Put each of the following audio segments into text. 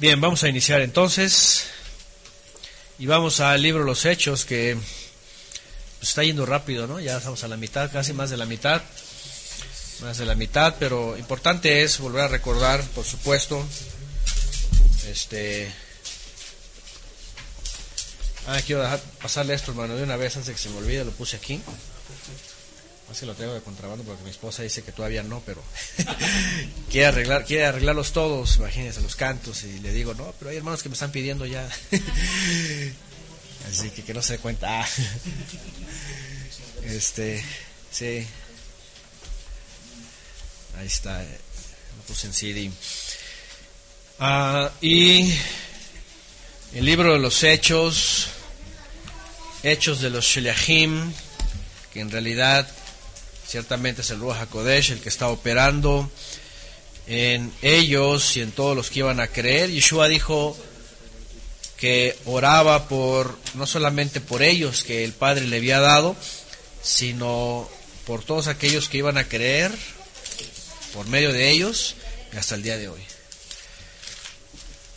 Bien, vamos a iniciar entonces y vamos al libro Los Hechos que pues, está yendo rápido, ¿no? Ya estamos a la mitad, casi más de la mitad, más de la mitad, pero importante es volver a recordar, por supuesto, este... Ah, quiero dejar, pasarle esto, hermano, de una vez antes de que se me olvide, lo puse aquí. Así lo traigo de contrabando porque mi esposa dice que todavía no, pero quiere arreglar, quiere arreglarlos todos, imagínense los cantos y le digo, no, pero hay hermanos que me están pidiendo ya. Así que que no se dé cuenta. Este, sí. Ahí está, eh, lo puse en CD. Ah, y el libro de los Hechos, Hechos de los Sheliachim, que en realidad ciertamente es el Ruach HaKodesh el que está operando en ellos y en todos los que iban a creer. Yeshua dijo que oraba por no solamente por ellos que el Padre le había dado, sino por todos aquellos que iban a creer por medio de ellos hasta el día de hoy.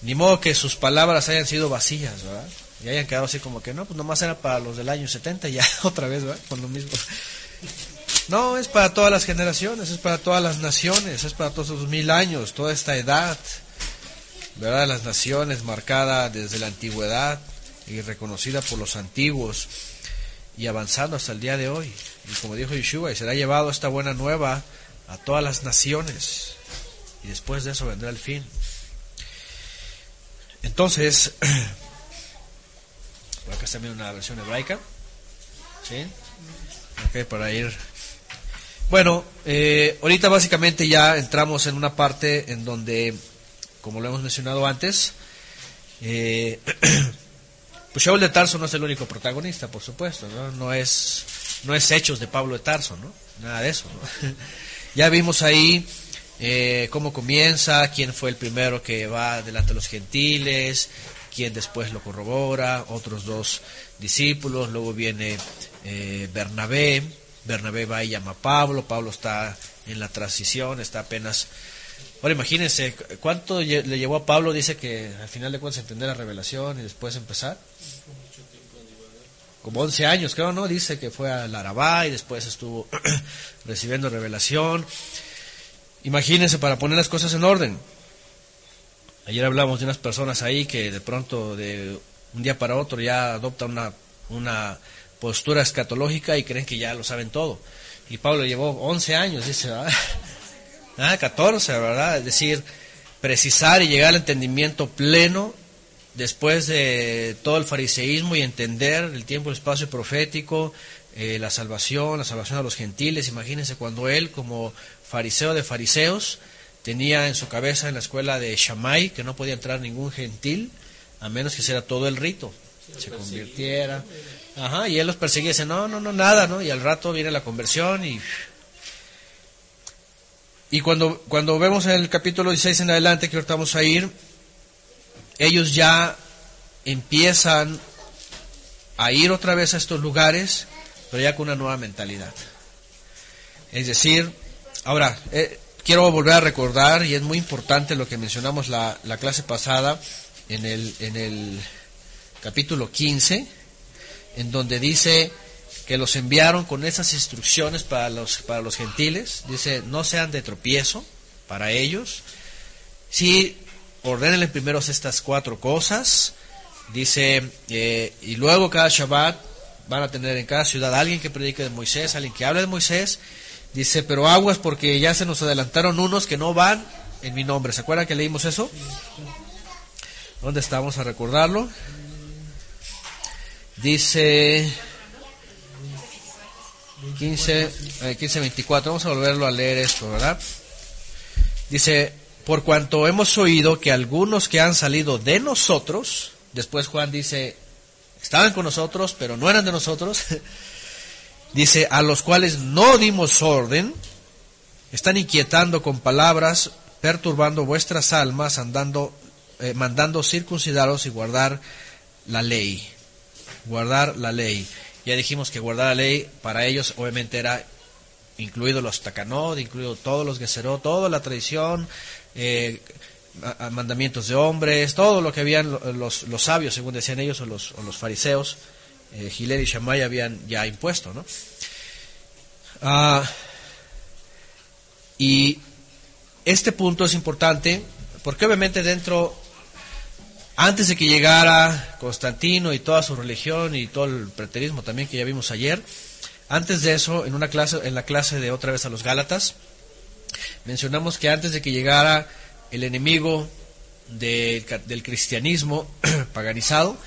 Ni modo que sus palabras hayan sido vacías, ¿verdad? Y hayan quedado así como que no, pues nomás era para los del año 70 y ya otra vez, ¿verdad? Con lo mismo. No, es para todas las generaciones, es para todas las naciones, es para todos esos mil años, toda esta edad, ¿verdad? Las naciones marcada desde la antigüedad y reconocida por los antiguos y avanzando hasta el día de hoy. Y como dijo Yeshua, y será llevado esta buena nueva a todas las naciones. Y después de eso vendrá el fin. Entonces, por acá está una versión hebraica. ¿Sí? Ok, para ir bueno, eh, ahorita básicamente ya entramos en una parte en donde, como lo hemos mencionado antes, eh, pues Shaul de Tarso no es el único protagonista, por supuesto, ¿no? No es, no es hechos de Pablo de Tarso, ¿no? Nada de eso, ya vimos ahí eh, cómo comienza, quién fue el primero que va delante de los gentiles, quién después lo corrobora, otros dos discípulos, luego viene eh, Bernabé, Bernabé va y llama a Pablo, Pablo está en la transición, está apenas... Ahora imagínense, ¿cuánto le llevó a Pablo? Dice que al final de cuentas entender la revelación y después empezar. Como 11 años, creo, ¿no? Dice que fue al Arabá y después estuvo recibiendo revelación. Imagínense para poner las cosas en orden. Ayer hablamos de unas personas ahí que de pronto, de un día para otro, ya adoptan una, una postura escatológica y creen que ya lo saben todo. Y Pablo llevó 11 años, dice, ah, 14, ¿verdad? Es decir, precisar y llegar al entendimiento pleno después de todo el fariseísmo y entender el tiempo, el espacio profético, eh, la salvación, la salvación a los gentiles. Imagínense cuando él, como fariseo de fariseos, tenía en su cabeza en la escuela de Shammai que no podía entrar ningún gentil a menos que hiciera todo el rito, se convirtiera, Ajá, y él los persigue y dice, no, no, no, nada, ¿no? Y al rato viene la conversión y... Y cuando, cuando vemos en el capítulo 16 en adelante, que ahorita vamos a ir, ellos ya empiezan a ir otra vez a estos lugares, pero ya con una nueva mentalidad. Es decir, ahora, eh, quiero volver a recordar, y es muy importante lo que mencionamos la, la clase pasada, en el, en el capítulo 15, en donde dice que los enviaron con esas instrucciones para los, para los gentiles. Dice, no sean de tropiezo para ellos. Sí, ordénenle primero estas cuatro cosas. Dice, eh, y luego cada Shabbat van a tener en cada ciudad alguien que predique de Moisés, alguien que hable de Moisés. Dice, pero aguas porque ya se nos adelantaron unos que no van en mi nombre. ¿Se acuerdan que leímos eso? ¿Dónde estamos a recordarlo? Dice 15, 15, 24, vamos a volverlo a leer esto, ¿verdad? Dice, por cuanto hemos oído que algunos que han salido de nosotros, después Juan dice, estaban con nosotros, pero no eran de nosotros, dice, a los cuales no dimos orden, están inquietando con palabras, perturbando vuestras almas, andando, eh, mandando circuncidaros y guardar la ley guardar la ley. Ya dijimos que guardar la ley para ellos obviamente era incluido los takanot, incluido todos los geserot, toda la tradición, eh, mandamientos de hombres, todo lo que habían los, los sabios, según decían ellos, o los, o los fariseos, eh, y Shammai habían ya impuesto, ¿no? Ah, y este punto es importante porque obviamente dentro, antes de que llegara Constantino y toda su religión y todo el preterismo también que ya vimos ayer, antes de eso, en una clase, en la clase de otra vez a los Gálatas, mencionamos que antes de que llegara el enemigo del cristianismo paganizado,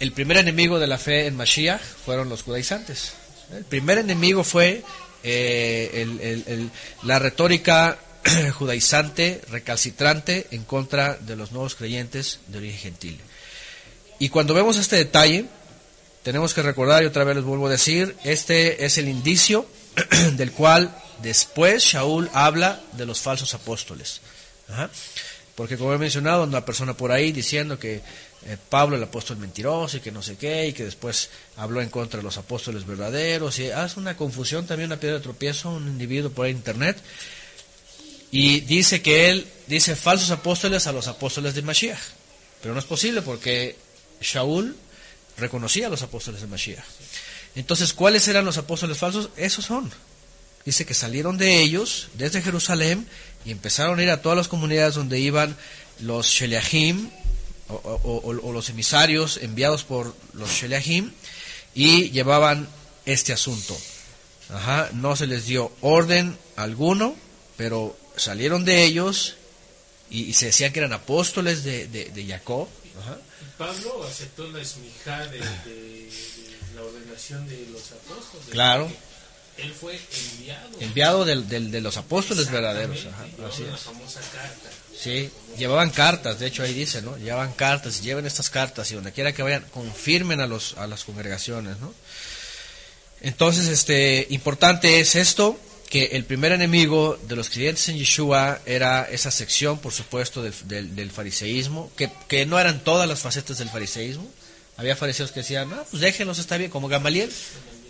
el primer enemigo de la fe en Mashiach fueron los judaizantes. El primer enemigo fue eh, la retórica judaizante, recalcitrante en contra de los nuevos creyentes de origen gentil. Y cuando vemos este detalle, tenemos que recordar, y otra vez les vuelvo a decir, este es el indicio del cual después Shaul habla de los falsos apóstoles. Porque como he mencionado, una persona por ahí diciendo que eh, Pablo el apóstol mentiroso y que no sé qué, y que después habló en contra de los apóstoles verdaderos, y hace una confusión también, una piedra de tropiezo, un individuo por ahí en internet, y dice que él dice falsos apóstoles a los apóstoles de Mashiach. Pero no es posible porque Shaul reconocía a los apóstoles de Mashiach. Entonces, ¿cuáles eran los apóstoles falsos? Esos son. Dice que salieron de ellos, desde Jerusalén, y empezaron a ir a todas las comunidades donde iban los Sheliahim, o, los emisarios enviados por los Sheliahim, y llevaban este asunto. Ajá, no se les dio orden alguno, pero salieron de ellos y, se decían que eran apóstoles de, de, Jacob. Pablo aceptó la esmijá de, la ordenación de los apóstoles. Claro. Él fue enviado. Enviado de los apóstoles verdaderos. así Sí, llevaban cartas, de hecho ahí dice, ¿no? Llevaban cartas, lleven estas cartas y donde quiera que vayan, confirmen a, los, a las congregaciones, ¿no? Entonces, este, importante es esto, que el primer enemigo de los creyentes en Yeshua era esa sección, por supuesto, del, del, fariseísmo, que, que, no eran todas las facetas del fariseísmo. Había fariseos que decían, no, pues déjenlos, está bien, como Gamaliel,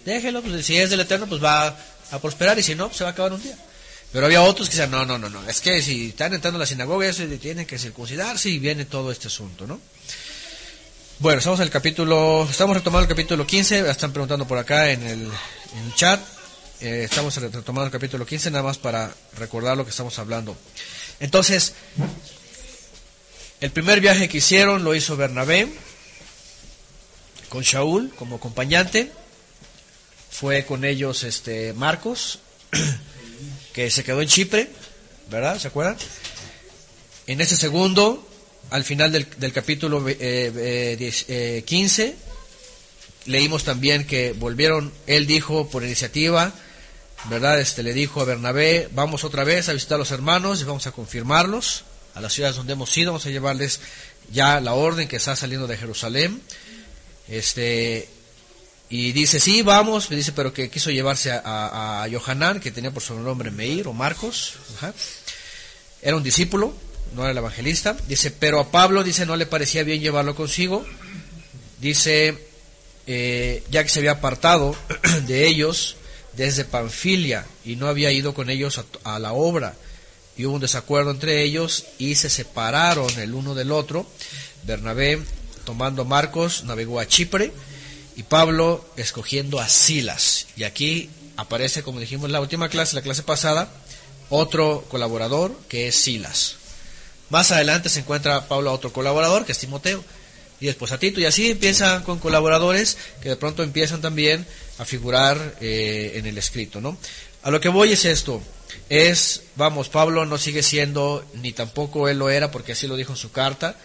déjenlos, pues si es del Eterno, pues va a prosperar, y si no, pues se va a acabar un día. Pero había otros que decían, no, no, no, no, es que si están entrando a la sinagoga, eso tienen que circuncidarse y viene todo este asunto, ¿no? Bueno, estamos en el capítulo, estamos retomando el capítulo 15, están preguntando por acá en el chat. Eh, estamos retomando el capítulo 15 nada más para recordar lo que estamos hablando. Entonces, el primer viaje que hicieron lo hizo Bernabé con Shaul como acompañante. Fue con ellos este Marcos, que se quedó en Chipre, ¿verdad? ¿Se acuerdan? En ese segundo, al final del, del capítulo 15, eh, eh, leímos también que volvieron, él dijo por iniciativa, ¿verdad? Este le dijo a Bernabé, vamos otra vez a visitar a los hermanos y vamos a confirmarlos a las ciudades donde hemos ido, vamos a llevarles ya la orden que está saliendo de Jerusalén. Este y dice, sí, vamos, dice, pero que quiso llevarse a, a, que tenía por su nombre Meir o Marcos. Era un discípulo, no era el evangelista. Dice, pero a Pablo, dice, no le parecía bien llevarlo consigo. Dice, eh, ya que se había apartado de ellos, desde Panfilia y no había ido con ellos a, la obra. Y hubo un desacuerdo entre ellos y se separaron el uno del otro. Bernabé, tomando Marcos, navegó a Chipre y Pablo escogiendo a Silas. Y aquí aparece, como dijimos en la última clase, la clase pasada, otro colaborador que es Silas. Más adelante se encuentra Pablo otro colaborador que es Timoteo y después a Tito. Y así empiezan con colaboradores que de pronto empiezan también a figurar eh, en el escrito, ¿no? A lo que voy es esto, es, vamos, Pablo no sigue siendo, ni tampoco él lo era, porque así lo dijo en su carta,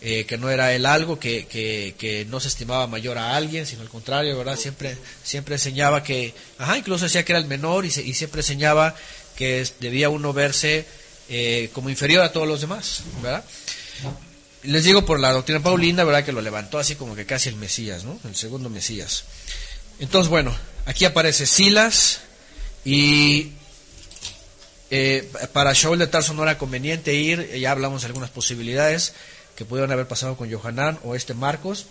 eh, que no era él algo, que, que, no se estimaba mayor a alguien, sino al contrario, ¿verdad? Siempre, siempre enseñaba que, ajá, incluso decía que era el menor y, y siempre enseñaba que debía uno verse eh, como inferior a todos los demás, ¿verdad? Les digo por la doctrina paulina, ¿verdad? Que lo levantó así como que casi el Mesías, ¿no? El segundo Mesías. Entonces, bueno, aquí aparece Silas y eh, para Shaul de Tarso no era conveniente ir, ya hablamos de algunas posibilidades que pudieron haber pasado con Johanán o este Marcos,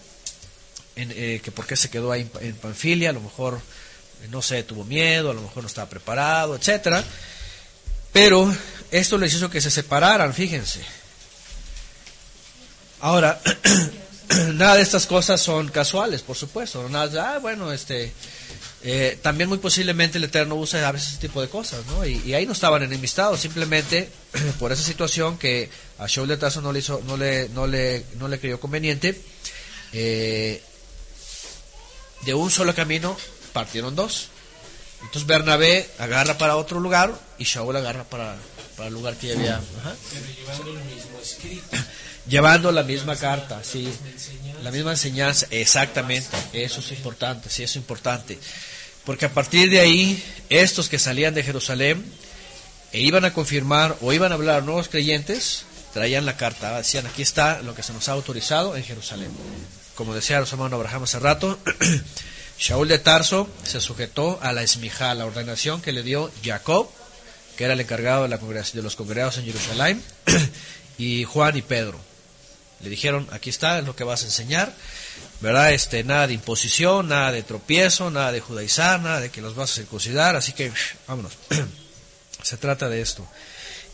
en, eh, que por qué se quedó ahí en, Panfilia, a lo mejor, no sé, tuvo miedo, a lo mejor no estaba preparado, etcétera. Pero esto les hizo que se separaran, fíjense. Ahora, nada de estas cosas son casuales, por supuesto. Nada ah, bueno, este, eh, también muy posiblemente el Eterno usa a veces ese tipo de cosas, ¿no? Y, ahí no estaban enemistados, simplemente por esa situación que a Shaul de Tarso no le hizo, no le, no le, no le creyó conveniente. Eh, de un solo camino partieron dos. Entonces Bernabé agarra para otro lugar y Shaul agarra para, para el lugar que ya había. Pero llevando el mismo escrito. Llevando la misma carta, sí. La misma enseñanza, exactamente. Eso es importante, sí, eso es importante. Porque a partir de ahí, estos que salían de Jerusalén e iban a confirmar o iban a hablar nuevos creyentes, traían la carta, decían, aquí está lo que se nos ha autorizado en Jerusalén. Como decía los hermanos Abraham hace rato, Shaul de Tarso se sujetó a la esmija, la ordenación que le dio Jacob, que era el encargado de, la de los congregados en Jerusalén, y Juan y Pedro. Le dijeron, aquí está, es lo que vas a enseñar, ¿verdad? Este, nada de imposición, nada de tropiezo, nada de judaizar, nada de que los vas a circuncidar, así que vámonos. Se trata de esto.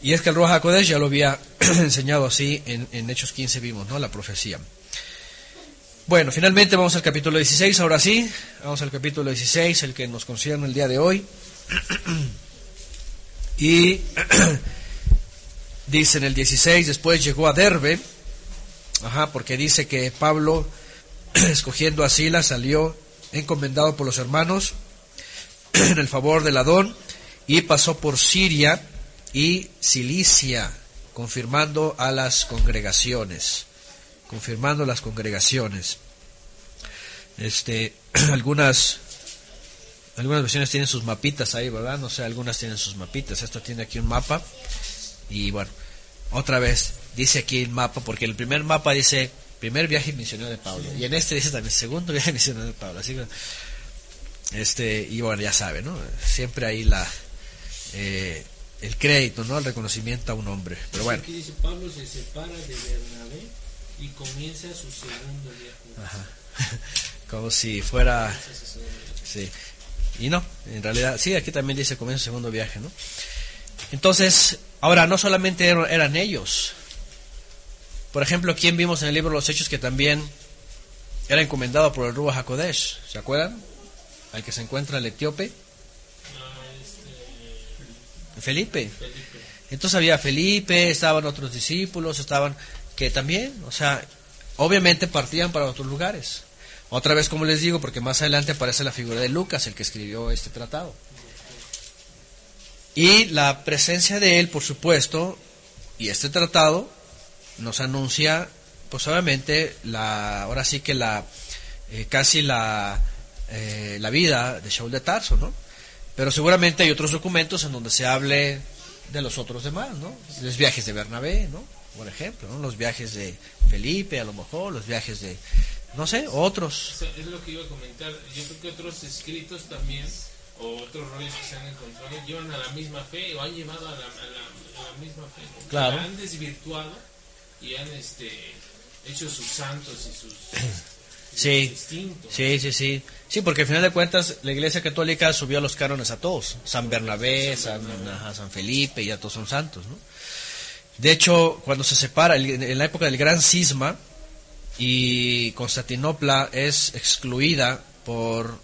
Y es que el Ruach HaKodesh ya lo había enseñado así en, en, Hechos 15 vimos, ¿no? La profecía. Bueno, finalmente vamos al capítulo 16, ahora sí, vamos al capítulo 16, el que nos concierne el día de hoy. y dice en el 16, después llegó a Derbe, Ajá, porque dice que Pablo, escogiendo a Silas, salió encomendado por los hermanos en el favor del Adón y pasó por Siria y Cilicia, confirmando a las congregaciones, confirmando las congregaciones. Este, algunas algunas versiones tienen sus mapitas ahí, ¿verdad? No sé, algunas tienen sus mapitas. Esta tiene aquí un mapa y bueno, otra vez dice aquí el mapa, porque el primer mapa dice primer viaje misionero de Pablo, y en este dice también segundo viaje misionero de Pablo. Así que, este, y bueno, ya sabe, ¿no? Siempre ahí la, eh, el crédito, ¿no? El reconocimiento a un hombre. Pero bueno. Aquí dice Pablo se separa de Bernabé y comienza su segundo viaje. Ajá. Como si fuera. Sí. Y no, en realidad, sí, aquí también dice comienza su segundo viaje, ¿no? Entonces, ahora no solamente eran ellos, por ejemplo, ¿quién vimos en el libro de los Hechos que también era encomendado por el Ruach HaKodesh? ¿Se acuerdan? Al que se encuentra el etíope. Felipe. Entonces había Felipe, estaban otros discípulos, estaban que también, o sea, obviamente partían para otros lugares. Otra vez, como les digo, porque más adelante aparece la figura de Lucas, el que escribió este tratado. Y la presencia de él, por supuesto, y este tratado, nos anuncia, pues obviamente, la, ahora sí que la, eh, casi la, eh, la vida de Shaul de Tarso, ¿no? Pero seguramente hay otros documentos en donde se hable de los otros demás, ¿no? Los viajes de Bernabé, ¿no? Por ejemplo, ¿no? Los viajes de Felipe, a lo mejor, los viajes de, no sé, otros. es lo que iba a comentar. Yo creo que otros escritos también, o otros rollos que se han encontrado, llevan a la misma fe o han llevado a la, a la, misma fe. Claro. Han desvirtuado y han este, hecho sus santos y sus... Sí, sí, sí, sí. Sí, porque al final de cuentas la Iglesia Católica subió los cánones a todos. San Bernabé, San, San, Felipe, ya todos son santos, ¿no? De hecho, cuando se separa, en la época del Gran Cisma, y Constantinopla es excluida por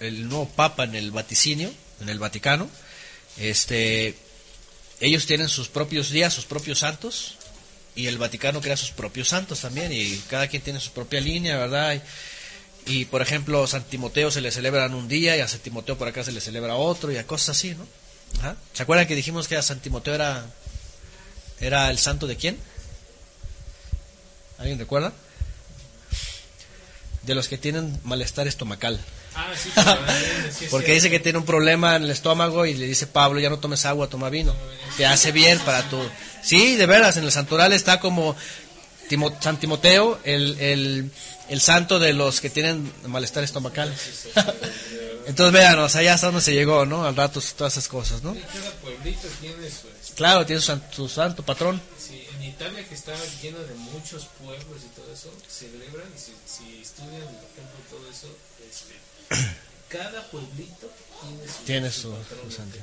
el nuevo Papa en el Vaticinio, en el Vaticano, este, ellos tienen sus propios días, sus propios santos, y el Vaticano crea sus propios santos también y cada quien tiene su propia línea, ¿verdad? Y, por ejemplo, a San Timoteo se le celebran un día y a San Timoteo por acá se le celebra otro y a cosas así, ¿no? ¿Se acuerdan que dijimos que a San Timoteo era, era el santo de quién? ¿Alguien recuerda? De los que tienen malestar estomacal. Ah, sí, Porque dice que tiene un problema en el estómago y le dice Pablo, ya no tomes agua, toma vino. Te hace bien para tu Sí, de veras, en el santoral está como San Timoteo, el, el, santo de los que tienen malestar estomacal. Entonces vean, o sea, ya hasta donde se llegó, ¿no? Al rato todas esas cosas, ¿no? Cada pueblito tiene su... Claro, tiene su, santo patrón. Sí, Italia que está lleno de muchos pueblos y todo eso, celebran, y si, si estudian, por ejemplo, todo eso, este, cada pueblito tiene su, tiene su, santo.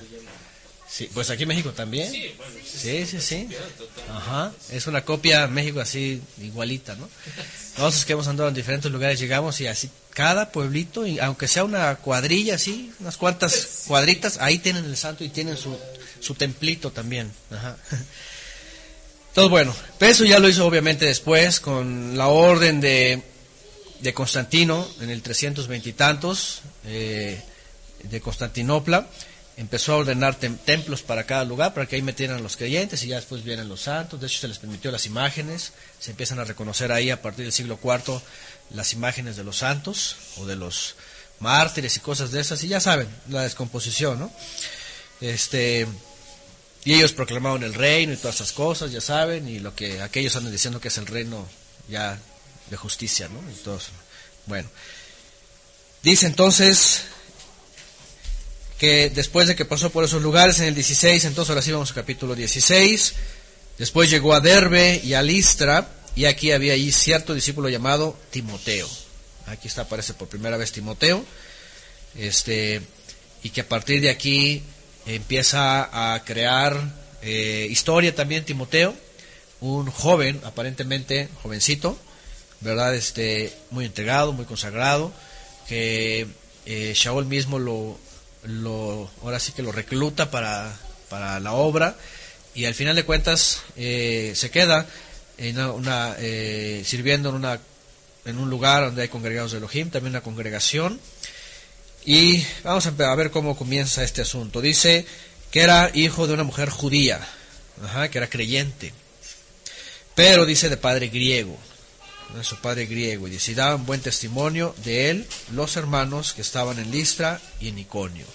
Sí, pues aquí en México también. Sí, bueno, Sí, sí, sí. Ajá, es una copia México así igualita, ¿no? Nosotros que hemos andado en diferentes lugares llegamos y así cada pueblito, y aunque sea una cuadrilla así, unas cuantas cuadritas, ahí tienen el santo y tienen su, su templito también. Ajá. Entonces bueno, pero eso ya lo hizo obviamente después con la orden de, de Constantino en el 320 y tantos eh, de Constantinopla empezó a ordenar tem- templos para cada lugar, para que ahí metieran los creyentes y ya después vienen los santos. De hecho, se les permitió las imágenes, se empiezan a reconocer ahí a partir del siglo IV las imágenes de los santos o de los mártires y cosas de esas, y ya saben, la descomposición, ¿no? Este, y ellos proclamaron el reino y todas esas cosas, ya saben, y lo que aquellos andan diciendo que es el reino ya de justicia, ¿no? Y todo. Bueno, dice entonces que después de que pasó por esos lugares en el 16, entonces ahora sí vamos al capítulo 16, después llegó a Derbe y a Listra, y aquí había allí cierto discípulo llamado Timoteo. Aquí está, aparece por primera vez Timoteo, este, y que a partir de aquí empieza a crear eh, historia también Timoteo, un joven, aparentemente jovencito, ¿verdad? Este, muy entregado, muy consagrado, que eh, Shaul mismo lo, lo, ahora sí que lo recluta para, para la obra y al final de cuentas eh, se queda en una, eh, sirviendo en, una, en un lugar donde hay congregados de Elohim, también una congregación. Y vamos a ver cómo comienza este asunto. Dice que era hijo de una mujer judía, ajá, que era creyente, pero dice de padre griego, de su padre griego, y dice, y daban buen testimonio de él los hermanos que estaban en Listra y en Iconio.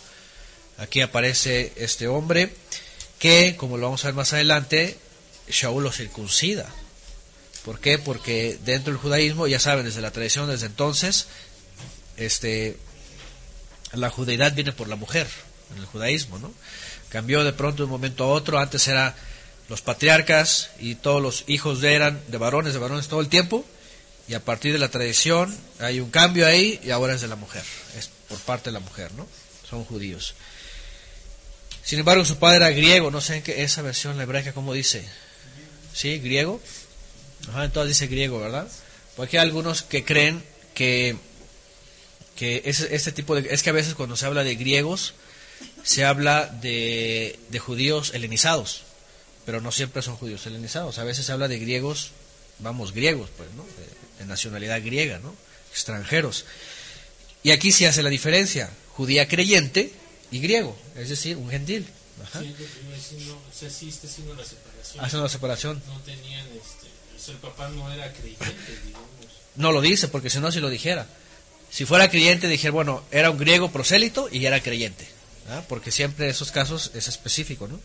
Aquí aparece este hombre que, como lo vamos a ver más adelante, Shaul lo circuncida. ¿Por qué? Porque dentro del judaísmo, ya saben, desde la tradición, desde entonces, este, la judeidad viene por la mujer, en el judaísmo, ¿no? Cambió de pronto de un momento a otro, antes era los patriarcas y todos los hijos eran de varones, de varones todo el tiempo, y a partir de la tradición hay un cambio ahí y ahora es de la mujer, es por parte de la mujer, ¿no? Son judíos. Sin embargo, su padre era griego, no sé en qué esa versión la hebraica cómo dice. ¿Sí? ¿Griego? Ajá, entonces dice griego, ¿verdad? Porque hay algunos que creen que que es, este tipo de... Es que a veces cuando se habla de griegos, se habla de, de judíos helenizados, pero no siempre son judíos helenizados. A veces se habla de griegos, vamos, griegos, pues, ¿no? De, de nacionalidad griega, ¿no? Extranjeros. Y aquí se hace la diferencia, judía creyente y griego, es decir, un gentil. Ajá. Sí, o sea, sí está haciendo la separación. Hacen la separación. No tenían, este, o sea, el papá no era creyente, digamos. No lo dice, porque si no, si lo dijera. Si fuera creyente, dijera, bueno, era un griego prosélito y era creyente. ¿ah? Porque siempre en esos casos es específico, ¿no?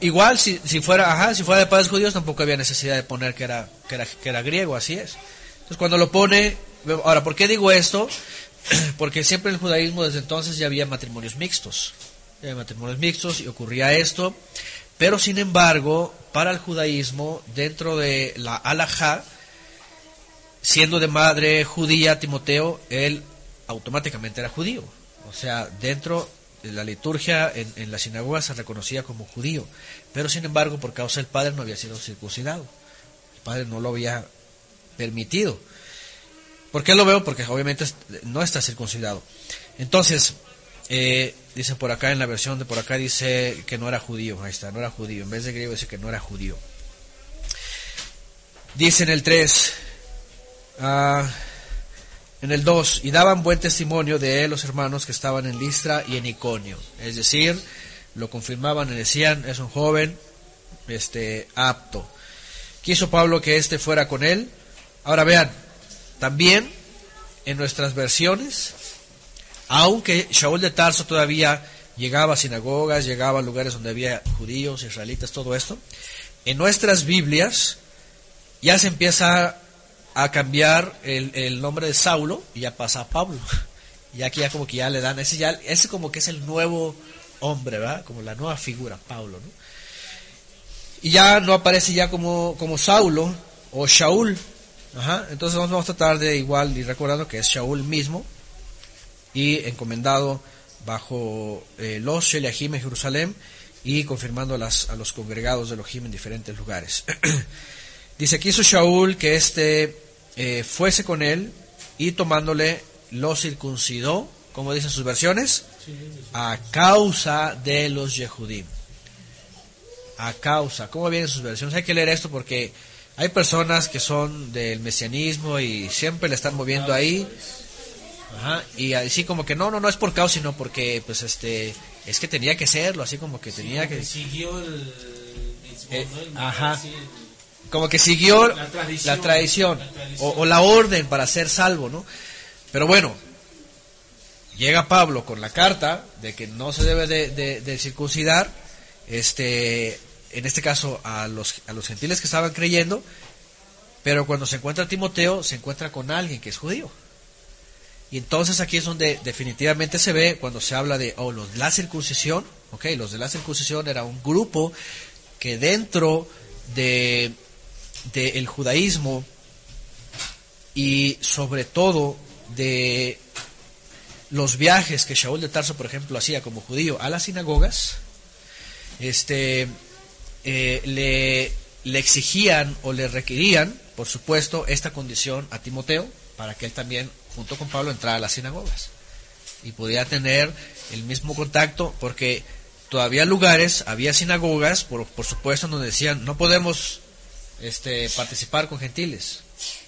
Igual, si, si fuera ajá, si fuera de padres judíos, tampoco había necesidad de poner que era, que era, que era griego, así es. Entonces, cuando lo pone. Ahora, ¿por qué digo esto? Porque siempre en el judaísmo, desde entonces, ya había matrimonios mixtos. Ya había matrimonios mixtos y ocurría esto. Pero, sin embargo, para el judaísmo, dentro de la halajá, siendo de madre judía, Timoteo, él automáticamente era judío. O sea, dentro de la liturgia en, la sinagoga se reconocía como judío. Pero sin embargo, por causa del padre no había sido circuncidado. El padre no lo había permitido. ¿Por qué lo veo? Porque obviamente no está circuncidado. Entonces, eh, dicen por acá en la versión de por acá dice que no era judío. Ahí está, no era judío. En vez de griego dice que no era judío. Dice en el 3, ah, en el 2, y daban buen testimonio de él los hermanos que estaban en Listra y en Iconio. Es decir, lo confirmaban y decían, es un joven este, apto. Quiso Pablo que éste fuera con él. Ahora vean, también en nuestras versiones, aunque Shaul de Tarso todavía llegaba a sinagogas, llegaba a lugares donde había judíos, israelitas, todo esto, en nuestras Biblias ya se empieza a cambiar el, el, nombre de Saulo y ya pasa a Pablo. Y aquí ya como que ya le dan, ese ya, ese como que es el nuevo hombre, ¿verdad? Como la nueva figura, Pablo, ¿no? Y ya no aparece ya como, como Saulo o Shaul. Ajá. Entonces vamos a tratar de igual y recordando que es Shaul mismo y encomendado bajo eh, los Sheliahim en Jerusalén y confirmando a, los congregados de Elohim en diferentes lugares. Dice, quiso Shaul que éste eh, fuese con él y tomándole lo circuncidó, como dicen sus versiones, a causa de los Yehudim. A causa. ¿Cómo vienen sus versiones? Hay que leer esto porque hay personas que son del mesianismo y siempre le están moviendo ahí. Ajá, y así como que no, no, no es por causa, sino porque pues este es que tenía que serlo, así como que tenía que Siguió el. Eh, ¿no? El- ajá. sí, como que siguió La tradición. la tradición, La tradición. O, o la orden para ser salvo, ¿no? Pero bueno, llega Pablo con la carta de que no se debe de, de- de circuncidar, este, en este caso a los, a los gentiles que estaban creyendo, pero cuando se encuentra Timoteo, se encuentra con alguien que es judío. Y entonces aquí es donde definitivamente se ve cuando se habla de oh, los de la circuncisión, ok, los de la circuncisión era un grupo que dentro de del judaísmo y sobre todo de los viajes que Shaul de Tarso, por ejemplo, hacía como judío a las sinagogas, este, eh, le, exigían o le requerían, por supuesto, esta condición a Timoteo para que él también, junto con Pablo, entrara a las sinagogas y podía tener el mismo contacto, porque todavía lugares, había sinagogas, por, por supuesto, donde decían, no podemos este, participar con gentiles,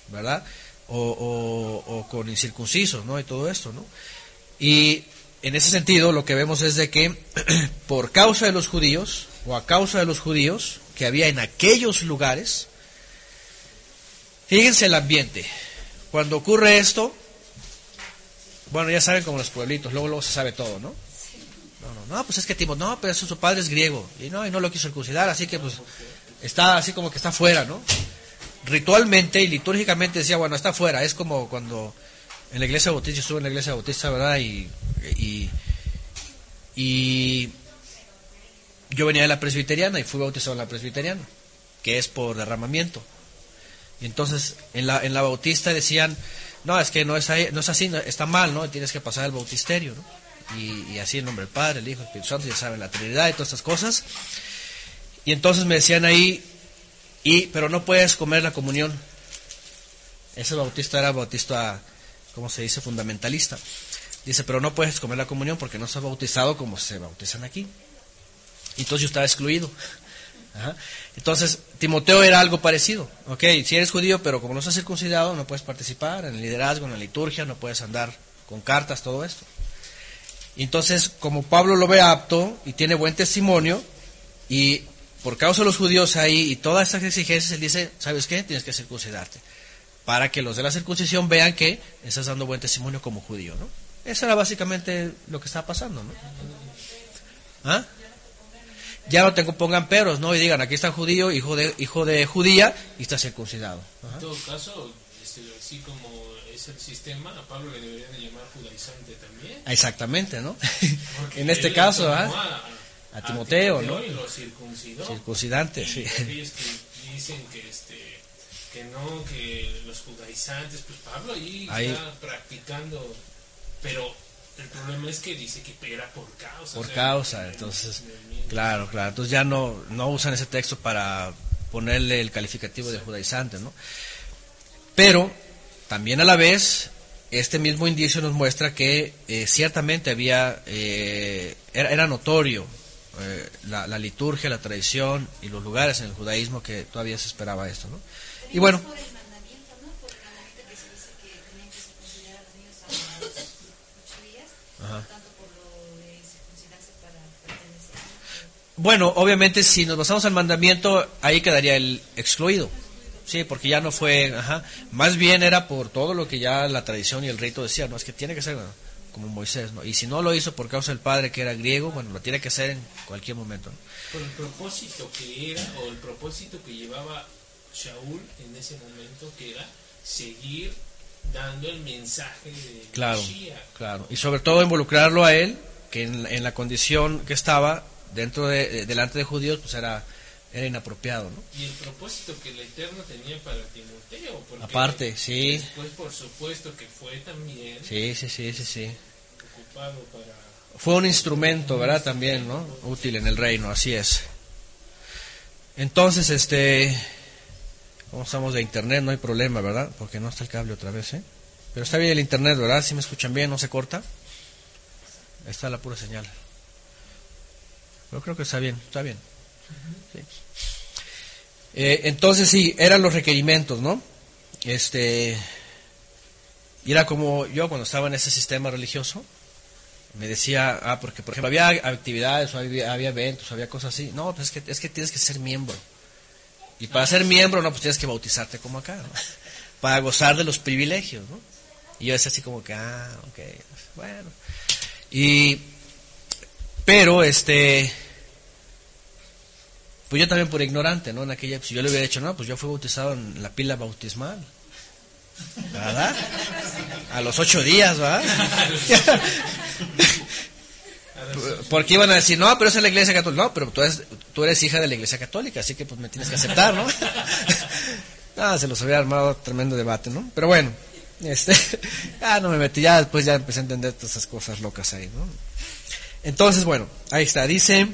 ¿verdad? O, o- o con incircuncisos, ¿no? Y todo esto, ¿no? Y en ese sentido lo que vemos es de que por causa de los judíos, o a causa de los judíos que había en aquellos lugares, fíjense el ambiente. Cuando ocurre esto, bueno, ya saben como los pueblitos, luego, luego se sabe todo, ¿no? No, no, no, pues es que Timo, no, pero eso, su padre es griego, y no, y no lo quiso circuncidar, así que pues está así como que está fuera, ¿no? Ritualmente y litúrgicamente decía, bueno, está fuera, es como cuando en la iglesia bautista, yo estuve en la iglesia bautista, ¿verdad? Y, y, y yo venía de la presbiteriana y fui bautizado en la presbiteriana, que es por derramamiento. Y entonces en la, en la bautista decían, no, es que no es, ahí- no es así, está mal, ¿no? Tienes que pasar el bautisterio, ¿no? Y, y así en nombre del Padre, el Hijo, el Espíritu Santo, ya saben, la Trinidad y todas estas cosas. Y entonces me decían ahí, y, pero no puedes comer la comunión. Ese bautista era bautista, ¿cómo se dice? Fundamentalista. Dice, pero no puedes comer la comunión porque no estás bautizado como se bautizan aquí. Y entonces yo estaba excluido. Entonces, Timoteo era algo parecido. Ok, si eres judío, pero como no estás circuncidado, no puedes participar en el liderazgo, en la liturgia, no puedes andar con cartas, todo esto. Entonces, como Pablo lo ve apto y tiene buen testimonio, y por causa de los judíos ahí y todas estas exigencias, él dice, ¿sabes qué? Tienes que circuncidarte. Para que los de la circuncisión vean que estás dando buen testimonio como judío, ¿no? Eso era básicamente lo que estaba pasando, ¿no? ¿Ah? Ya no tengo, pongan peros, ¿no? Y digan, aquí está judío, hijo de, hijo de judía, y está circuncidado. Ajá. En todo caso, este, así como es el sistema, a Pablo le deberían de llamar judaizante también. Exactamente, ¿no? En este caso, ¿ah? A, A Timoteo, ¿no? Y lo circuncidó. Circuncidante, Y sí. aquellos que dicen que este que no, que los judaizantes, pues Pablo ahí, Ahí. está practicando, pero el problema es que dice que era por causa. Por o sea, causa, entonces, claro, claro. Entonces ya no, no usan ese texto para ponerle el calificativo de judaizante, ¿no? Pero también a la vez, este mismo indicio nos muestra que eh, ciertamente había, eh, era, era notorio eh, la, la liturgia, la tradición y los lugares en el judaísmo que todavía se esperaba esto, ¿no? Y bueno. Bueno, obviamente si nos basamos al mandamiento, ahí quedaría el excluido. Sí, porque ya no fue, ajá, más bien era por todo lo que ya la tradición y el rito decía, no, es que tiene que ser como Moisés, ¿no? Y si no lo hizo por causa del padre que era griego, bueno, lo tiene que hacer en cualquier momento. ¿no? por el propósito que era o el propósito que llevaba Shaul en ese momento que era seguir dando el mensaje de Claro, Mashiach. claro. Y sobre todo involucrarlo a él, que en, en la condición que estaba dentro de, de- delante de judíos, pues era, era inapropiado, ¿no? y el propósito que el Eterno tenía para Timoteo Aparte, sí. después por supuesto que fue también Sí, sí, sí, sí, sí. Fue un instrumento, ¿verdad? También, ¿no? Útil en el reino, así es. Entonces, este, como estamos de internet, no hay problema, ¿verdad? Porque no está el cable otra vez, ¿eh? Pero está bien el internet, ¿verdad? Si me escuchan bien, no se corta. Está la pura señal. Yo creo que está bien, está bien. Eh, entonces sí, eran los requerimientos, ¿no? Este, y era como yo cuando estaba en ese sistema religioso, me decía, ah, porque por ejemplo había actividades, o había, había eventos, había cosas así. No, pues es que, es que tienes que ser miembro. Y para ser miembro, no, pues tienes que bautizarte como acá. Para gozar de los privilegios, ¿no? Y yo decía así como que, ah, ok, bueno. Y, pero, este, pues yo también por ignorante, ¿no? En aquella, si yo le hubiera dicho, no, pues yo fui bautizado en la pila bautismal. ¿Verdad? A los ocho días, ¿verdad? Porque iban a decir, no, pero esa es la iglesia católica. No, pero tú eres, tú eres hija de la iglesia católica, así que pues me tienes que aceptar, ¿no? ah, se los había armado tremendo debate, ¿no? Pero bueno, este, ah, no me metí, ya después ya empecé a entender todas esas cosas locas ahí, ¿no? Entonces, bueno, ahí está, dice,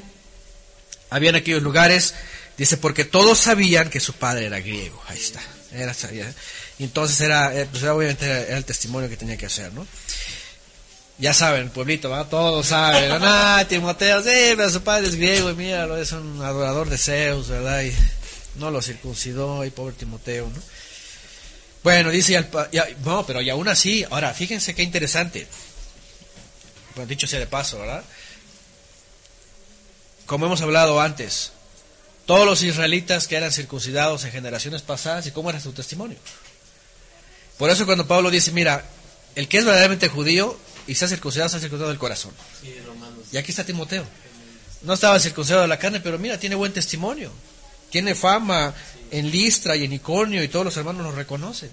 habían aquellos lugares, dice, porque todos sabían que su padre era griego, ahí está, era, sabía, entonces era, eh, pues obviamente era el testimonio que tenía que hacer, ¿no? Ya saben, pueblito, ¿va? Todos saben, ah, Timoteo, sí, pero su padre es griego y míralo, es un adorador de Zeus, ¿verdad? Y no lo circuncidó, y pobre Timoteo, ¿no? Bueno, dice, al, ya, no, pero y aún así, ahora, fíjense qué interesante. Bueno, dicho sea de paso, ¿verdad? Como hemos hablado antes, todos los israelitas que eran circuncidados en generaciones pasadas, ¿y cómo era su testimonio? Por eso cuando Pablo dice, mira, el que es verdaderamente judío y se ha circuncidado, se ha circuncidado del corazón. Y aquí está Timoteo. No estaba circuncidado de la carne, pero mira, tiene buen testimonio. Tiene fama en Listra y en Iconio y todos los hermanos lo reconocen.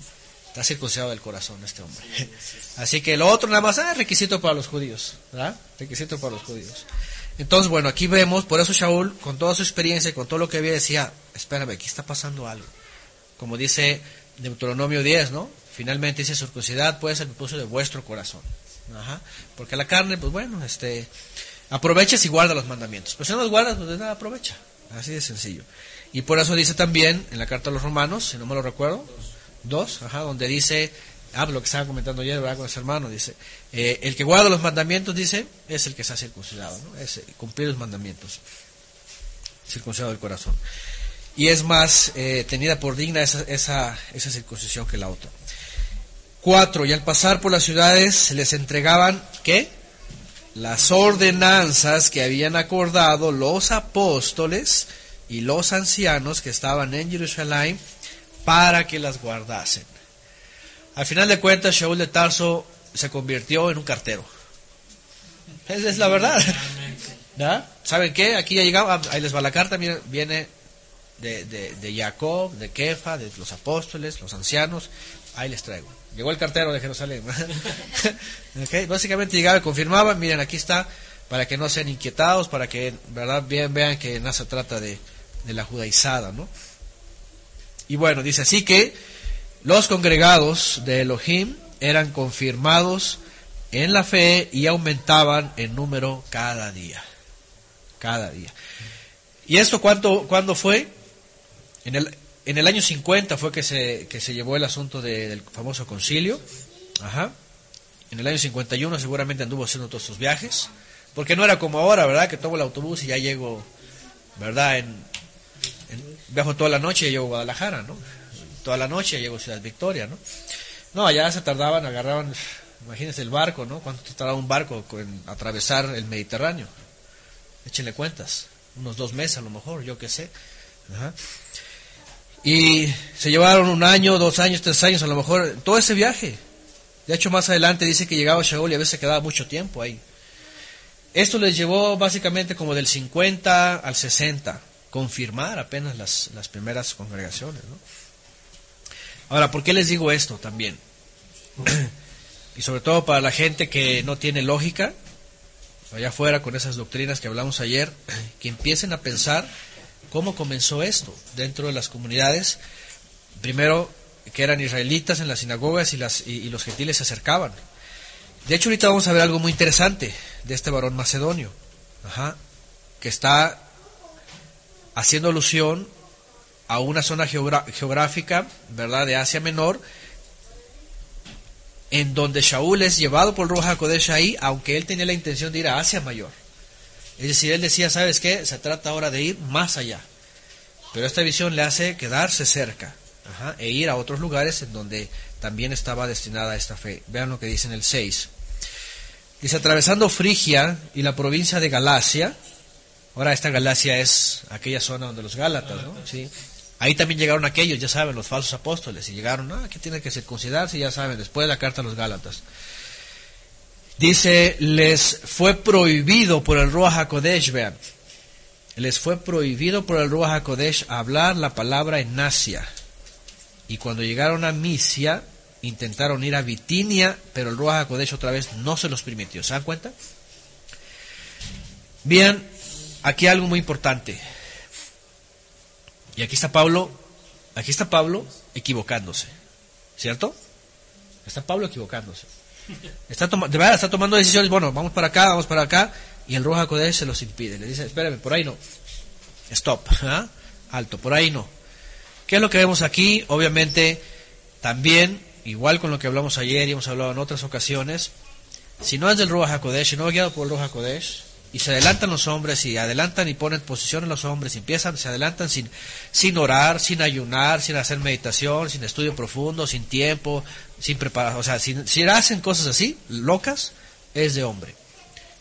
Está circuncidado del corazón este hombre. Así que lo otro nada más, ah, requisito para los judíos. ¿verdad? Requisito para los judíos. Entonces, bueno, aquí vemos, por eso Shaul, con toda su experiencia y con todo lo que había, decía, espérame, aquí está pasando algo. Como dice Deuteronomio 10, ¿no? Finalmente dice, circuncidad puede ser el propósito de vuestro corazón. Ajá. Porque la carne, pues bueno, este, aprovechas y guarda los mandamientos. Pero si no los guardas, pues nada aprovecha. Así de sencillo. Y por eso dice también en la carta a los romanos, si no me lo recuerdo, dos, ajá, donde dice, ah, lo que estaba comentando ayer. Con ese hermano, dice, eh, el que guarda los mandamientos, dice, es el que se ha circuncidado. Es cumplir los mandamientos. Circuncidado del corazón. Y es más eh, tenida por digna esa, esa, esa circuncisión que la otra. Cuatro, y al pasar por las ciudades se les entregaban, ¿qué? Las ordenanzas que habían acordado los apóstoles y los ancianos que estaban en Jerusalén para que las guardasen. Al final de cuentas, Shaul de Tarso se convirtió en un cartero. Esa es la verdad. ¿Saben qué? Aquí ya llegaba, ahí les va la carta, viene de, de, de Jacob, de Kefa, de los apóstoles, los ancianos, ahí les traigo. Llegó el cartero de Jerusalén. okay. Básicamente llegaba y confirmaba, miren, aquí está, para que no sean inquietados, para que verdad bien vean que no se trata de, de la judaizada, ¿no? Y bueno, dice así que los congregados de Elohim eran confirmados en la fe y aumentaban en número cada día. Cada día. ¿Y esto cuánto, cuándo fue? En el, en el año 50 fue que se, que se llevó el asunto de, del famoso concilio. Ajá. En el año 51 seguramente anduvo haciendo todos sus viajes. Porque no era como ahora, ¿verdad? Que tomo el autobús y ya llego, ¿verdad? En, viajo toda la noche y llego a Guadalajara, ¿no? Toda la noche y llego a Ciudad Victoria, ¿no? No, allá se tardaban, agarraban, imagínense el barco, ¿no? ¿Cuánto tardaba un barco en atravesar el Mediterráneo? Échenle cuentas, unos dos meses a lo mejor, yo qué sé. Ajá. Y se llevaron un año, dos años, tres años, a lo mejor, todo ese viaje. De hecho, más adelante dice que llegaba a Shaul y a veces quedaba mucho tiempo ahí. Esto les llevó básicamente como del 50 al 60, confirmar apenas las, las primeras congregaciones. Ahora, ¿por qué les digo esto también? y sobre todo para la gente que no tiene lógica, allá afuera con esas doctrinas que hablamos ayer, que empiecen a pensar cómo comenzó esto dentro de las comunidades. Primero, que eran israelitas en las sinagogas y, las, y, los gentiles se acercaban. De hecho, ahorita vamos a ver algo muy interesante de este varón macedonio, que está haciendo alusión a una zona geográfica, ¿verdad?, de Asia Menor, en donde Shaul es llevado por Ruach HaKodesh ahí, aunque él tenía la intención de ir a Asia Mayor. Es decir, él decía, ¿sabes qué? Se trata ahora de ir más allá. Pero esta visión le hace quedarse cerca ajá, e ir a otros lugares en donde también estaba destinada esta fe. Vean lo que dice en el 6. Dice, atravesando Frigia y la provincia de Galacia, ahora esta Galacia es aquella zona donde los Gálatas, ¿no? Sí. Ahí también llegaron aquellos, ya saben, los falsos apóstoles, y llegaron, ah, que tiene que circuncidarse, ya saben, después de la carta a los Gálatas. Dice, les fue prohibido por el Ruach HaKodesh, vean, les fue prohibido por el Ruach HaKodesh hablar la palabra en Asia. Y cuando llegaron a Misia, intentaron ir a Bitinia, pero el Ruach HaKodesh otra vez no se los permitió. ¿Se dan cuenta? Bien, aquí algo muy importante. Y aquí está Pablo, aquí está Pablo equivocándose. ¿Cierto? Está Pablo equivocándose. Está de verdad, está tomando decisiones, bueno, vamos para acá, vamos para acá, y el Ruach HaKodesh se los impide. Le dice, espérame, por ahí no. Stop, ¿ah? alto, por ahí no. ¿Qué es lo que vemos aquí? Obviamente, también, igual con lo que hablamos ayer y hemos hablado en otras ocasiones, si no es del Ruach HaKodesh, si no es guiado por el Ruach HaKodesh, y se adelantan los hombres, y adelantan y ponen posición en los hombres, y empiezan, se adelantan sin, sin orar, sin ayunar, sin hacer meditación, sin estudio profundo, sin tiempo, sin preparación, o sea, si, si hacen cosas así, locas, es de hombre.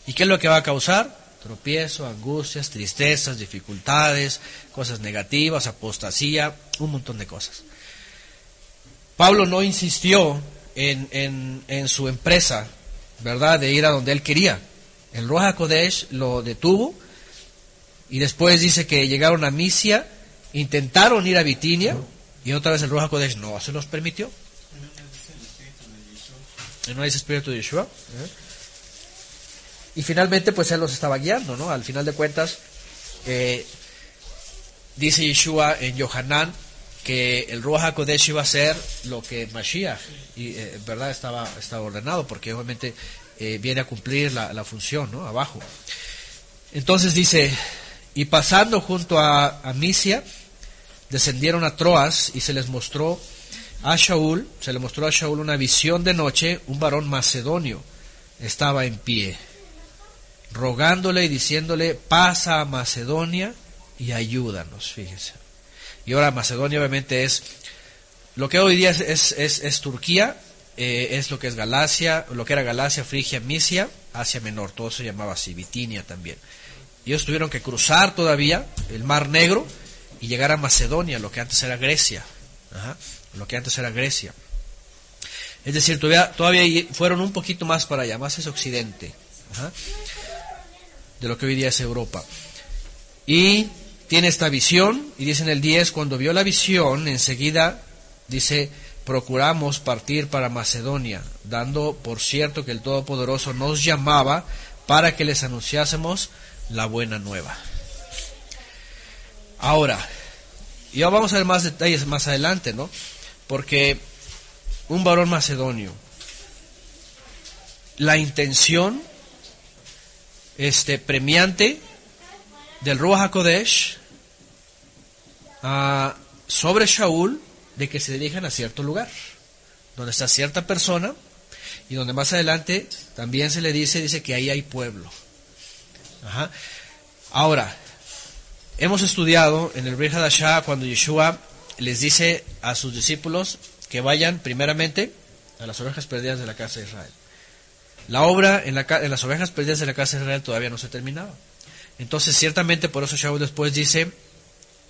¿Y qué es lo que va a causar? Tropiezo, angustias, tristezas, dificultades, cosas negativas, apostasía, un montón de cosas. Pablo no insistió en, en, en su empresa, ¿verdad?, de ir a donde él quería. El Roja Kodesh lo detuvo y después dice que llegaron a Misia, intentaron ir a Bitinia y otra vez el Roja Kodesh no se los permitió. No es espíritu de Yeshua. ¿eh? Y finalmente, pues él los estaba guiando, ¿no? Al final de cuentas, eh, dice Yeshua en Yohanan que el Ruach HaKodesh iba a ser lo que Mashiach, y eh, en verdad estaba, estaba ordenado, porque obviamente viene a cumplir la, la función, ¿no? Abajo. Entonces dice, y pasando junto a, a Misia, descendieron a Troas y se les mostró a Shaul, se le mostró a Shaul una visión de noche, un varón macedonio estaba en pie, rogándole y diciéndole, pasa a Macedonia y ayúdanos, fíjense. Y ahora Macedonia obviamente es, lo que hoy día es, es Turquía, eh, es lo que es Galacia, lo que era Galacia, Frigia, Misia, Asia Menor, todo se llamaba así, Bitinia también. Ellos tuvieron que cruzar todavía el Mar Negro y llegar a Macedonia, lo que antes era Grecia. Ajá, lo que antes era Grecia. Es decir, todavía, todavía fueron un poquito más para allá, más es Occidente, de lo que hoy día es Europa. Y tiene esta visión, y dice en el 10, cuando vio la visión, enseguida dice, procuramos partir para Macedonia, dando por cierto que el Todopoderoso nos llamaba para que les anunciásemos la buena nueva. Ahora, ya vamos a ver más detalles más adelante, ¿no? Porque un varón macedonio, la intención este, premiante del Ruach HaKodesh ah, sobre Shaul de que se dirijan a cierto lugar, donde está cierta persona y donde más adelante también se le dice, dice que ahí hay pueblo. Ahora, hemos estudiado en el Brit Hadashah cuando Yeshua les dice a sus discípulos que vayan primeramente a las ovejas perdidas de la casa de Israel. La obra en, la, en las ovejas perdidas de la casa de Israel todavía no se terminaba. Entonces, ciertamente, por eso Shaul después dice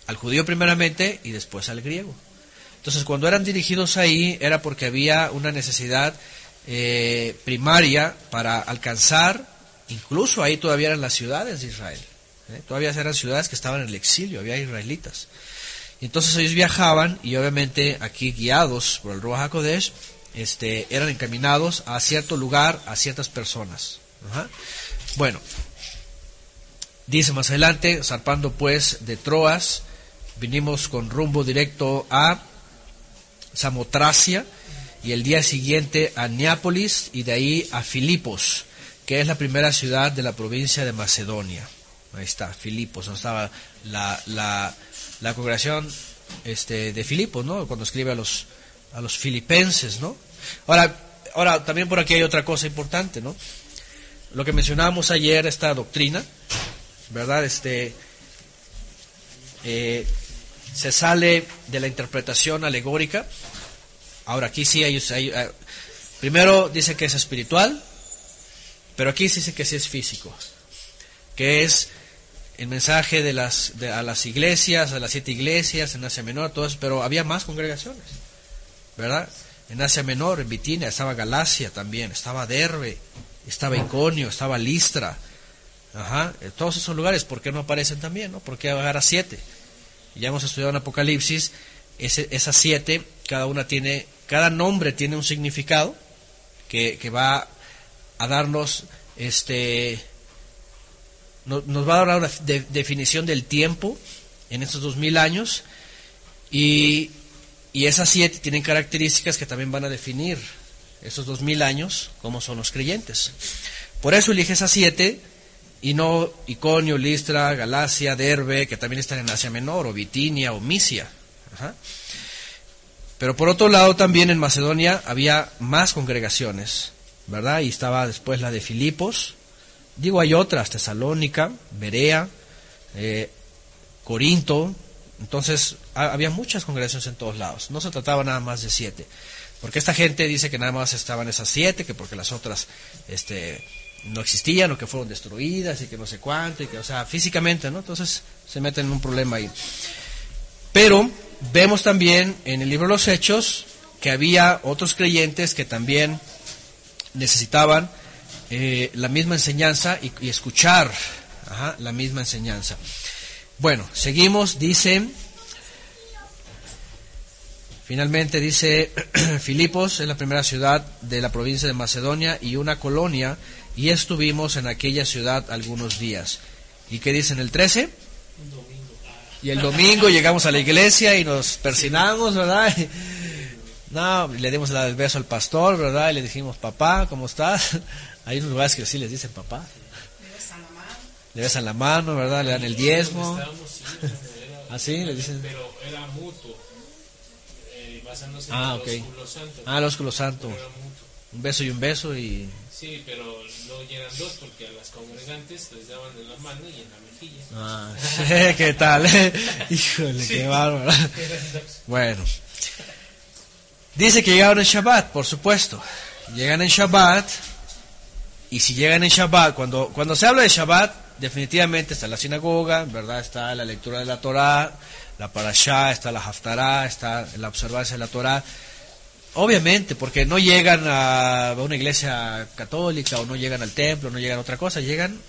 al judío primeramente y después al griego. Entonces, cuando eran dirigidos ahí, era porque había una necesidad eh, primaria para alcanzar, incluso ahí todavía eran las ciudades de Israel. ¿eh? Todavía eran ciudades que estaban en el exilio, había israelitas. Entonces ellos viajaban y obviamente aquí guiados por el Ruach HaKodesh, este, eran encaminados a cierto lugar, a ciertas personas. Bueno, dice más adelante, zarpando pues de Troas, vinimos con rumbo directo a Samotracia y el día siguiente a Neápolis y de ahí a Filipos, que es la primera ciudad de la provincia de Macedonia. Ahí está, Filipos, donde estaba la, la, la congregación este, de Filipos, ¿no? Cuando escribe a los, a los filipenses, ¿no? Ahora, ahora, también por aquí hay otra cosa importante, ¿no? Lo que mencionábamos ayer, esta doctrina, ¿verdad? Este, eh, se sale de la interpretación alegórica. Ahora aquí sí hay, hay- primero dice que es espiritual, pero aquí sí dice que sí es físico, que es el mensaje de las de- a las iglesias, a las siete iglesias en Asia Menor, todo eso, pero había más congregaciones, ¿verdad? En Asia Menor, en Bitinia, estaba Galacia también, estaba Derbe, estaba Iconio, estaba Listra, ajá, en todos esos lugares, ¿por qué no aparecen también, no? ¿Por qué agarra siete? Ya hemos estudiado en Apocalipsis, ese- esas siete, cada una tiene, cada nombre tiene un significado que, que va a darnos, este, no- nos va a dar una de- definición del tiempo en estos dos mil años y, y esas siete tienen características que también van a definir esos dos mil años como son los creyentes. Por eso elige esas siete y no Iconio, Listra, Galacia, Derbe, que también están en Asia Menor, o Bitinia, o Misia. Pero por otro lado también en Macedonia había más congregaciones, ¿verdad? Y estaba después la de Filipos, digo hay otras, Tesalónica, Berea, eh, Corinto, entonces ha- había muchas congregaciones en todos lados, no se trataba nada más de siete, porque esta gente dice que nada más estaban esas siete, que porque las otras este, no existían o que fueron destruidas y que no sé cuánto, y que, o sea, físicamente, ¿no? Entonces se meten en un problema ahí. Pero vemos también en el libro de los Hechos que había otros creyentes que también necesitaban eh, la misma enseñanza y, escuchar la misma enseñanza. Bueno, seguimos, dice, finalmente dice, Filipos es la primera ciudad de la provincia de Macedonia y una colonia, y estuvimos en aquella ciudad algunos días. ¿Y qué dice en el 13? Y el domingo llegamos a la iglesia y nos persinamos, ¿verdad? No, le dimos el beso al pastor, ¿verdad? Y le dijimos, papá, ¿cómo estás? Hay unos lugares que sí les dicen papá. Le besan la mano, ¿verdad? Le dan el diezmo. Estábamos, sí, era- ¿Ah, sí? Le dicen. Pero era mutuo, eh, basándose Ah, en. Ah, el ósculo santo. Pero era mutuo. Un beso y un beso y... Sí, pero no eran dos porque a las congregantes les daban en la mano y en la mejilla. Ah, sí, ¿qué tal? Híjole, qué bárbaro. Bueno. Dice que llegaron en Shabbat, por supuesto. Llegan en Shabbat. Y si llegan en Shabbat, cuando, cuando se habla de Shabbat, definitivamente está la sinagoga, ¿verdad? Está la lectura de la Torah, la Parashá, está la Haftarah, está la observancia de la Torah. Obviamente, porque no llegan a una iglesia católica o no llegan al templo, no llegan a otra cosa, llegan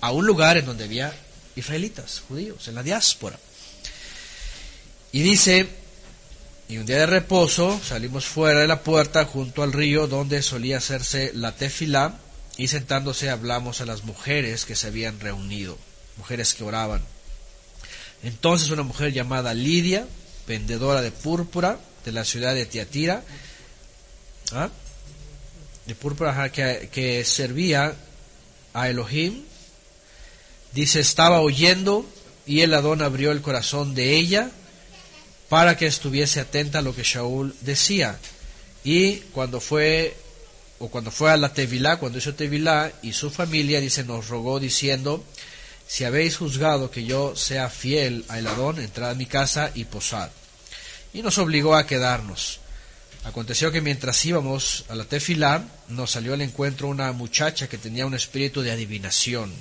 a un lugar en donde había israelitas, judíos, en la diáspora. Y dice, y un día de reposo salimos fuera de la puerta junto al río donde solía hacerse la tefilá y sentándose hablamos a las mujeres que se habían reunido, mujeres que oraban. Entonces una mujer llamada Lidia, vendedora de púrpura de la ciudad de Tiatira, ¿ah? de púrpura que, que servía a Elohim, dice, estaba oyendo y el Adón abrió el corazón de ella para que estuviese atenta a lo que Shaul decía. Y cuando fue, o cuando fue a la Tevilá, cuando hizo Tevilá, y su familia, dice, nos rogó diciendo, si habéis juzgado que yo sea fiel a el Adón, entrad a mi casa y posad. Y nos obligó a quedarnos. Aconteció que mientras íbamos a la Tefilá, nos salió al encuentro una muchacha que tenía un espíritu de adivinación,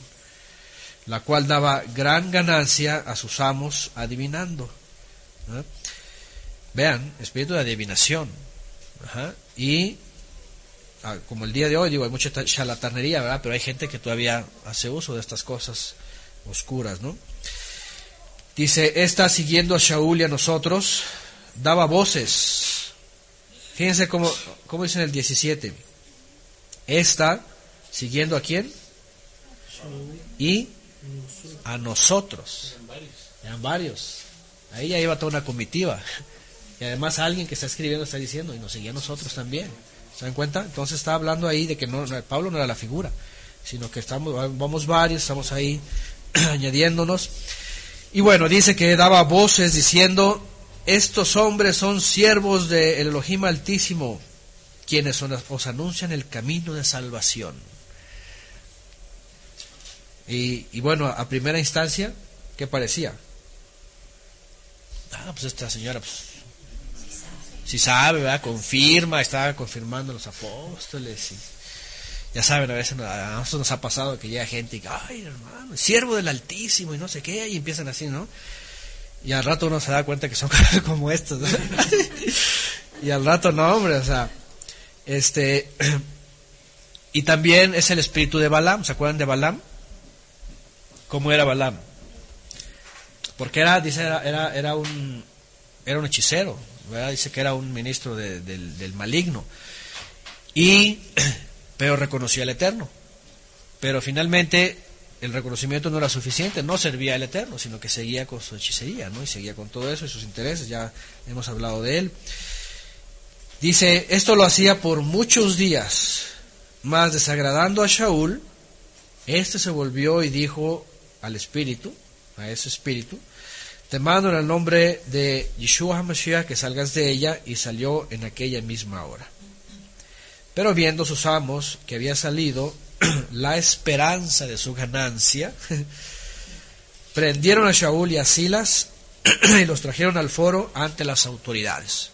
la cual daba gran ganancia a sus amos adivinando. Vean, espíritu de adivinación. Y ah, como el día de hoy, digo, hay mucha ta- charlatanería, ¿verdad? Pero hay gente que todavía hace uso de estas cosas oscuras, ¿no? Dice, esta siguiendo a Shaul y a nosotros, daba voces. Fíjense cómo, cómo dice en el 17. Esta, siguiendo a quién? Y a nosotros. Eran varios. Ahí ya iba toda una comitiva. Y además alguien que está escribiendo está diciendo, y nos seguía a nosotros también. ¿Se dan cuenta? Entonces está hablando ahí de que no, Pablo no era la figura, sino que estamos, vamos varios, estamos ahí añadiéndonos. Y bueno, dice que daba voces diciendo, estos hombres son siervos del Elohim Altísimo, quienes os anuncian el camino de salvación. Y, y bueno, a primera instancia, ¿qué parecía? Ah, pues esta señora, pues, si sabe. Confirma, está confirmando los apóstoles. y ya saben, a veces a nosotros nos ha pasado que llega gente y que, ay, hermano, siervo del Altísimo y no sé qué, y empiezan así, ¿no? Y al rato uno se da cuenta que son como estos. ¿no? y al rato no, hombre, o sea, este. Y también es el espíritu de Balaam, ¿se acuerdan de Balaam? ¿Cómo era Balaam? Porque era, dice, era, era, era un, era un hechicero, Dice que era un ministro de- del, del maligno. Y, pero reconocía al Eterno. Pero finalmente el reconocimiento no era suficiente, no servía al Eterno, sino que seguía con su hechicería, ¿no? Y seguía con todo eso y sus intereses, ya hemos hablado de él. Dice, esto lo hacía por muchos días, mas desagradando a Shaul, este se volvió y dijo al espíritu, a ese espíritu, te mando en el nombre de Yeshua HaMashiach que salgas de ella, y salió en aquella misma hora. Pero viendo sus amos que había salido la esperanza de su ganancia, prendieron a Shaul y a Silas y los trajeron al foro ante las autoridades.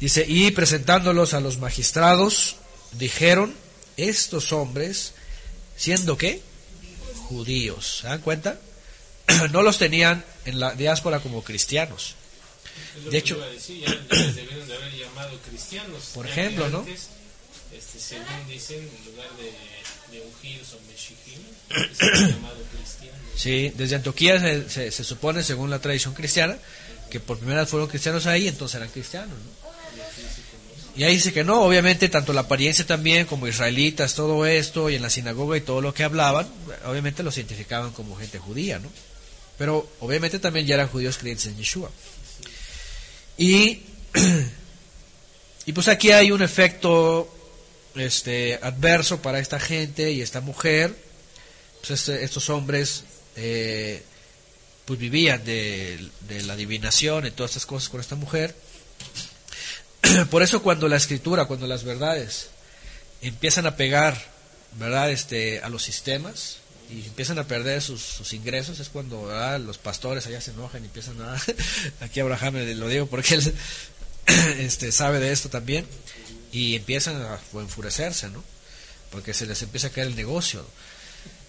Dice, y presentándolos a los magistrados, dijeron, estos hombres, siendo qué? Judíos. ¿Se dan cuenta? no los tenían en la diáspora como cristianos. De hecho- iba a decir, ya les debieron de haber llamado cristianos. Por ejemplo, ¿no? Este, según dicen, en lugar de, de ungidos o meshijim, se han llamado cristianos. Sí, desde Antioquía se, se- se supone, según la tradición cristiana, que por primera vez fueron cristianos ahí, entonces eran cristianos. ¿no? Y ahí dice que no, obviamente tanto la apariencia también como israelitas, todo esto, y en la sinagoga y todo lo que hablaban, obviamente los identificaban como gente judía, ¿no? Pero obviamente también ya eran judíos creyentes en Yeshua. Y, y pues aquí hay un efecto este, adverso para esta gente y esta mujer. Pues este- estos hombres eh, pues vivían de, de la adivinación y todas estas cosas con esta mujer. Por eso cuando la escritura, cuando las verdades empiezan a pegar, ¿verdad? Este, a los sistemas y empiezan a perder sus, ingresos, es cuando ¿verdad? los pastores allá se enojan y empiezan a... Aquí Abraham le- lo digo porque él este, sabe de esto también y empiezan a enfurecerse, ¿no? Porque se les empieza a caer el negocio.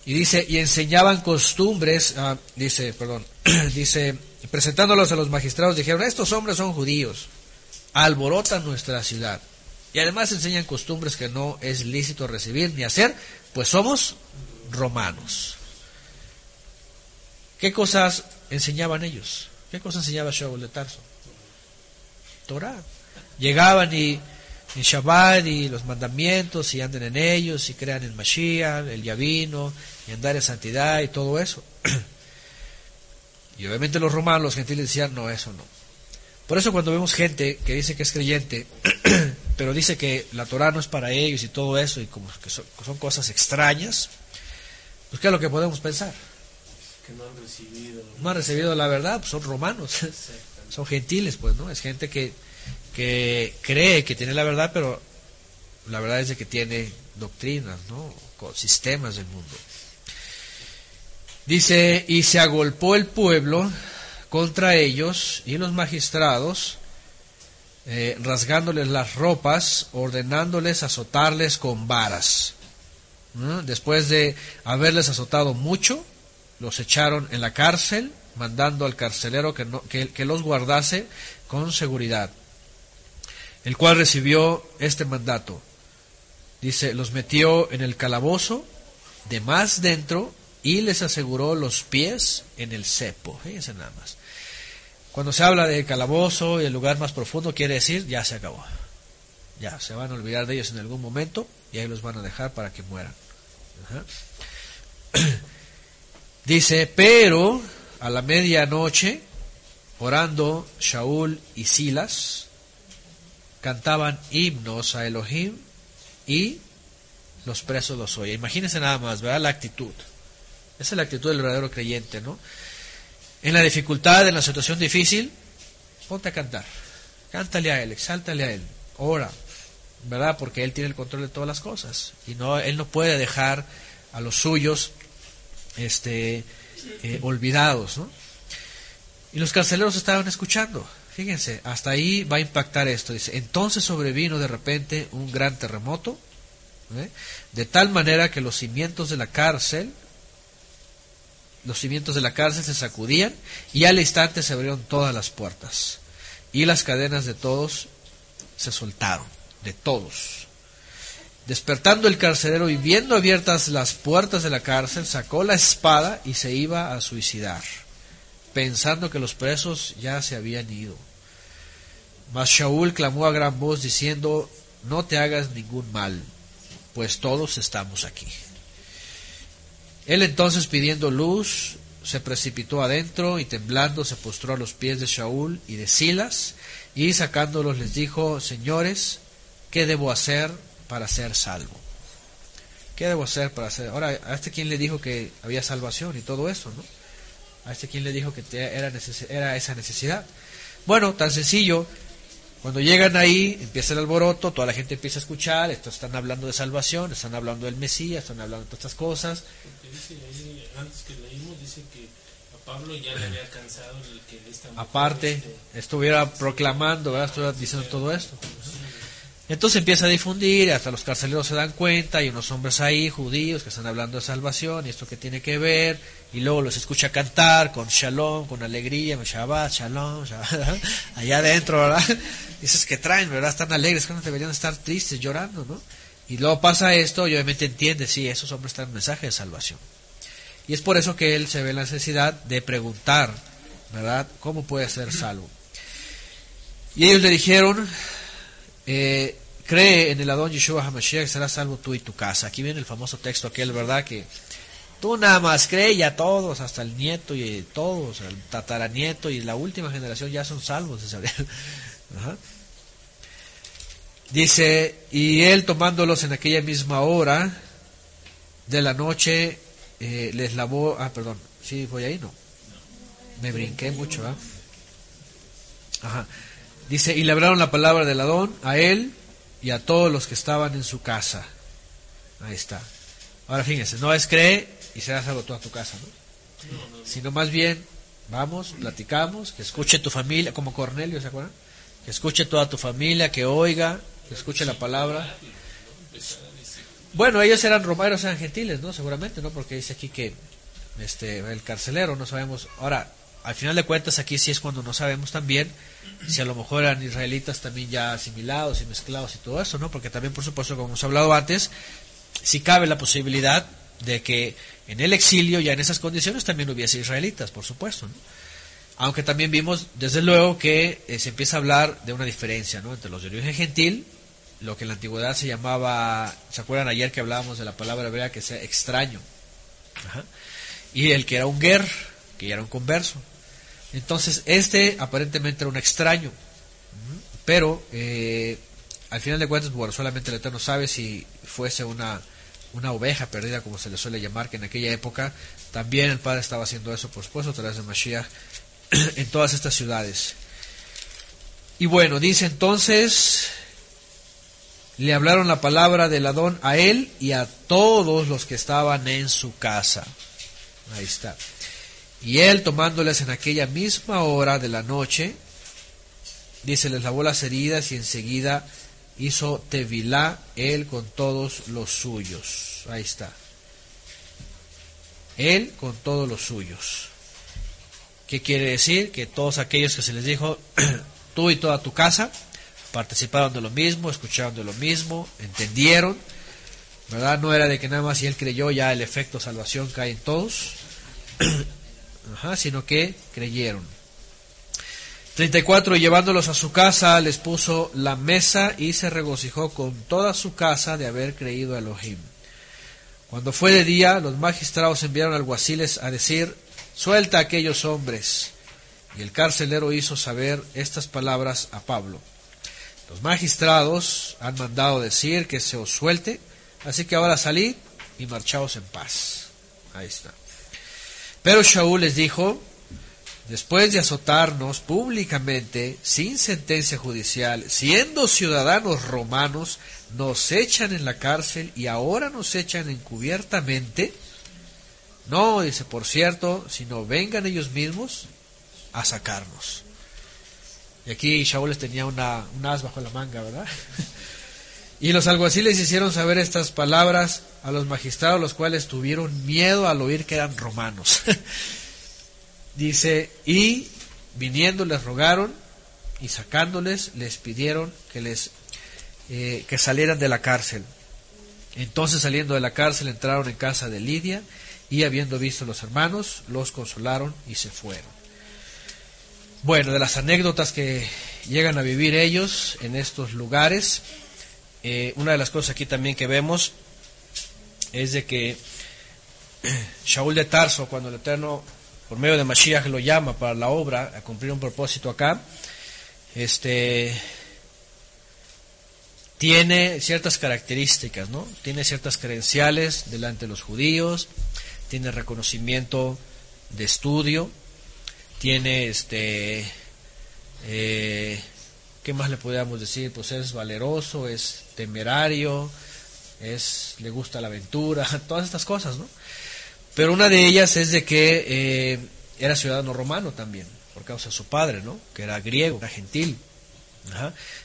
Y dice, y enseñaban costumbres, ah, dice, perdón, dice, presentándolos a los magistrados, dijeron, estos hombres son judíos, alborotan nuestra ciudad. Y además enseñan costumbres que no es lícito recibir ni hacer, pues somos romanos. ¿Qué cosas enseñaban ellos? ¿Qué cosas enseñaba Shaul de Tarso? Torah. Llegaban y en Shabbat y los mandamientos y anden en ellos y crean en Mashiach, el Yavino y andar en santidad y todo eso. Y obviamente los romanos, los gentiles decían, no, eso no. Por eso cuando vemos gente que dice que es creyente, pero dice que la Torah no es para ellos y todo eso, y como que son, son cosas extrañas, pues ¿qué es lo que podemos pensar? Que no han recibido. No han recibido la verdad, pues son romanos, son gentiles, pues, ¿no? Es gente que, que cree que tiene la verdad, pero la verdad es de que tiene doctrinas, ¿no? Con sistemas del mundo. Dice, y se agolpó el pueblo contra ellos y los magistrados, eh, rasgándoles las ropas, ordenándoles azotarles con varas. Después de haberles azotado mucho, los echaron en la cárcel, mandando al carcelero que, no- que- que los guardase con seguridad, el cual recibió este mandato. Dice, los metió en el calabozo, de más dentro, y les aseguró los pies en el cepo. Fíjense nada más. Cuando se habla de calabozo y el lugar más profundo, quiere decir, ya se acabó. Ya, se van a olvidar de ellos en algún momento y ahí los van a dejar para que mueran. Dice, pero a la medianoche orando Shaul y Silas, cantaban himnos a Elohim y los presos los oyen. Imagínense nada más, ¿verdad? La actitud. Esa es la actitud del verdadero creyente, ¿no? En la dificultad, en la situación difícil, ponte a cantar. Cántale a Él, exáltale a Él, ora, ¿verdad? Porque Él tiene el control de todas las cosas. Y no, Él no puede dejar a los suyos este, eh, olvidados, ¿no? Y los carceleros estaban escuchando. Fíjense, hasta ahí va a impactar esto. Dice, entonces sobrevino de repente un gran terremoto, ¿eh? de tal manera que los cimientos de la cárcel, los cimientos de la cárcel se sacudían y al instante se abrieron todas las puertas y las cadenas de todos se soltaron, de todos. Despertando el carcelero y viendo abiertas las puertas de la cárcel, sacó la espada y se iba a suicidar, pensando que los presos ya se habían ido. Mas Shaul clamó a gran voz diciendo, no te hagas ningún mal, pues todos estamos aquí. Él entonces pidiendo luz, se precipitó adentro y temblando se postró a los pies de Shaul y de Silas, y sacándolos les dijo, señores, ¿qué debo hacer para ser salvo? ¿Qué debo hacer para ser? Ahora, a este quien le dijo que había salvación y todo eso, ¿no? A este quien le dijo que era, era esa necesidad. Bueno, tan sencillo, cuando llegan ahí, empieza el alboroto, toda la gente empieza a escuchar, estos están hablando de salvación, están hablando del Mesías, están hablando de todas estas cosas. Porque dice ahí, antes que leímos, dice que a Pablo ya le había el que esta mujer, Aparte, este, estuviera proclamando, ¿verdad? estuviera diciendo todo esto. Entonces empieza a difundir, hasta los carceleros se dan cuenta, hay unos hombres ahí, judíos, que están hablando de salvación, y esto que tiene que ver, y luego los escucha cantar con shalom, con alegría, Shabbat, shalom, Shabbat, allá adentro, ¿verdad? Dices que traen, ¿verdad? Están alegres, que no deberían estar tristes, llorando, ¿no? Y luego pasa esto, y obviamente entiende, sí, esos hombres traen un mensaje de salvación. Y es por eso que él se ve la necesidad de preguntar, ¿verdad? ¿Cómo puede ser salvo? Y ellos le dijeron, eh, cree en el Adón Yeshua HaMashiach, serás salvo tú y tu casa. Aquí viene el famoso texto aquel, ¿verdad? Que tú nada más cree y a todos, hasta el nieto y todos, el tataranieto y la última generación ya son salvos. Ajá. Dice, y él tomándolos en aquella misma hora de la noche, eh, les lavó, ah, perdón, sí, voy ahí, no. Me brinqué mucho, ¿ah? Ajá. Dice, y le hablaron la palabra del Adón a él y a todos los que estaban en su casa. Ahí está. Ahora fíjense, no es cree y será salvo toda tu casa, ¿no? Sino más bien, vamos, platicamos, que escuche tu familia, como Cornelio, ¿se acuerdan? Que escuche toda tu familia, que oiga, que escuche la palabra. Bueno, ellos eran romanos, eran gentiles, ¿no? Seguramente, ¿no? Porque dice aquí que este el carcelero, no sabemos. Ahora, al final de cuentas, aquí sí es cuando no sabemos también si a lo mejor eran israelitas también ya asimilados y mezclados y todo eso, ¿no? Porque también, por supuesto, como hemos hablado antes, si cabe la posibilidad de que en el exilio, ya en esas condiciones, también hubiese israelitas, por supuesto, ¿no? Aunque también vimos, desde luego, que eh, se empieza a hablar de una diferencia, ¿no? Entre los de origen gentil, lo que en la antigüedad se llamaba, ¿se acuerdan ayer que hablábamos de la palabra hebrea que sea extraño? Y el que era un ger, que ya era un converso. Entonces, este aparentemente era un extraño, pero eh, al final de cuentas, bueno, solamente el Eterno sabe si fuese una, una oveja perdida, como se le suele llamar, que en aquella época también el Padre estaba haciendo eso, por supuesto, a través de Mashiach, en todas estas ciudades. Y bueno, dice entonces, le hablaron la palabra del Adón a él y a todos los que estaban en su casa. Ahí está. Y él, tomándoles en aquella misma hora de la noche, dice, les lavó las heridas y enseguida hizo Tevilá él con todos los suyos. Ahí está. Él con todos los suyos. ¿Qué quiere decir? Que todos aquellos que se les dijo, tú y toda tu casa, participaron de lo mismo, escucharon de lo mismo, entendieron, ¿verdad? No era de que nada más si él creyó ya el efecto salvación cae en todos, Sino que creyeron. 34. Llevándolos a su casa, les puso la mesa y se regocijó con toda su casa de haber creído a Elohim. Cuando fue de día, los magistrados enviaron alguaciles a decir, suelta a aquellos hombres. Y el carcelero hizo saber estas palabras a Pablo. Los magistrados han mandado decir que se os suelte, así que ahora salid y marchaos en paz. Ahí está. Pero Shaul les dijo, después de azotarnos públicamente, sin sentencia judicial, siendo ciudadanos romanos, nos echan en la cárcel y ahora nos echan encubiertamente. No, dice, por cierto, sino vengan ellos mismos a sacarnos. Y aquí Shaul les tenía una, un as bajo la manga, ¿verdad? Y los alguaciles hicieron saber estas palabras a los magistrados, los cuales tuvieron miedo al oír que eran romanos. Dice, y viniendo les rogaron y sacándoles les pidieron que les eh, que salieran de la cárcel. Entonces saliendo de la cárcel entraron en casa de Lidia y habiendo visto a los hermanos los consolaron y se fueron. Bueno, de las anécdotas que llegan a vivir ellos en estos lugares, eh, una de las cosas aquí también que vemos es de que Shaul de Tarso, cuando el Eterno, por medio de Mashiach, lo llama para la obra, a cumplir un propósito acá, este, tiene ciertas características, ¿no? Tiene ciertas credenciales delante de los judíos, tiene reconocimiento de estudio, tiene este, eh, ¿qué más le podríamos decir? Pues es valeroso, es temerario, es le gusta la aventura, todas estas cosas, ¿no? Pero una de ellas es de que eh, era ciudadano romano también, por causa de su padre, ¿no? Que era griego, era gentil.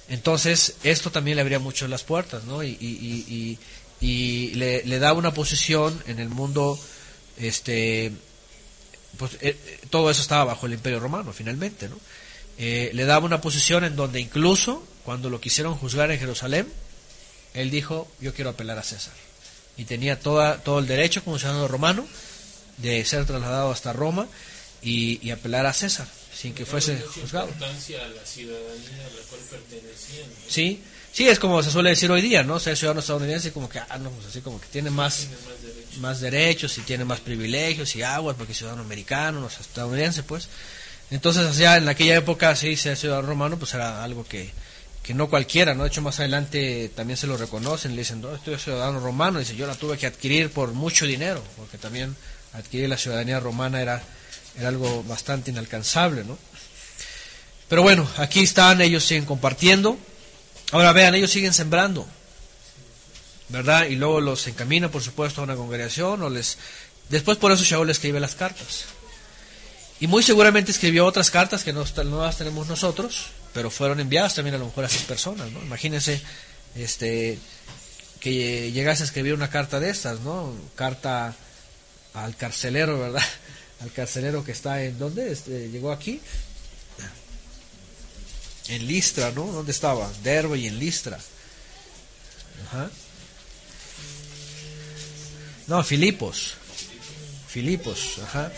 Entonces, esto también le abría mucho las puertas, ¿no? Y, y, y, le, le, daba una posición en el mundo, este, pues eh, todo eso estaba bajo el imperio romano, finalmente, ¿no? Eh, le daba una posición en donde incluso cuando lo quisieron juzgar en Jerusalén, él dijo, yo quiero apelar a César. Y tenía toda, todo el derecho como ciudadano romano de ser trasladado hasta Roma y, y apelar a César, sin que fuese juzgado. A la ciudadanía a la cual pertenecían, ¿no? Sí, sí, es como se suele decir hoy día, ¿no? Ser ciudadano estadounidense como que, ah, no, pues así como que tiene más, Tiene más derechos. más derechos y tiene más privilegios y aguas porque es ciudadano americano, no es estadounidense, pues. Entonces, sea, en aquella época, sí, ser ciudadano romano, pues era algo que, que no cualquiera, ¿no? De hecho, más adelante también se lo reconocen, le dicen, no, estoy ciudadano romano, dice, yo la tuve que adquirir por mucho dinero, porque también adquirir la ciudadanía romana era, era algo bastante inalcanzable, ¿no? Pero bueno, aquí están, ellos siguen compartiendo. Ahora vean, ellos siguen sembrando, ¿verdad? Y luego los encamina, por supuesto, a una congregación, o les... Después por eso Shaul escribe las cartas. Y muy seguramente escribió otras cartas que no, las tenemos nosotros, pero fueron enviadas también a lo mejor a esas personas, ¿no? Imagínense este, que llegase a escribir una carta de estas, ¿no? Carta al carcelero, ¿verdad? Al carcelero que está en, ¿dónde? Este, llegó aquí. En Listra, ¿no? ¿Dónde estaba? Derbe y en Listra. Ajá. No, Filipos. Filipos, ajá.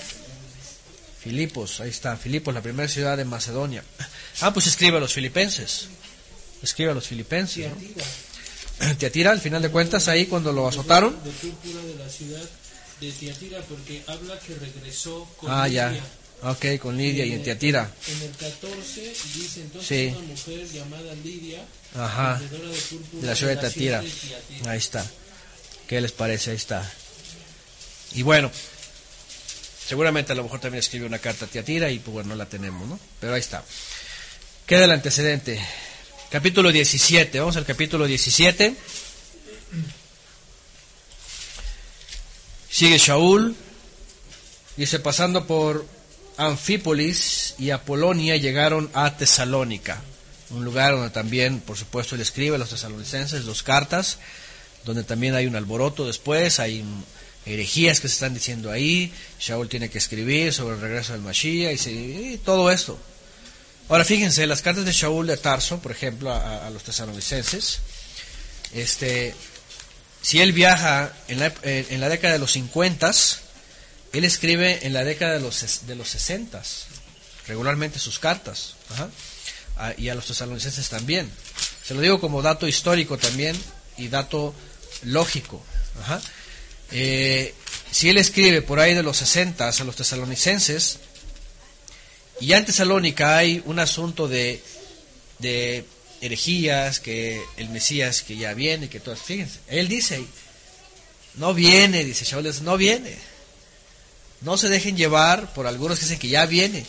Filipos, ahí está, Filipos, la primera ciudad de Macedonia. Ah, pues escribe a los filipenses. Escribe a los filipenses. ¿no? Teatira, al final de cuentas, ahí cuando lo azotaron. De púrpura de la ciudad de Tiatira, porque habla que regresó con Ah, ya. Ok, con Lidia y en Teatira. En el 14 dice entonces Sí. una mujer llamada Lidia, Ajá. de De la ciudad de Tiatira. Tiatira. Ahí está. ¿Qué les parece? Ahí está. Y bueno, seguramente a lo mejor también escribió una carta a Tiatira y pues bueno, no la tenemos, ¿no? Pero ahí está. Queda el antecedente. Capítulo 17. Vamos al capítulo 17. Sigue Shaul. Dice, pasando por Anfípolis y Apolonia, llegaron a Tesalónica. Un lugar donde también, por supuesto, él escribe a los tesalonicenses dos cartas, donde también hay un alboroto después, hay herejías que se están diciendo ahí. Shaul tiene que escribir sobre el regreso del Mashiach y, todo esto. Ahora fíjense, las cartas de Shaul de Tarso, por ejemplo, a, los tesalonicenses, este, si él viaja en la, eh, década de los 50, él escribe en la década de los, de los 60, regularmente sus cartas, y a los tesalonicenses también. Se lo digo como dato histórico también y dato lógico. Eh, si él escribe por ahí de los 60 a los tesalonicenses, Y ya en Tesalónica hay un asunto de, de herejías, que el Mesías que ya viene, que todas. Fíjense, él dice no viene, dice Shaul, no viene. No se dejen llevar por algunos que dicen que ya viene.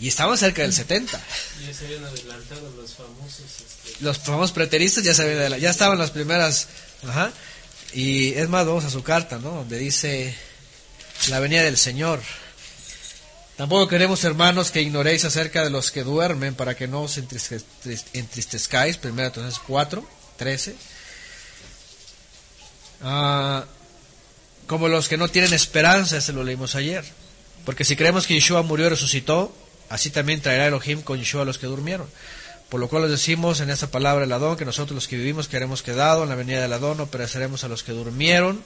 Y estaban cerca del 70. Ya se habían adelantado los famosos. Este, Los famosos preteristas ya, se habían ya estaban las primeras. Ajá. Y es más, vamos a su carta, ¿no? Donde dice la venida del Señor. Tampoco queremos, hermanos, que ignoréis acerca de los que duermen para que no os entriste- entristezcáis. Primero, entonces 4, 13. Ah, como los que no tienen esperanza, este lo leímos ayer. Porque si creemos que Yeshua murió y resucitó, así también traerá Elohim con Yeshua a los que durmieron. Por lo cual les decimos en esta palabra el Adón, que nosotros los que vivimos queremos quedado en la venida del Adón, no pereceremos a los que durmieron,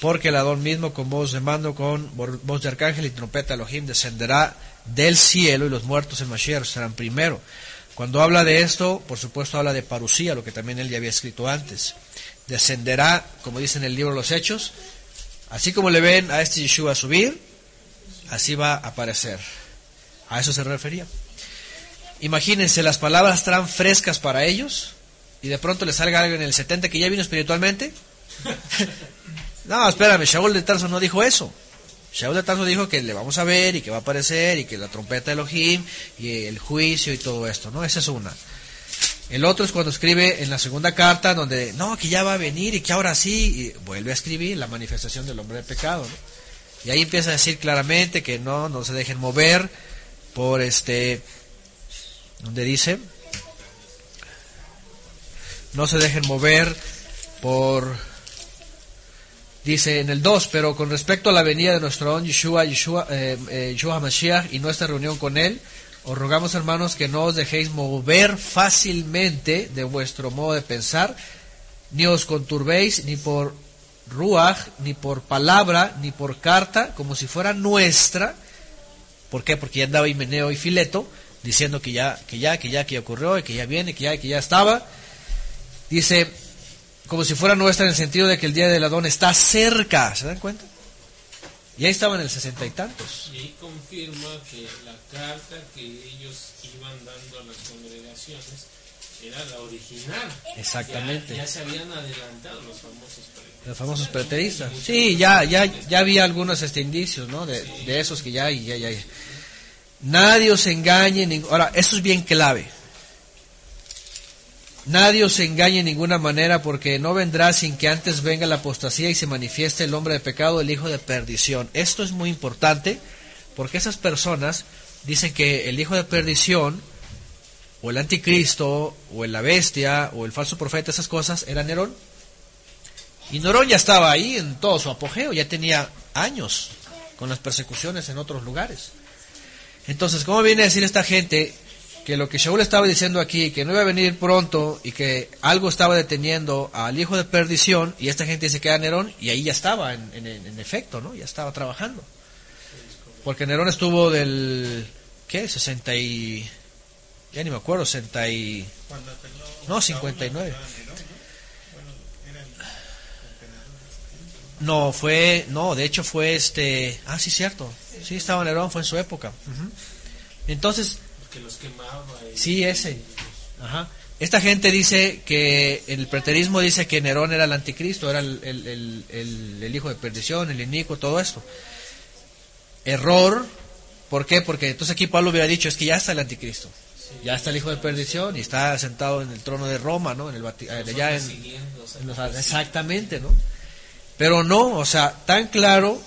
porque el Adón mismo con voz de mando, con voz de arcángel y trompeta Elohim descenderá del cielo y los muertos en Mashiach serán primero. Cuando habla de esto, por supuesto habla de parusía, lo que también él ya había escrito antes. Descenderá, como dice en el libro de los Hechos, así como le ven a este Yeshua subir, así va a aparecer. A eso se refería. Imagínense, las palabras estarán frescas para ellos y de pronto le salga algo en el 70 que ya vino espiritualmente. no, espérame, Shaul de Tarso no dijo eso. Shaul de Tarso dijo que le vamos a ver y que va a aparecer y que la trompeta de Elohim y el juicio y todo esto, ¿no? Esa es una. El otro es cuando escribe en la segunda carta donde, no, que ya va a venir y que ahora sí, y vuelve a escribir la manifestación del hombre de pecado, ¿no? Y ahí empieza a decir claramente que no, no se dejen mover por este, donde dice, no se dejen mover por, dice en el 2, pero con respecto a la venida de nuestro don Yeshua, Yeshua, eh, eh, Yeshua Mashiach y nuestra reunión con él, os rogamos hermanos que no os dejéis mover fácilmente de vuestro modo de pensar, ni os conturbéis ni por ruaj, ni por palabra, ni por carta, como si fuera nuestra. ¿Por qué? Porque ya andaba Himeneo y Fileto diciendo que ya, que ya, que ya, que ya ocurrió, y que ya viene, que ya, que ya estaba. Dice, como si fuera nuestra en el sentido de que el día del Adón está cerca, ¿se dan cuenta? Y ahí estaban en el sesenta y tantos. y ahí confirma que la carta que ellos iban dando a las congregaciones era la original. Exactamente. Ya, ya se habían adelantado los famosos preteristas. Los famosos preteristas. Sí, ya, ya, ya había algunos este, indicios, ¿no? De, de esos que ya, ya, ya. Nadie os engañe. Ahora, esto es bien clave. Nadie os engañe en ninguna manera porque no vendrá sin que antes venga la apostasía y se manifieste el hombre de pecado, el hijo de perdición. Esto es muy importante porque esas personas dicen que el hijo de perdición o el anticristo o la bestia o el falso profeta, esas cosas, era Nerón. Y Nerón ya estaba ahí en todo su apogeo, ya tenía años con las persecuciones en otros lugares. Entonces, ¿cómo viene a decir esta gente que lo que Shaul estaba diciendo aquí, que no iba a venir pronto y que algo estaba deteniendo al hijo de perdición, y esta gente dice que era Nerón, y ahí ya estaba en, en- en efecto, ¿no? Ya estaba trabajando. Porque Nerón estuvo del, ¿qué? 60 y... Ya ni me acuerdo, 60 y... No, 59. Nerón, ¿no? Bueno, era el No, fue, no, de hecho fue este, ah, sí, cierto, sí, estaba Nerón, fue en su época. Entonces, Que los quemaba. Y, sí, ese, ajá. Esta gente dice que el preterismo dice que Nerón era el anticristo, era el, el- el- el- el hijo de perdición, el inicuo, todo esto. Error, ¿por qué? Porque entonces aquí Pablo hubiera dicho, es que ya está el anticristo, ya está el hijo de perdición y está sentado en el trono de Roma, ¿no? En el allá en, los- exactamente, ¿no? Pero no, o sea, tan claro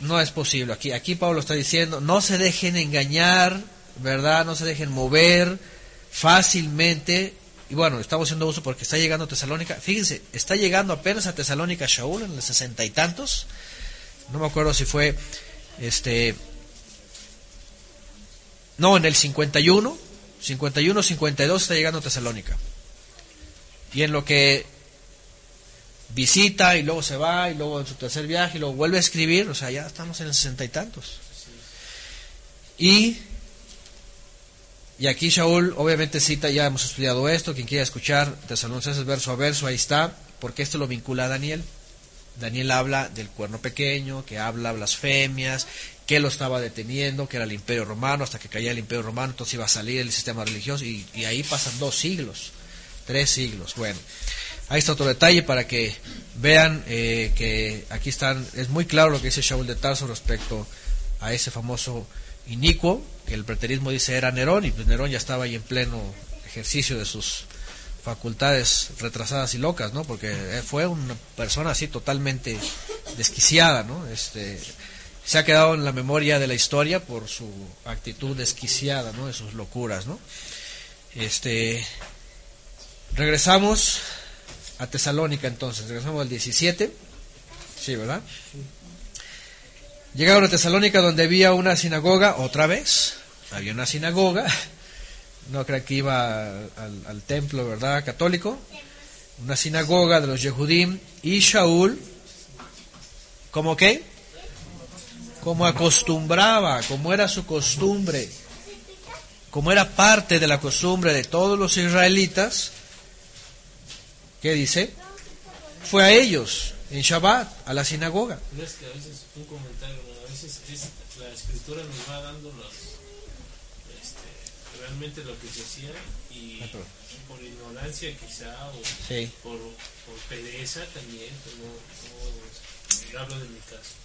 no es posible. Aquí, aquí Pablo está diciendo, no se dejen engañar, ¿verdad? No se dejen mover fácilmente. Y bueno, estamos haciendo uso porque está llegando a Tesalónica. Fíjense, está llegando apenas a Tesalónica Shaul en los sesenta y tantos. No me acuerdo si fue, este, no, en el 51, 51, 52 está llegando a Tesalónica. Y en lo que visita y luego se va y luego en su tercer viaje y luego vuelve a escribir, o sea, ya estamos en el sesenta y tantos. Y, y aquí Shaul obviamente cita, ya hemos estudiado esto, quien quiera escuchar Tesalonicenses verso a verso, ahí está, porque esto lo vincula a Daniel. Daniel habla del cuerno pequeño, que habla blasfemias, que lo estaba deteniendo, que era el imperio romano, hasta que caía el imperio romano, entonces iba a salir el sistema religioso y, y ahí pasan dos siglos, tres siglos. Bueno, ahí está otro detalle para que vean eh, que aquí están, es muy claro lo que dice Shaul de Tarso respecto a ese famoso inicuo, que el preterismo dice era Nerón, y pues Nerón ya estaba ahí en pleno ejercicio de sus facultades retrasadas y locas, ¿no? Porque eh, fue una persona así totalmente desquiciada, ¿no? Este, se ha quedado en la memoria de la historia por su actitud desquiciada, ¿no? De sus locuras, ¿no? Este, regresamos a Tesalónica entonces, regresamos al 17, sí, ¿verdad? Llegaron a Tesalónica donde había una sinagoga, otra vez, había una sinagoga, no creo que iba al, al templo, ¿verdad? Católico, una sinagoga de los Yehudim, y Shaul, ¿cómo qué? Como acostumbraba, como era su costumbre, como era parte de la costumbre de todos los israelitas, ¿qué dice? Fue a ellos en Shabbat, a la sinagoga. No es que a veces, un comentario, a veces es, la escritura nos va dando los, este, realmente lo que se hacía y por ignorancia quizá o Sí. por, por pereza también, pues no, no- hablo de mi caso,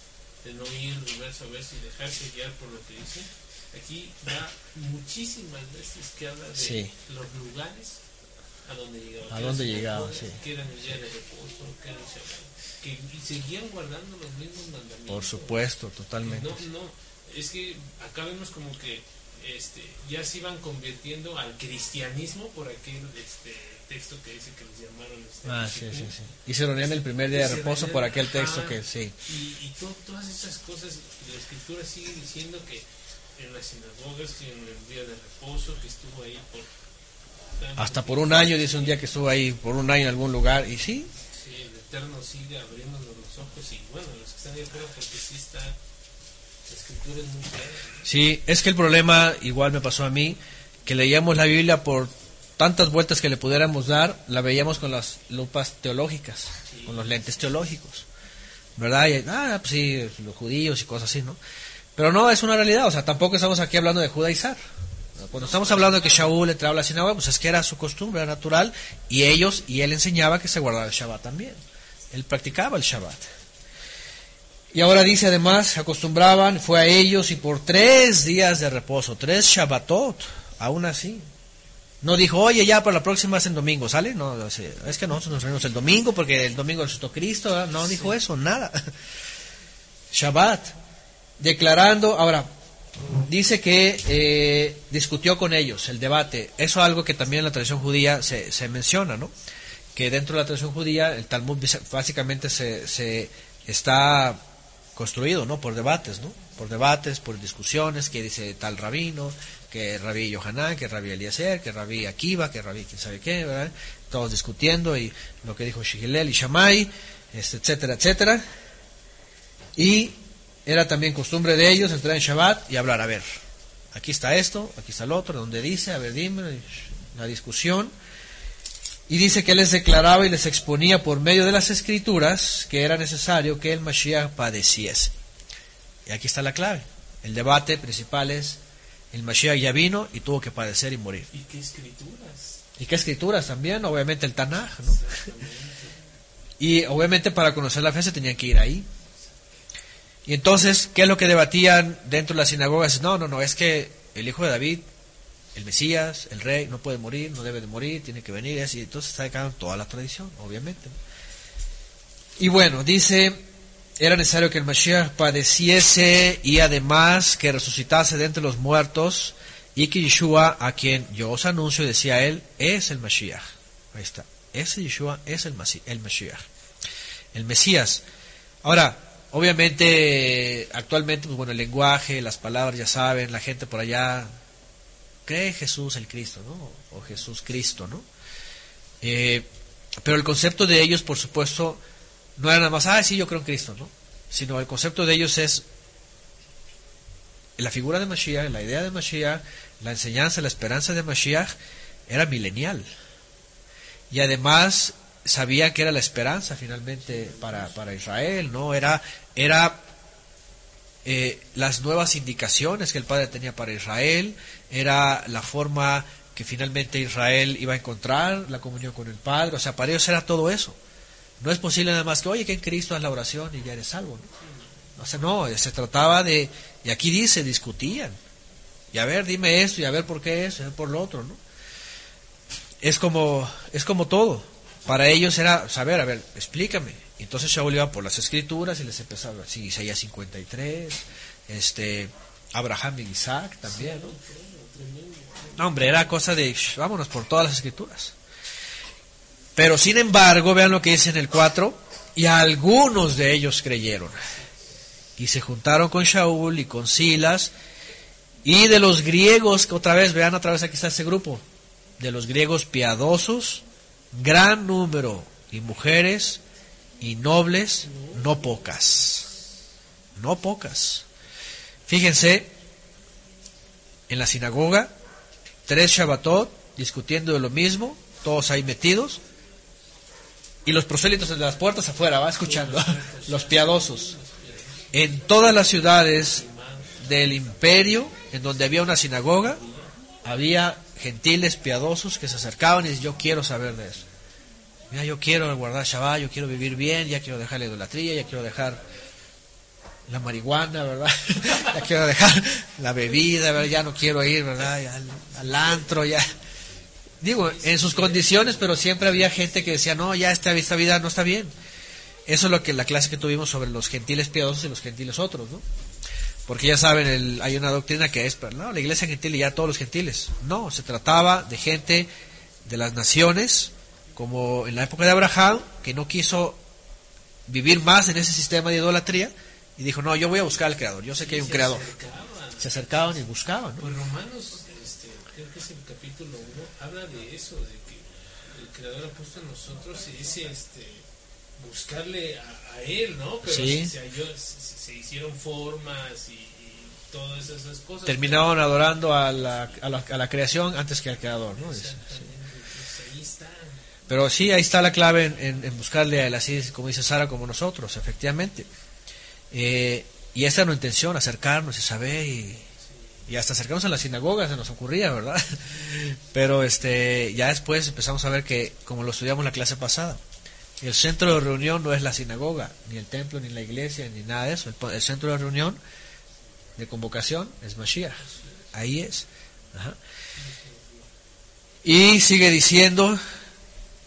de no ir verso a verso y dejarse guiar por lo que dice. Aquí va muchísimas veces que habla de Sí. los lugares a donde llegaba. A que dónde llegaba, sí. Que eran el día de reposo, que era el Shabbat, que seguían guardando los mismos mandamientos. Por supuesto, totalmente. No, no, es que acá vemos como que este, ya se iban convirtiendo al cristianismo por aquel este, texto que dice que los llamaron. Este, Ah, sí, sí, sí. Y se reunían el primer día de reposo por aquel texto que sí. Y, y to- todas esas cosas, la escritura sigue diciendo que en las sinagogas, que en el día de reposo, que estuvo ahí por... Hasta por un año, dice un día que estuvo ahí por un año en algún lugar. Y sí, Sí, el Eterno sigue abriéndonos los ojos y bueno, los que están ahí afuera, porque sí está... La escritura es muy clara. ¿no? sí, es que el problema, igual me pasó a mí, que leíamos la Biblia por tantas vueltas que le pudiéramos dar, la veíamos con las lupas teológicas, con los lentes teológicos. ¿Verdad? Y, ah, pues sí, los judíos y cosas así, ¿no? Pero no, es una realidad, o sea, tampoco estamos aquí hablando de judaizar. Cuando estamos hablando de que Shaul entraba a la sinagoga, pues es que era su costumbre, era natural, y ellos, y él enseñaba que se guardaba el Shabbat también. Él practicaba el Shabbat. Y ahora dice además, se acostumbraban, fue a ellos y por tres días de reposo, tres Shabbatot, aún así. No dijo, oye, ya para la próxima es en domingo, ¿sale? No, es que nosotros nos reunimos el domingo porque el domingo resucitó Cristo, no dijo eso, nada. Shabbat, declarando, ahora, dice que eh, discutió con ellos el debate. Eso es algo que también en la tradición judía se, menciona, ¿no? Que dentro de la tradición judía el Talmud básicamente se, se está construido, ¿no? Por debates, ¿no? Por debates, por discusiones, que dice tal rabino, que rabí Yohanan, que rabí Eliezer, que rabí Akiva, que rabí quién sabe qué, ¿verdad? Todos discutiendo y lo que dijo Shigilel y Shammai, este, etcétera, etcétera. Y era también costumbre de ellos entrar en Shabbat y hablar, a ver, aquí está esto, aquí está el otro, donde dice, a ver, dime, la discusión. Y dice que les declaraba y les exponía por medio de las escrituras que era necesario que el Mashiach padeciese. Y aquí está la clave. El debate principal es, el Mashiach ya vino y tuvo que padecer y morir. ¿Y qué escrituras? ¿Y qué escrituras también? Obviamente el Tanaj, ¿no? Y obviamente para conocer la fe se tenían que ir ahí. Y entonces, ¿qué es lo que debatían dentro de las sinagogas? No, no, no, es que el hijo de David, el Mesías, el rey, no puede morir, no debe de morir, tiene que venir, y así. Entonces está quedando toda la tradición, obviamente. Y bueno, dice, era necesario que el Mashiach padeciese y además que resucitase de entre los muertos y que Yeshua, a quien yo os anuncio, decía él, es el Mashiach. Ahí está. Ese Yeshua es el Mashiach. El Mesías. Ahora, obviamente, actualmente, pues bueno, el lenguaje, las palabras, ya saben, la gente por allá cree Jesús el Cristo, ¿no? O Jesús Cristo, ¿no? Eh, pero el concepto de ellos, por supuesto, no era nada más, ah, sí, yo creo en Cristo, ¿no? Sino el concepto de ellos es la figura de Mashiach, la idea de Mashiach, la enseñanza, la esperanza de Mashiach era milenial. Y además sabía que era la esperanza finalmente para, para Israel, ¿no? Era, era eh, las nuevas indicaciones que el Padre tenía para Israel, era la forma que finalmente Israel iba a encontrar la comunión con el Padre, o sea, para ellos era todo eso. No es posible nada más que, oye, que en Cristo haz la oración y ya eres salvo. ¿no? O sea, no, se trataba de, y aquí dice, discutían. Y a ver, dime esto, y a ver por qué eso, y a ver por lo otro, ¿no? Es como, es como todo. Para ellos era saber, a ver, explícame. Entonces Shaul iba por las escrituras y les empezaba, sí, Isaías 53, este, Abraham y Isaac también, ¿no? Hombre, era cosa de, "Shh, vámonos por todas las escrituras. Pero sin embargo, vean lo que dice en el 4, y algunos de ellos creyeron. Y se juntaron con Shaul y con Silas, y de los griegos, que otra vez, vean otra vez aquí está ese grupo, de los griegos piadosos, gran número, y mujeres y nobles, no pocas. No pocas. Fíjense, en la sinagoga, tres Shabbatot discutiendo de lo mismo, todos ahí metidos, y los prosélitos de las puertas afuera, va escuchando, los piadosos. En todas las ciudades del imperio, en donde había una sinagoga, había gentiles piadosos que se acercaban y yo quiero saber de eso. Mira, yo quiero guardar Shabbat, yo quiero vivir bien, ya quiero dejar la idolatría, ya quiero dejar la marihuana, ¿verdad? ya quiero dejar la bebida. Ya no quiero ir, ¿verdad? Al antro, ya. Digo, en sus condiciones, pero siempre había gente que decía, no, ya esta, esta vida no está bien. Eso es lo que la clase que tuvimos sobre los gentiles piadosos y los gentiles otros, ¿no? Porque ya saben, el- hay una doctrina que es, no, la iglesia gentil y ya todos los gentiles. No, se trataba de gente de las naciones, como en la época de Abraham, que no quiso vivir más en ese sistema de idolatría y dijo, no, yo voy a buscar al Creador, yo sé que hay un Se Creador. acercaban. Se acercaban y buscaban, ¿no? Pues Romanos, este, creo que es el capítulo 1, habla de eso, de que el Creador ha puesto en nosotros ese, este, buscarle a, a Él, ¿no? Pero Sí. se, se- se hicieron formas y, y todas esas cosas. Terminaban adorando a la, a la, a la creación antes que al Creador, ¿no? Sí. Pues ahí está. Pero sí, ahí está la clave en, en- en buscarle a él, así como dice Sara, como nosotros, efectivamente. Eh, y esta es nuestra intención, acercarnos y saber y, y hasta acercarnos a la sinagoga se nos ocurría, ¿verdad? Pero este, ya después empezamos a ver que, como lo estudiamos en la clase pasada, el centro de reunión no es la sinagoga, ni el templo, ni la iglesia, ni nada de eso. El, centro de reunión, de convocación, es Mashiach. Ahí es. Ajá. Y sigue diciendo,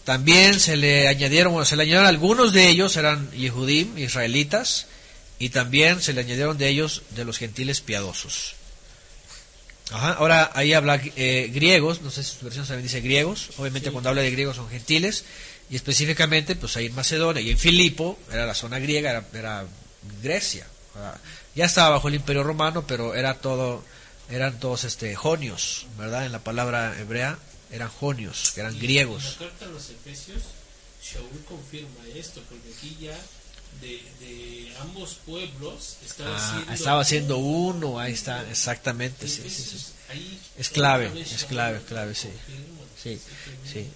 también se le añadieron, bueno, se le añadieron algunos de ellos, eran Yehudim, israelitas, y también se le añadieron de ellos de los gentiles piadosos. Ajá, ahora ahí habla eh, griegos, no sé si su versión también dice griegos, obviamente cuando habla de griegos son gentiles, y específicamente pues ahí en Macedonia y en Filipo, era la zona griega, era, era Grecia. Ya estaba bajo el imperio romano, pero era todo, eran todos este jonios, ¿verdad? En la palabra hebrea eran jonios, que eran Y griegos. En la carta a los Efesios, Shaul confirma esto, porque aquí ya de, de ambos pueblos estaba Ah, estaba uno, ahí está, exactamente, sí, sí, Es clave, es clave, clave, sí. Sí, sí.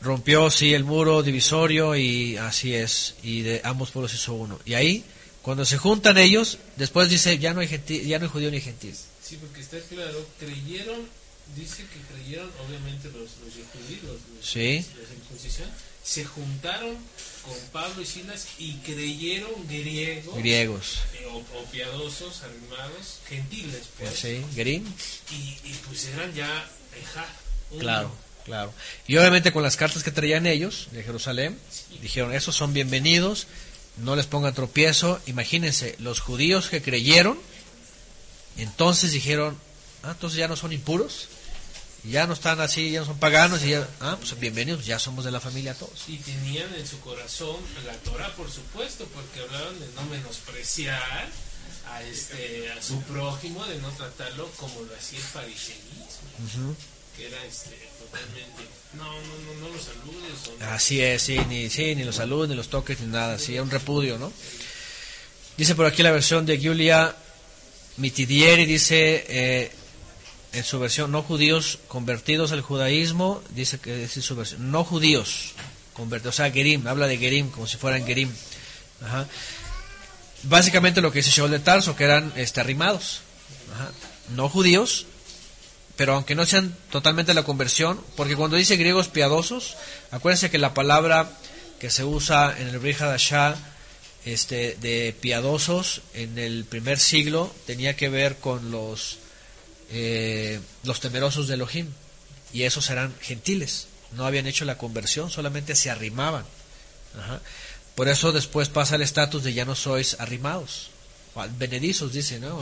Rompió, sí, el muro divisorio y así es, y de ambos pueblos hizo uno. Y ahí, cuando se juntan ellos, después dice, ya no hay, gentil, ya no hay judío ni gentil. Sí, porque está claro, creyeron, dice que creyeron, obviamente, los, los judíos, los, Sí. los se juntaron con Pablo y Silas y creyeron griegos, Griegos, eh, o, o piadosos, arrimados, gentiles, pues, sí, y, y pues eran ya uno. claro, claro. Y obviamente con las cartas que traían ellos de Jerusalén, dijeron, esos son bienvenidos, no les pongan tropiezo. Imagínense, los judíos que creyeron, entonces dijeron, ah, entonces ya no son impuros, ya no están así, ya no son paganos, y ya, ah, pues bienvenidos, ya somos de la familia todos. Y tenían en su corazón la Torah, por supuesto, porque hablaban de no menospreciar a este a su prójimo, de no tratarlo como lo hacía el fariseísmo, que era este no, no, no, los saludes. Así es, sí, ni, sí, ni los saludos, ni los toques, ni nada, sí, un repudio, ¿no? Dice por aquí la versión de Giulia Mitidieri, dice eh, en su versión, no judíos convertidos al judaísmo, dice que es su versión, no judíos convertidos, o sea, Gerim, habla de Gerim, como si fueran Gerim. Básicamente lo que dice Shaul de Tarso, que eran este, arrimados, no judíos, pero aunque no sean totalmente la conversión, porque cuando dice griegos piadosos, acuérdense que la palabra que se usa en el Brihadashah este, de piadosos en el primer siglo tenía que ver con los, eh, los temerosos de Elohim, y esos eran gentiles, no habían hecho la conversión, solamente se arrimaban. Ajá. Por eso después pasa el estatus de ya no sois arrimados, benedizos dice, ¿no?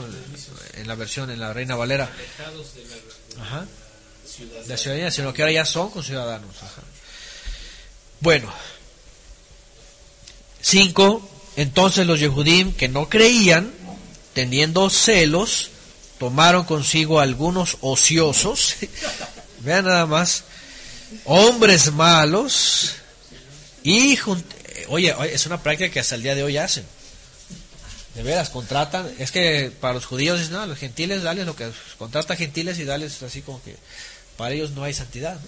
En la versión, en la Reina Valera. alejados de la, de Ajá. la ciudadanía, sino que ahora ya son conciudadanos. Ajá. Bueno, cinco, entonces los Yehudim que no creían, teniendo celos, tomaron consigo algunos ociosos, vean nada más, hombres malos, y eh, oye, oye, es una práctica que hasta el día de hoy hacen. De veras, contratan, es que para los judíos dicen, no, los gentiles, dales lo que contrata gentiles y dales así como que para ellos no hay santidad. ¿no?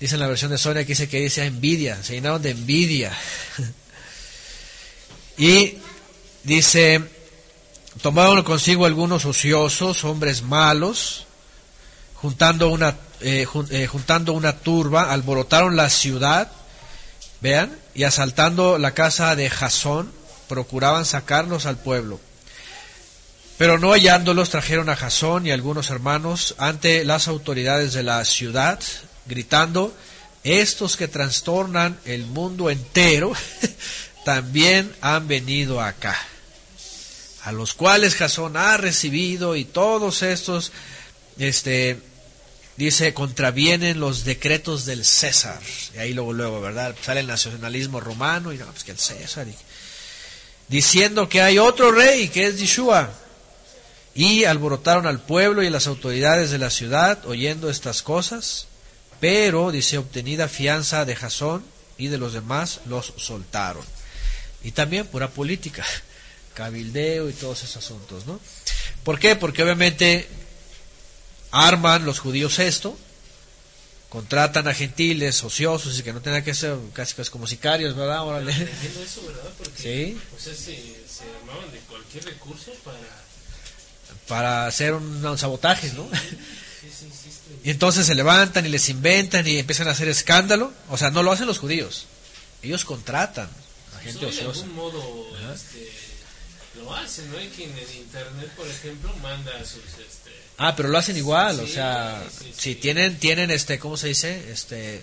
Dice en la versión de Sonia que dice que dice envidia, se llenaron de envidia. y dice, tomaron consigo algunos ociosos, hombres malos, juntando una, eh, eh, juntando una turba, alborotaron la ciudad, vean, y asaltando la casa de Jasón, procuraban sacarlos al pueblo. Pero no hallándolos, trajeron a Jasón y algunos hermanos ante las autoridades de la ciudad, gritando, estos que trastornan el mundo entero, también han venido acá, a los cuales Jasón ha recibido y todos estos, este, dice, contravienen los decretos del César. Y ahí luego, luego, ¿verdad? Sale el nacionalismo romano y no, pues que el César. y- diciendo que hay otro rey, que es Yeshua. Y alborotaron al pueblo y las autoridades de la ciudad oyendo estas cosas, pero, dice, obtenida fianza de Jasón y de los demás, los soltaron. Y también pura política, cabildeo y todos esos asuntos, ¿no? ¿Por qué? Porque obviamente arman los judíos esto, contratan a gentiles, ociosos y que no tengan que ser casi, casi como sicarios, ¿verdad? Órale. Entiendo eso, ¿verdad? Porque Sí. o sea, se, se armaban de cualquier recurso para... Para hacer un, un sabotaje, ¿no? Sí, sí, sí, sí. Y entonces se levantan y les inventan y empiezan a hacer escándalo. O sea, no lo hacen los judíos. Ellos contratan a gente Pues, de ociosa. algún modo este, lo hacen, ¿no? Hay quien en internet, por ejemplo, manda sus... Este, Ah, pero lo hacen igual, o sea, sí, sí. si tienen, tienen este, ¿cómo se dice? Este,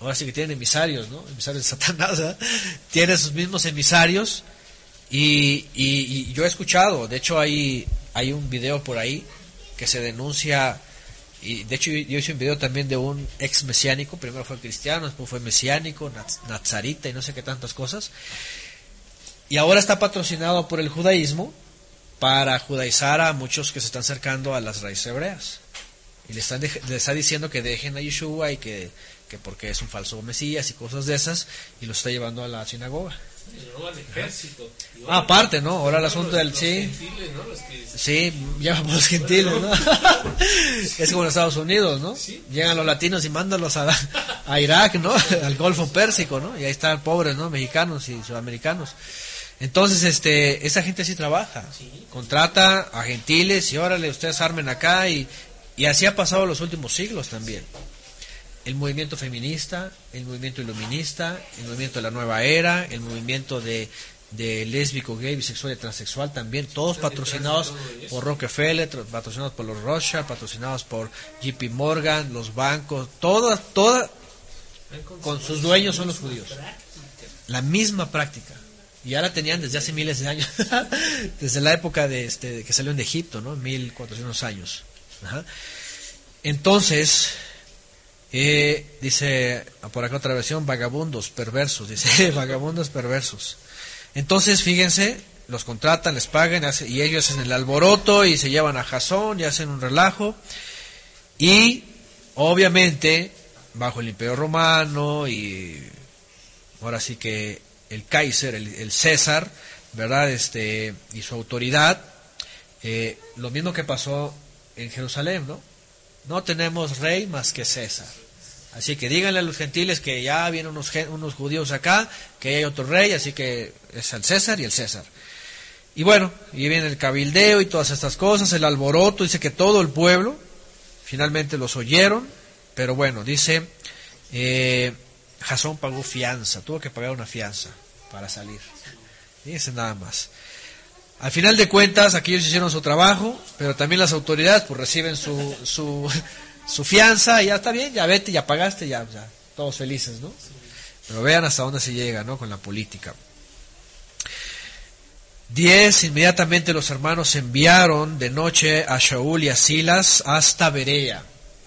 ahora sí que tienen emisarios, ¿no? Emisarios de Satanás, ¿verdad? Tienen sus mismos emisarios y, y- y yo he escuchado, de hecho hay, hay un video por ahí que se denuncia, y de hecho yo, hice un video también de un ex mesiánico, primero fue cristiano, después fue mesiánico, naz- nazarita y no sé qué tantas cosas, y ahora está patrocinado por el judaísmo para judaizar a muchos que se están acercando a las raíces hebreas. Y le, están le está diciendo que dejen a Yeshua y que, que porque es un falso Mesías y cosas de esas, y los está llevando a la sinagoga. ejército. Ah, aparte, ¿no? Ahora el los- asunto del los sí. gentiles, ¿no? Los que- Sí, los gentiles, ¿no? es como en Estados Unidos, ¿no? Sí. Llegan los latinos y mándalos a, a Irak, ¿no? Al Golfo Pérsico, ¿no? Y ahí están pobres, ¿no? Mexicanos y sudamericanos. Entonces, este, esa gente sí trabaja. Contrata a gentiles y órale, ustedes armen acá y, y así ha pasado los últimos siglos también. El movimiento feminista, el movimiento iluminista, el movimiento de la nueva era, el movimiento de, de lésbico, gay, bisexual y transexual también, todos patrocinados por Rockefeller, patrocinados por los Rothschild, patrocinados por JP Morgan, los bancos, todas, todas con sus dueños son los judíos. La misma práctica. Y ya la tenían desde hace miles de años, desde la época de este que salieron de Egipto, ¿no? 1400 años. Entonces, eh, dice por acá otra versión, vagabundos, perversos, dice, vagabundos perversos. Entonces, fíjense, los contratan, les pagan, y ellos hacen el alboroto y se llevan a Jasón y hacen un relajo. Y, obviamente, bajo el Imperio Romano y ahora sí que el Kaiser, el, el César, ¿verdad? Este, y su autoridad, eh, lo mismo que pasó en Jerusalén, ¿no? No tenemos rey más que César. Así que díganle a los gentiles que ya vienen unos, unos judíos acá, que hay otro rey, así que es el César y el César. Y bueno, y viene el cabildeo y todas estas cosas, el alboroto, dice que todo el pueblo finalmente los oyeron, pero bueno, dice, eh, Jasón pagó fianza, tuvo que pagar una fianza para salir. Dice nada más. Al final de cuentas, aquellos hicieron su trabajo, pero también las autoridades pues reciben su, su, su fianza y ya está bien, ya vete, ya pagaste, ya, ya, todos felices, ¿no? Pero vean hasta dónde se llega, ¿no? Con la política. Diez, inmediatamente los hermanos enviaron de noche a Shaul y a Silas hasta Berea.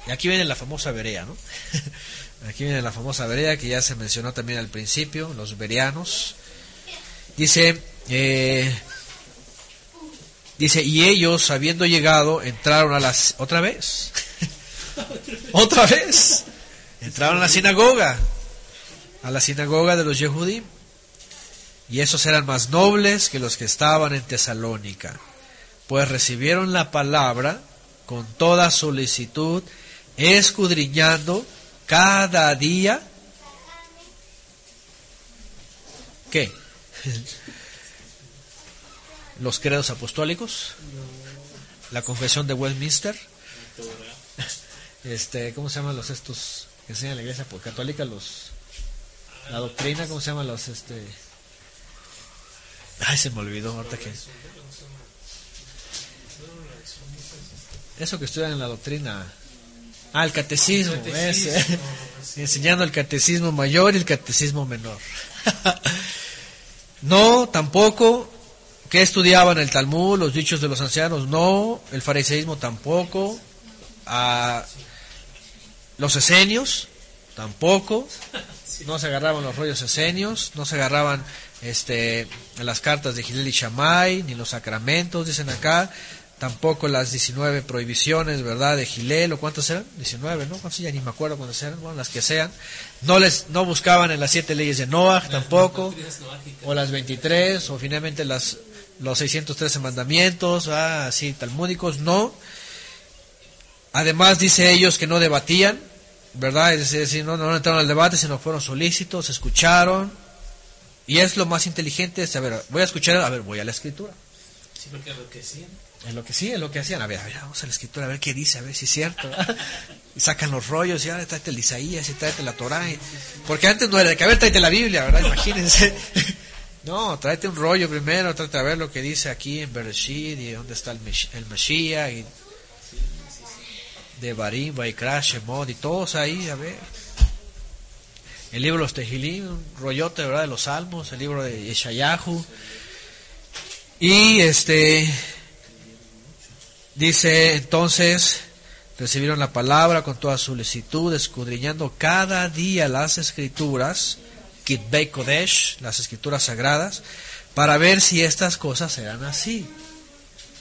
Y aquí viene la famosa Berea, ¿no? Aquí viene la famosa Berea que ya se mencionó también al principio, los bereanos. Dice, eh, dice, y ellos, habiendo llegado, entraron a las... ¿Otra vez? ¿Otra vez? Entraron a la sinagoga, a la sinagoga de los Yehudim. Y esos eran más nobles que los que estaban en Tesalónica, pues recibieron la palabra con toda solicitud, escudriñando cada día. ¿Qué? Los credos apostólicos, la confesión de Westminster, este, ¿cómo se llaman los estos que enseñan la iglesia católica? Los, la doctrina, ¿cómo se llaman los este? Ay, se me olvidó ahorita. Eso que estudian en la doctrina. Ah, el catecismo, Catecismo, ese. Enseñando el catecismo mayor y el catecismo menor. no, tampoco. ¿Qué estudiaban el Talmud, los dichos de los ancianos? No, el fariseísmo tampoco. Ah, los esenios tampoco. No se agarraban los rollos esenios, no se agarraban este, las cartas de Gilel y Shammai, ni los sacramentos, dicen acá, tampoco las 19 prohibiciones, ¿verdad?, de Gilel, o cuántas eran, 19, ¿no? ¿Cuántas? Ya ni me acuerdo cuántas eran, bueno, las que sean. No les, no buscaban en las siete leyes de Noah tampoco, o las 23, o finalmente las, los 613 mandamientos, ah, así, talmúdicos, no. Además dice ellos que no debatían, ¿verdad? Es decir, no, no entraron al debate, sino fueron solícitos, escucharon. Y es lo más inteligente, es, a ver, voy a escuchar, a ver, voy a la escritura. Sí, porque lo Es lo que sí, es lo que hacían. A ver, a ver, vamos a la escritura, a ver qué dice, a ver si es cierto. y sacan los rollos, y ahora tráete el Isaías, y tráete la Torah. y- Porque antes no era de que, a ver, tráete la Biblia, ¿verdad? Imagínense. no, tráete un rollo primero, trata de ver lo que dice aquí en Bereshit, y dónde está el, Mesh- el Mashiach, y de Barim, Shemot, y todos ahí, a ver. El libro de los Tehilim, un rollote, ¿verdad? De los Salmos, el libro de Yeshayahu. Y este, Dice entonces, recibieron la palabra con toda solicitud, escudriñando cada día las escrituras, Kitbei Kodesh, las escrituras sagradas, para ver si estas cosas eran así.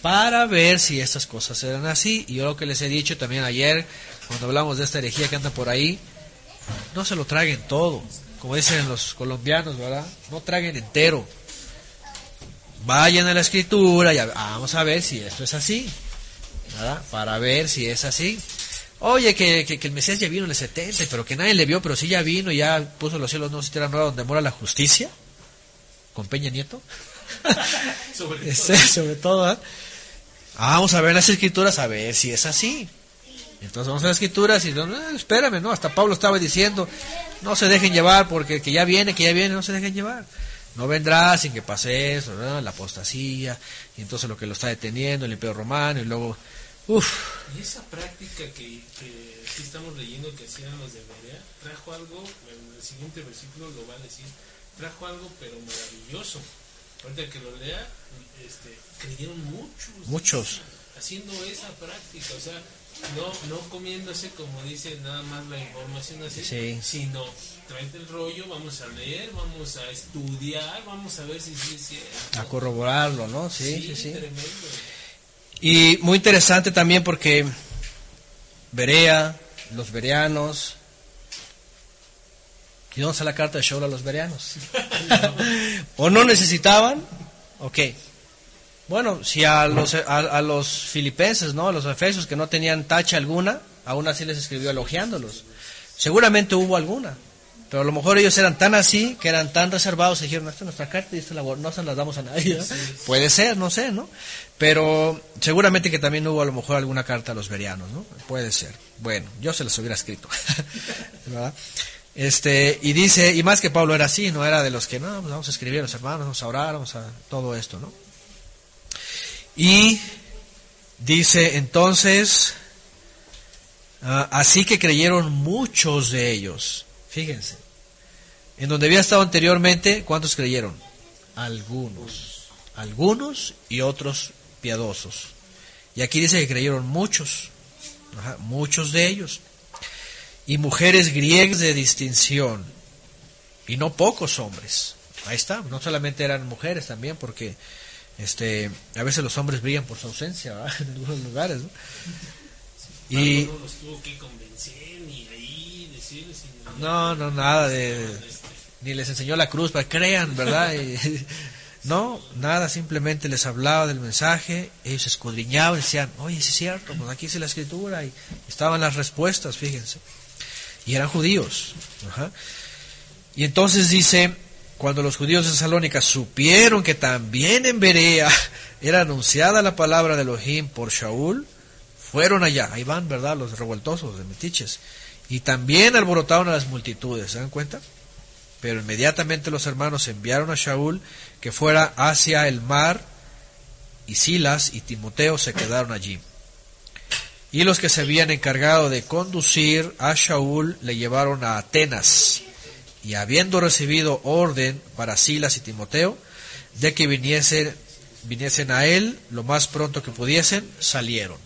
Para ver si estas cosas eran así. Y yo lo que les he dicho también ayer, cuando hablamos de esta herejía que anda por ahí, no se lo traguen todo. Como dicen los colombianos, ¿verdad? No traguen entero. Vayan a la escritura y vamos a ver si esto es así. ¿Verdad? Para ver si es así. Oye, que, que, que el Mesías ya vino en el 70, pero que nadie le vio, pero sí ya vino y ya puso los cielos no se tierra nueva donde mora la justicia. Con Peña Nieto. Sobre Este, sobre todo. ¿eh? Ah, Vamos a ver las escrituras a ver si es así. Entonces vamos a las escrituras y no, no, espérame, ¿no? Hasta Pablo estaba diciendo, no se dejen llevar porque que ya viene, que ya viene, no se dejen llevar. No vendrá sin que pase eso, ¿no? la apostasía, y entonces lo que lo está deteniendo, el imperio romano, y luego, uff, Y esa práctica que, que sí estamos leyendo que hacían los de Berea, trajo algo, en el siguiente versículo lo va a decir, trajo algo pero maravilloso. Ahorita que lo lea, este, creyeron muchos. Muchos. Haciendo esa práctica, o sea, no, no comiéndose como dice nada más la información así, Sí. sino tráete el rollo, vamos a leer, vamos a estudiar, vamos a ver si sí es cierto. a corroborarlo, ¿no? Sí, sí, sí. Tremendo. Y muy interesante también porque Berea, los bereanos. ¿Y dónde está la carta de Shaul a los bereanos? ¿O no necesitaban? Ok. Bueno, si a los, a, a los filipenses, ¿no? A los efesios que no tenían tacha alguna, aún así les escribió elogiándolos. Seguramente hubo alguna, pero a lo mejor ellos eran tan así, que eran tan reservados, y dijeron, esta es nuestra carta y esta la, no se la damos a nadie. Puede ser, no sé, ¿no? Pero seguramente que también hubo a lo mejor alguna carta a los verianos, ¿no? Puede ser. Bueno, yo se las hubiera escrito. ¿verdad? Este, y dice, y más que Pablo era así, no era de los que, no, pues vamos a escribir a los hermanos, vamos a orar, vamos a todo esto, ¿no? Y dice entonces, ah, así que creyeron muchos de ellos, fíjense, en donde había estado anteriormente, ¿cuántos creyeron? Algunos, algunos y otros piadosos. Y aquí dice que creyeron muchos, ajá, muchos de ellos y mujeres griegas de distinción, y no pocos hombres. Ahí está, no solamente eran mujeres también, porque este, a veces los hombres brillan por su ausencia ¿verdad? en algunos lugares. ¿no? Y no los tuvo que convencer ni ahí decirles. ni- no, no, nada de... Ni les enseñó la cruz para que crean, ¿verdad? Y- no, nada, simplemente les hablaba del mensaje, ellos escudriñaban, decían, oye, es cierto, pues aquí dice la escritura, y estaban las respuestas, fíjense. Y eran judíos. Y entonces dice, cuando los judíos de Salónica supieron que también en Berea era anunciada la palabra de Elohim por Shaul, fueron allá, ahí van, ¿verdad? Los revoltosos de Metiches. Y también alborotaron a las multitudes, ¿se dan cuenta? Pero inmediatamente los hermanos enviaron a Shaul que fuera hacia el mar, y Silas y Timoteo se quedaron allí. Y los que se habían encargado de conducir a Shaul le llevaron a Atenas. Y habiendo recibido orden para Silas y Timoteo de que viniesen, viniesen a él lo más pronto que pudiesen, salieron.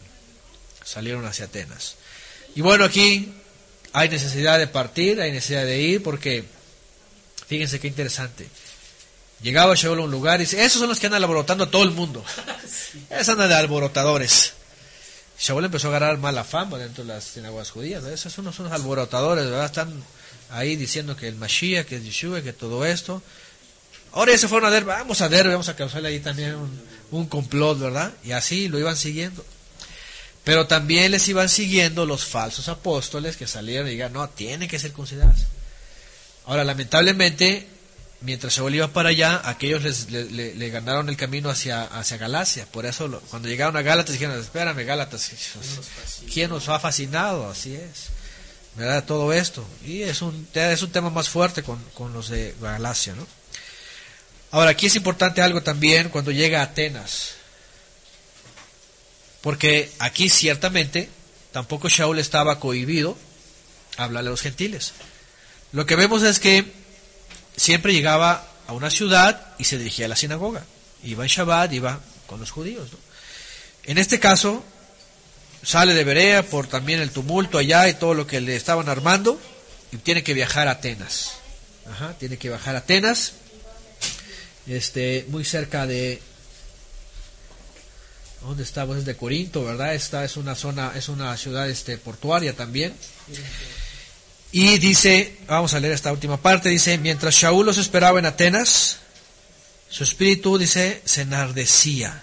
Salieron hacia Atenas. Y bueno, aquí hay necesidad de partir, hay necesidad de ir, porque fíjense qué interesante. Llegaba Shaul a un lugar y dice, esos son los que andan alborotando a todo el mundo. Esos andan de alborotadores. Shaul empezó a agarrar mala fama dentro de las sinagogas judías. ¿verdad? Esos son unos, unos alborotadores, ¿verdad? Están ahí diciendo que el Mashiach, que es Yeshua, que todo esto. Ahora ya se fueron a ver, vamos a ver, vamos a causarle ahí también un, un complot, ¿verdad? Y así lo iban siguiendo. Pero también les iban siguiendo los falsos apóstoles que salieron y digan, no, tienen que circuncidarse. Ahora, lamentablemente, mientras Saúl iba para allá, aquellos les, le, le- le ganaron el camino hacia, hacia Galacia. Por eso, lo- cuando llegaron a Gálatas, dijeron, espérame, Gálatas, ¿quién nos ha fascinado? Así es. ¿Verdad? Todo esto. Y es un, es un tema más fuerte con, con los de Galacia, ¿no? Ahora, aquí es importante algo también cuando llega a Atenas. Porque aquí ciertamente tampoco Shaul estaba cohibido a hablarle a los gentiles. Lo que vemos es que siempre llegaba a una ciudad y se dirigía a la sinagoga. Iba en Shabbat, iba con los judíos. En este caso, sale de Berea por también el tumulto allá y todo lo que le estaban armando y tiene que viajar a Atenas. Ajá, tiene que viajar a Atenas, este, muy cerca de ¿Dónde estamos? Es de Corinto, ¿verdad? Esta es una zona, es una ciudad este, portuaria también. Y dice, vamos a leer esta última parte, dice, mientras Shaul los esperaba en Atenas, su espíritu, dice, se enardecía,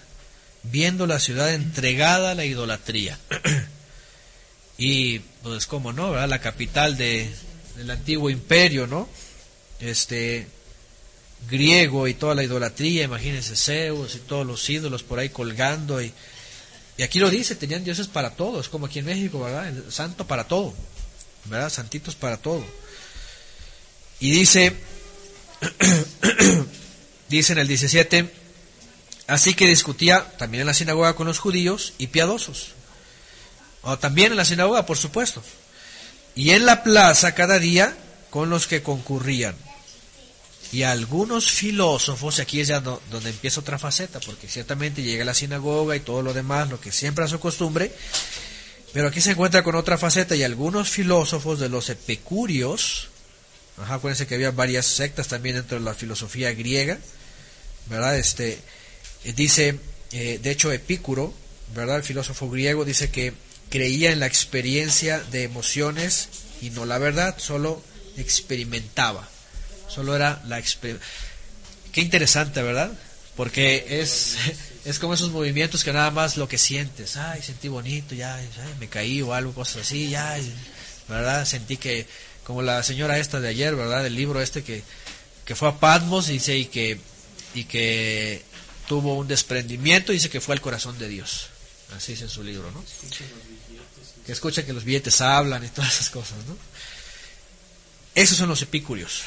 viendo la ciudad entregada a la idolatría. y, pues, cómo no, ¿verdad? La capital de, del antiguo imperio, ¿no? Este, griego y toda la idolatría, imagínense Zeus y todos los ídolos por ahí colgando y, y aquí lo dice, tenían dioses para todos, como aquí en México, ¿verdad? El santo para todo, ¿verdad? Santitos para todo. Y dice, dice en el 17, así que discutía también en la sinagoga con los judíos y piadosos, o también en la sinagoga, por supuesto, y en la plaza cada día con los que concurrían y algunos filósofos, aquí es ya do- donde empieza otra faceta, porque ciertamente llega a la sinagoga y todo lo demás, lo que siempre a su costumbre, pero aquí se encuentra con otra faceta y algunos filósofos de los epicúreos, ajá, acuérdense que había varias sectas también dentro de la filosofía griega, ¿verdad? Este, eh, dice, eh, de hecho Epicuro, ¿verdad? El filósofo griego dice que creía en la experiencia de emociones y no la verdad, solo experimentaba solo era la exper- Qué interesante, ¿verdad? Porque es, es como esos movimientos que nada más lo que sientes, ay, sentí bonito, ya, me caí o algo, cosas así, ya, ¿verdad? Sentí que, como la señora esta de ayer, ¿verdad? Del libro este que, que fue a Patmos, dice, y que, y que tuvo un desprendimiento, dice que fue al corazón de Dios. Así dice en su libro, ¿no? Que escucha que los billetes hablan y todas esas cosas, ¿no? Esos son los epicúreos,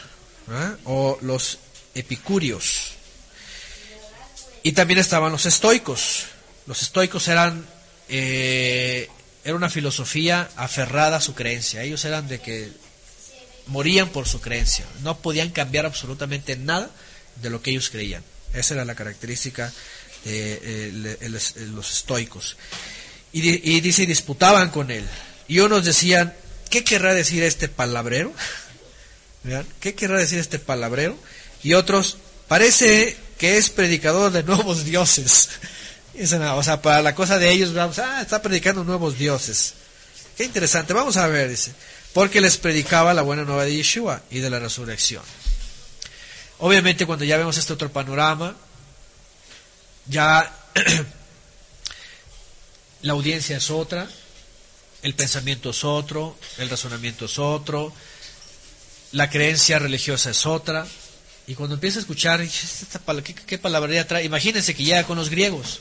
¿verdad? o los epicúreos. Y también estaban los estoicos. Los estoicos eran, eh, era una filosofía aferrada a su creencia. Ellos eran de que morían por su creencia. No podían cambiar absolutamente nada de lo que ellos creían. Esa era la característica de eh, los estoicos. Y, y dice, disputaban con él. Y unos decían, ¿qué querrá decir este palabrero? ¿Qué querrá decir este palabrero? Y otros, parece que es predicador de nuevos dioses. Ah, o sea, para la cosa de ellos, vamos, ah, está predicando nuevos dioses. Qué interesante, vamos a ver, dice. Porque les predicaba la buena nueva de Yeshua y de la resurrección. Obviamente cuando ya vemos este otro panorama, ya la audiencia es otra, el pensamiento es otro, el razonamiento es otro, la creencia religiosa es otra. Y cuando empieza a escuchar, ¿qué, qué palabrería trae? Imagínense que llega con los griegos.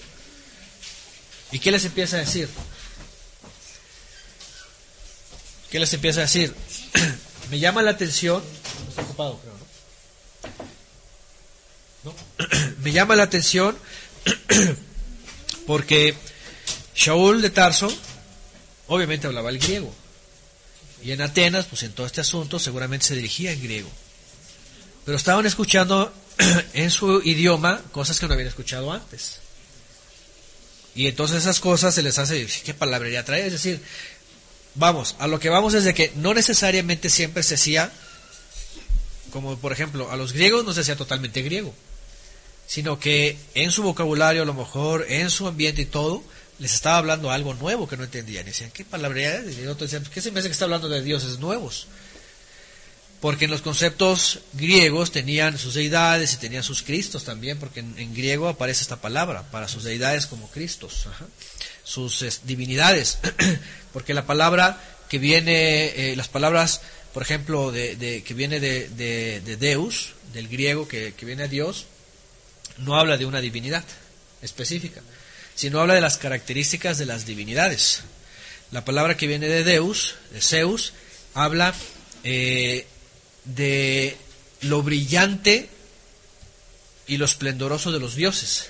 ¿Y qué les empieza a decir? ¿Qué les empieza a decir? Me llama la atención. Está ocupado, creo. ¿No? Me llama la atención porque Shaul de Tarso obviamente hablaba el griego. Y en Atenas, pues en todo este asunto, seguramente se dirigía en griego. Pero estaban escuchando en su idioma cosas que no habían escuchado antes. Y entonces esas cosas se les hace, ¿qué palabrería trae? Es decir, vamos, a lo que vamos es de que no necesariamente siempre se hacía, como por ejemplo, a los griegos no se hacía totalmente griego, sino que en su vocabulario, a lo mejor, en su ambiente y todo, les estaba hablando algo nuevo que no entendían. Y decían, ¿qué palabrería es? Y otros decían, ¿qué se me hace que está hablando de dioses nuevos? Porque en los conceptos griegos tenían sus deidades y tenían sus cristos también, porque en, griego aparece esta palabra, para sus deidades como cristos, sus es, divinidades. porque la palabra que viene, eh, las palabras, por ejemplo, de, que viene de Deus, del griego que, que viene a Dios, no habla de una divinidad específica, sino habla de las características de las divinidades. La palabra que viene de Deus, de Zeus, habla eh, de lo brillante y lo esplendoroso de los dioses.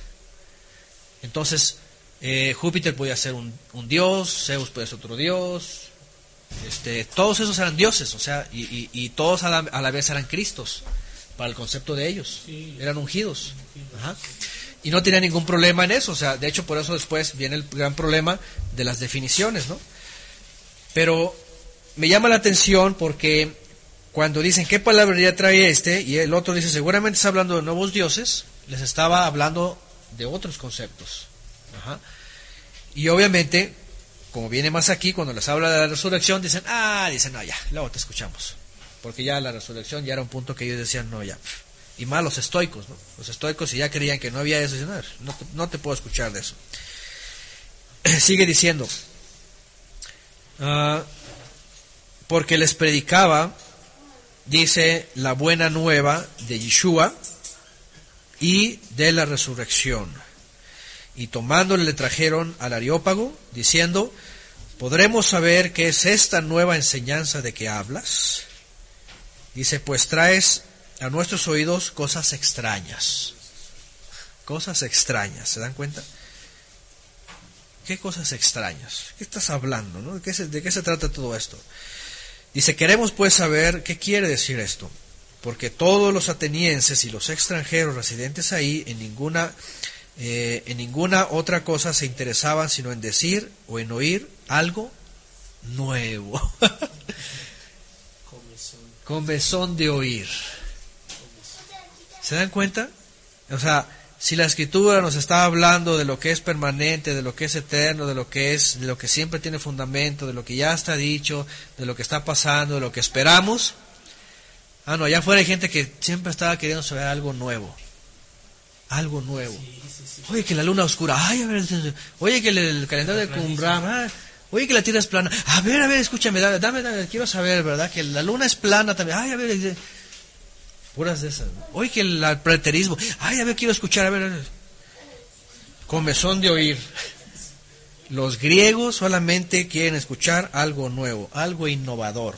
Entonces, eh, Júpiter podía ser un, un dios, Zeus puede ser otro dios, este, todos esos eran dioses, o sea, y, y- y todos a la, a la vez eran Cristos, para el concepto de ellos, Sí. eran ungidos. Ajá. Y no tenía ningún problema en eso, o sea, de hecho por eso después viene el gran problema de las definiciones, ¿no? Pero me llama la atención porque cuando dicen qué palabrería trae este y el otro dice seguramente está hablando de nuevos dioses, les estaba hablando de otros conceptos. Y obviamente, como viene más aquí, cuando les habla de la resurrección, dicen, ah, dicen, no, ya, luego te escuchamos. Porque ya la resurrección ya era un punto que ellos decían, no, ya. Y más los estoicos, ¿no? Los estoicos, si ya creían que no había eso, dicen, "A ver, no, te- no te puedo escuchar de eso. Sigue diciendo, ah, porque les predicaba, dice, la buena nueva de Yeshua y de la resurrección. Y tomándole le trajeron al Areópago, diciendo, ¿podremos saber qué es esta nueva enseñanza de que hablas? Dice, pues traes a nuestros oídos cosas extrañas. Cosas extrañas, ¿se dan cuenta? ¿Qué cosas extrañas? ¿Qué estás hablando? no? ¿De, qué se, ¿De qué se trata todo esto? Dice, queremos pues saber qué quiere decir esto, porque todos los atenienses y los extranjeros residentes ahí en ninguna, eh, en ninguna otra cosa se interesaban sino en decir o en oír algo nuevo. Comezón de oír. ¿Se dan cuenta? O sea, si la escritura nos está hablando de lo que es permanente, de lo que es eterno, de lo que es, de lo que siempre tiene fundamento, de lo que ya está dicho, de lo que está pasando, de lo que esperamos. Ah, no, allá afuera hay gente que siempre estaba queriendo saber algo nuevo. Algo nuevo. Sí, sí, sí. Oye, que la luna oscura. Ay, a ver, oye, que el, el calendario de Qumran. ah, Oye, que la Tierra es plana. A ver, a ver, escúchame, dame, dame, dame, quiero saber, ¿verdad? Que la Luna es plana también. Ay, a ver, puras que el preterismo. Ay, a ver, quiero escuchar, a ver. a ver. Comezón de oír. Los griegos solamente quieren escuchar algo nuevo, algo innovador.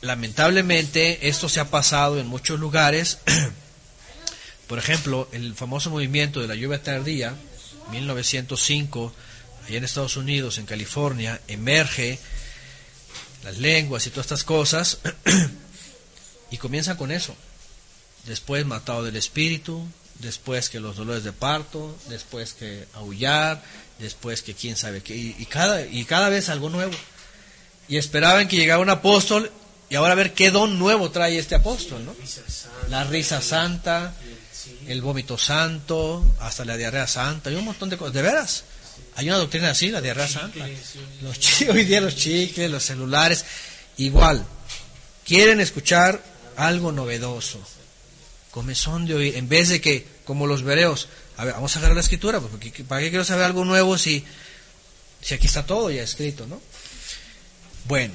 Lamentablemente, esto se ha pasado en muchos lugares. Por ejemplo, el famoso movimiento de la lluvia tardía, 1905, allá en Estados Unidos, en California, emerge las lenguas y todas estas cosas, y comienzan con eso. Después matado del espíritu, después que los dolores de parto, después que aullar, después que quién sabe qué, y, y cada, y cada vez algo nuevo. Y esperaban que llegara un apóstol, y ahora a ver qué don nuevo trae este apóstol, ¿no? Risa santa, La risa santa, el vómito santo, hasta la diarrea santa, y un montón de cosas. ¿De veras? Hay una doctrina así, la diarrea santa. Los hoy día los chicles, los celulares, igual. Quieren escuchar algo novedoso. Comezón de oír, en vez de que, como los vereos, a ver, vamos a agarrar la escritura, pues, porque ¿para qué quiero saber algo nuevo si, si aquí está todo ya escrito, ¿no? Bueno,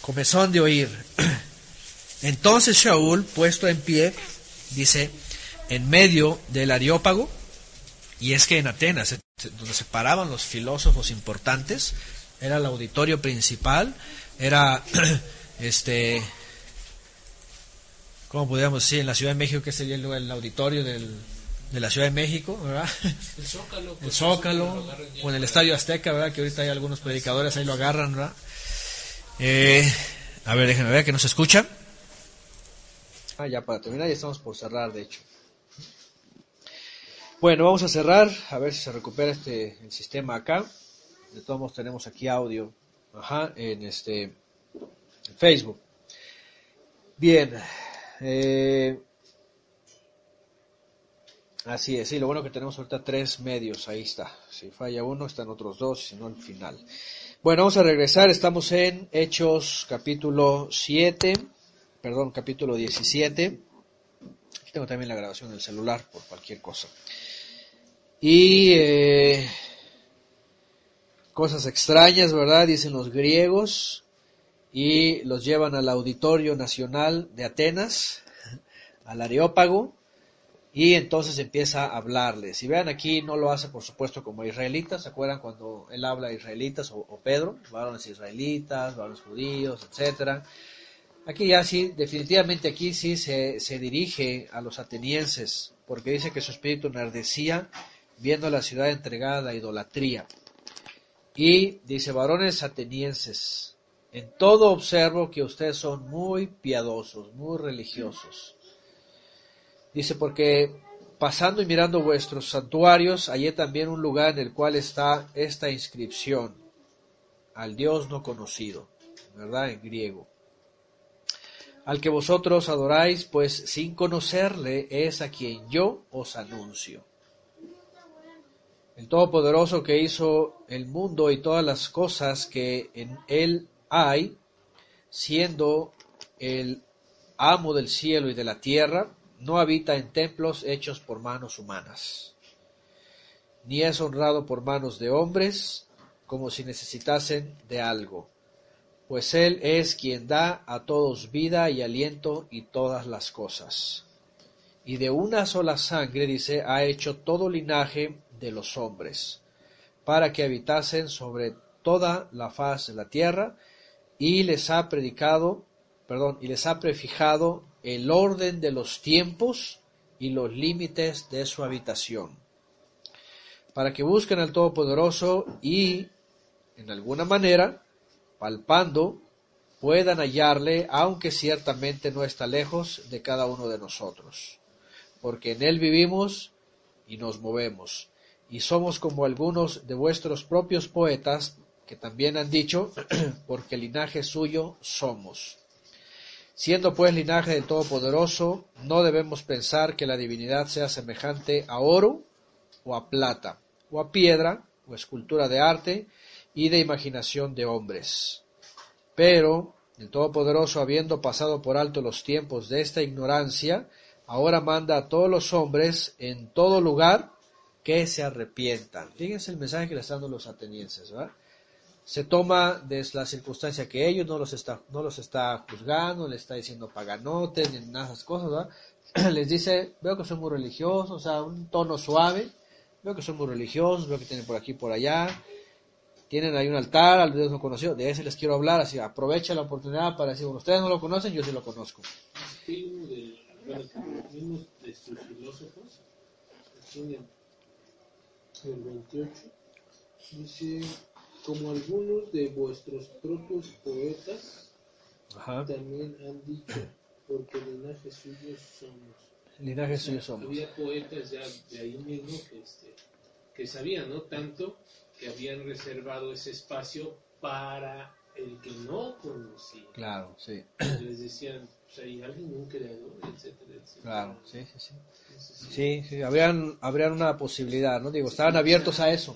comezón de oír. Entonces Shaul, puesto en pie, dice, en medio del Areópago, y es que en Atenas, eh, donde se paraban los filósofos importantes, era el auditorio principal, era este, ¿cómo podríamos decir? En la Ciudad de México, que sería el, el auditorio del, de la Ciudad de México, ¿verdad? El Zócalo. El Zócalo, o en el Estadio Azteca, ¿verdad? Que ahorita hay algunos predicadores ahí lo agarran, ¿verdad? Eh, a ver, déjenme ver que no se escucha. Ah, ya para terminar, ya estamos por cerrar, de hecho. Bueno, vamos a cerrar, a ver si se recupera este el sistema acá. De todos modos tenemos aquí audio, ajá, en este en Facebook. Bien, eh, así es, sí, lo bueno que tenemos ahorita tres medios, ahí está. Si falla uno, están otros dos, si no al final. Bueno, vamos a regresar, estamos en Hechos capítulo 7, perdón, capítulo 17. Aquí tengo también la grabación del celular por cualquier cosa. Y eh, cosas extrañas, ¿verdad? Dicen los griegos. Y los llevan al Auditorio Nacional de Atenas, al Areópago. Y entonces empieza a hablarles. Y vean aquí, no lo hace por supuesto como israelitas. ¿Se acuerdan cuando él habla a israelitas o, o Pedro? Varones israelitas, varones judíos, etcétera. Aquí ya sí, definitivamente aquí sí se, se dirige a los atenienses, porque dice que su espíritu enardecía viendo la ciudad entregada a idolatría. Y dice, varones atenienses, en todo observo que ustedes son muy piadosos, muy religiosos. Dice, porque pasando y mirando vuestros santuarios, hallé también un lugar en el cual está esta inscripción, al Dios no conocido, ¿verdad? En griego al que vosotros adoráis, pues sin conocerle es a quien yo os anuncio. El Todopoderoso que hizo el mundo y todas las cosas que en él hay, siendo el amo del cielo y de la tierra, no habita en templos hechos por manos humanas, ni es honrado por manos de hombres, como si necesitasen de algo pues Él es quien da a todos vida y aliento y todas las cosas. Y de una sola sangre, dice, ha hecho todo linaje de los hombres, para que habitasen sobre toda la faz de la tierra, y les ha predicado, perdón, y les ha prefijado el orden de los tiempos y los límites de su habitación, para que busquen al Todopoderoso y, en alguna manera, palpando, puedan hallarle, aunque ciertamente no está lejos de cada uno de nosotros, porque en él vivimos y nos movemos, y somos como algunos de vuestros propios poetas, que también han dicho, porque linaje suyo somos. Siendo pues linaje del Todopoderoso, no debemos pensar que la divinidad sea semejante a oro, o a plata, o a piedra, o escultura de arte, y de imaginación de hombres. Pero el Todopoderoso, habiendo pasado por alto los tiempos de esta ignorancia, ahora manda a todos los hombres en todo lugar que se arrepientan. Fíjense el mensaje que le dando los atenienses, ¿verdad? Se toma desde la circunstancia que ellos no los está, no los está juzgando, le está diciendo paganotes, ni nada esas cosas, ¿verdad? Les dice, veo que son muy religiosos, o sea, un tono suave, veo que son muy religiosos, veo que tienen por aquí por allá, tienen ahí un altar al Dios no conocido, de ese les quiero hablar, así aprovecha la oportunidad para decir, bueno, ustedes no lo conocen, yo sí lo conozco. De, de sus filósofos, aquí en el, en el 28, dice, como algunos de vuestros propios poetas Ajá. también han dicho, porque linaje suyo somos. Linaje suyo somos. Había poetas ya de ahí mismo que, este, que sabían, ¿no? Tanto que habían reservado ese espacio para el que no conocía. Claro, sí, Les decían, pues hay alguien, un creador, etcétera, etcétera. claro, sí, sí, sí. Sí, sí, habrían, habrían una posibilidad, ¿no? Digo, estaban abiertos a eso.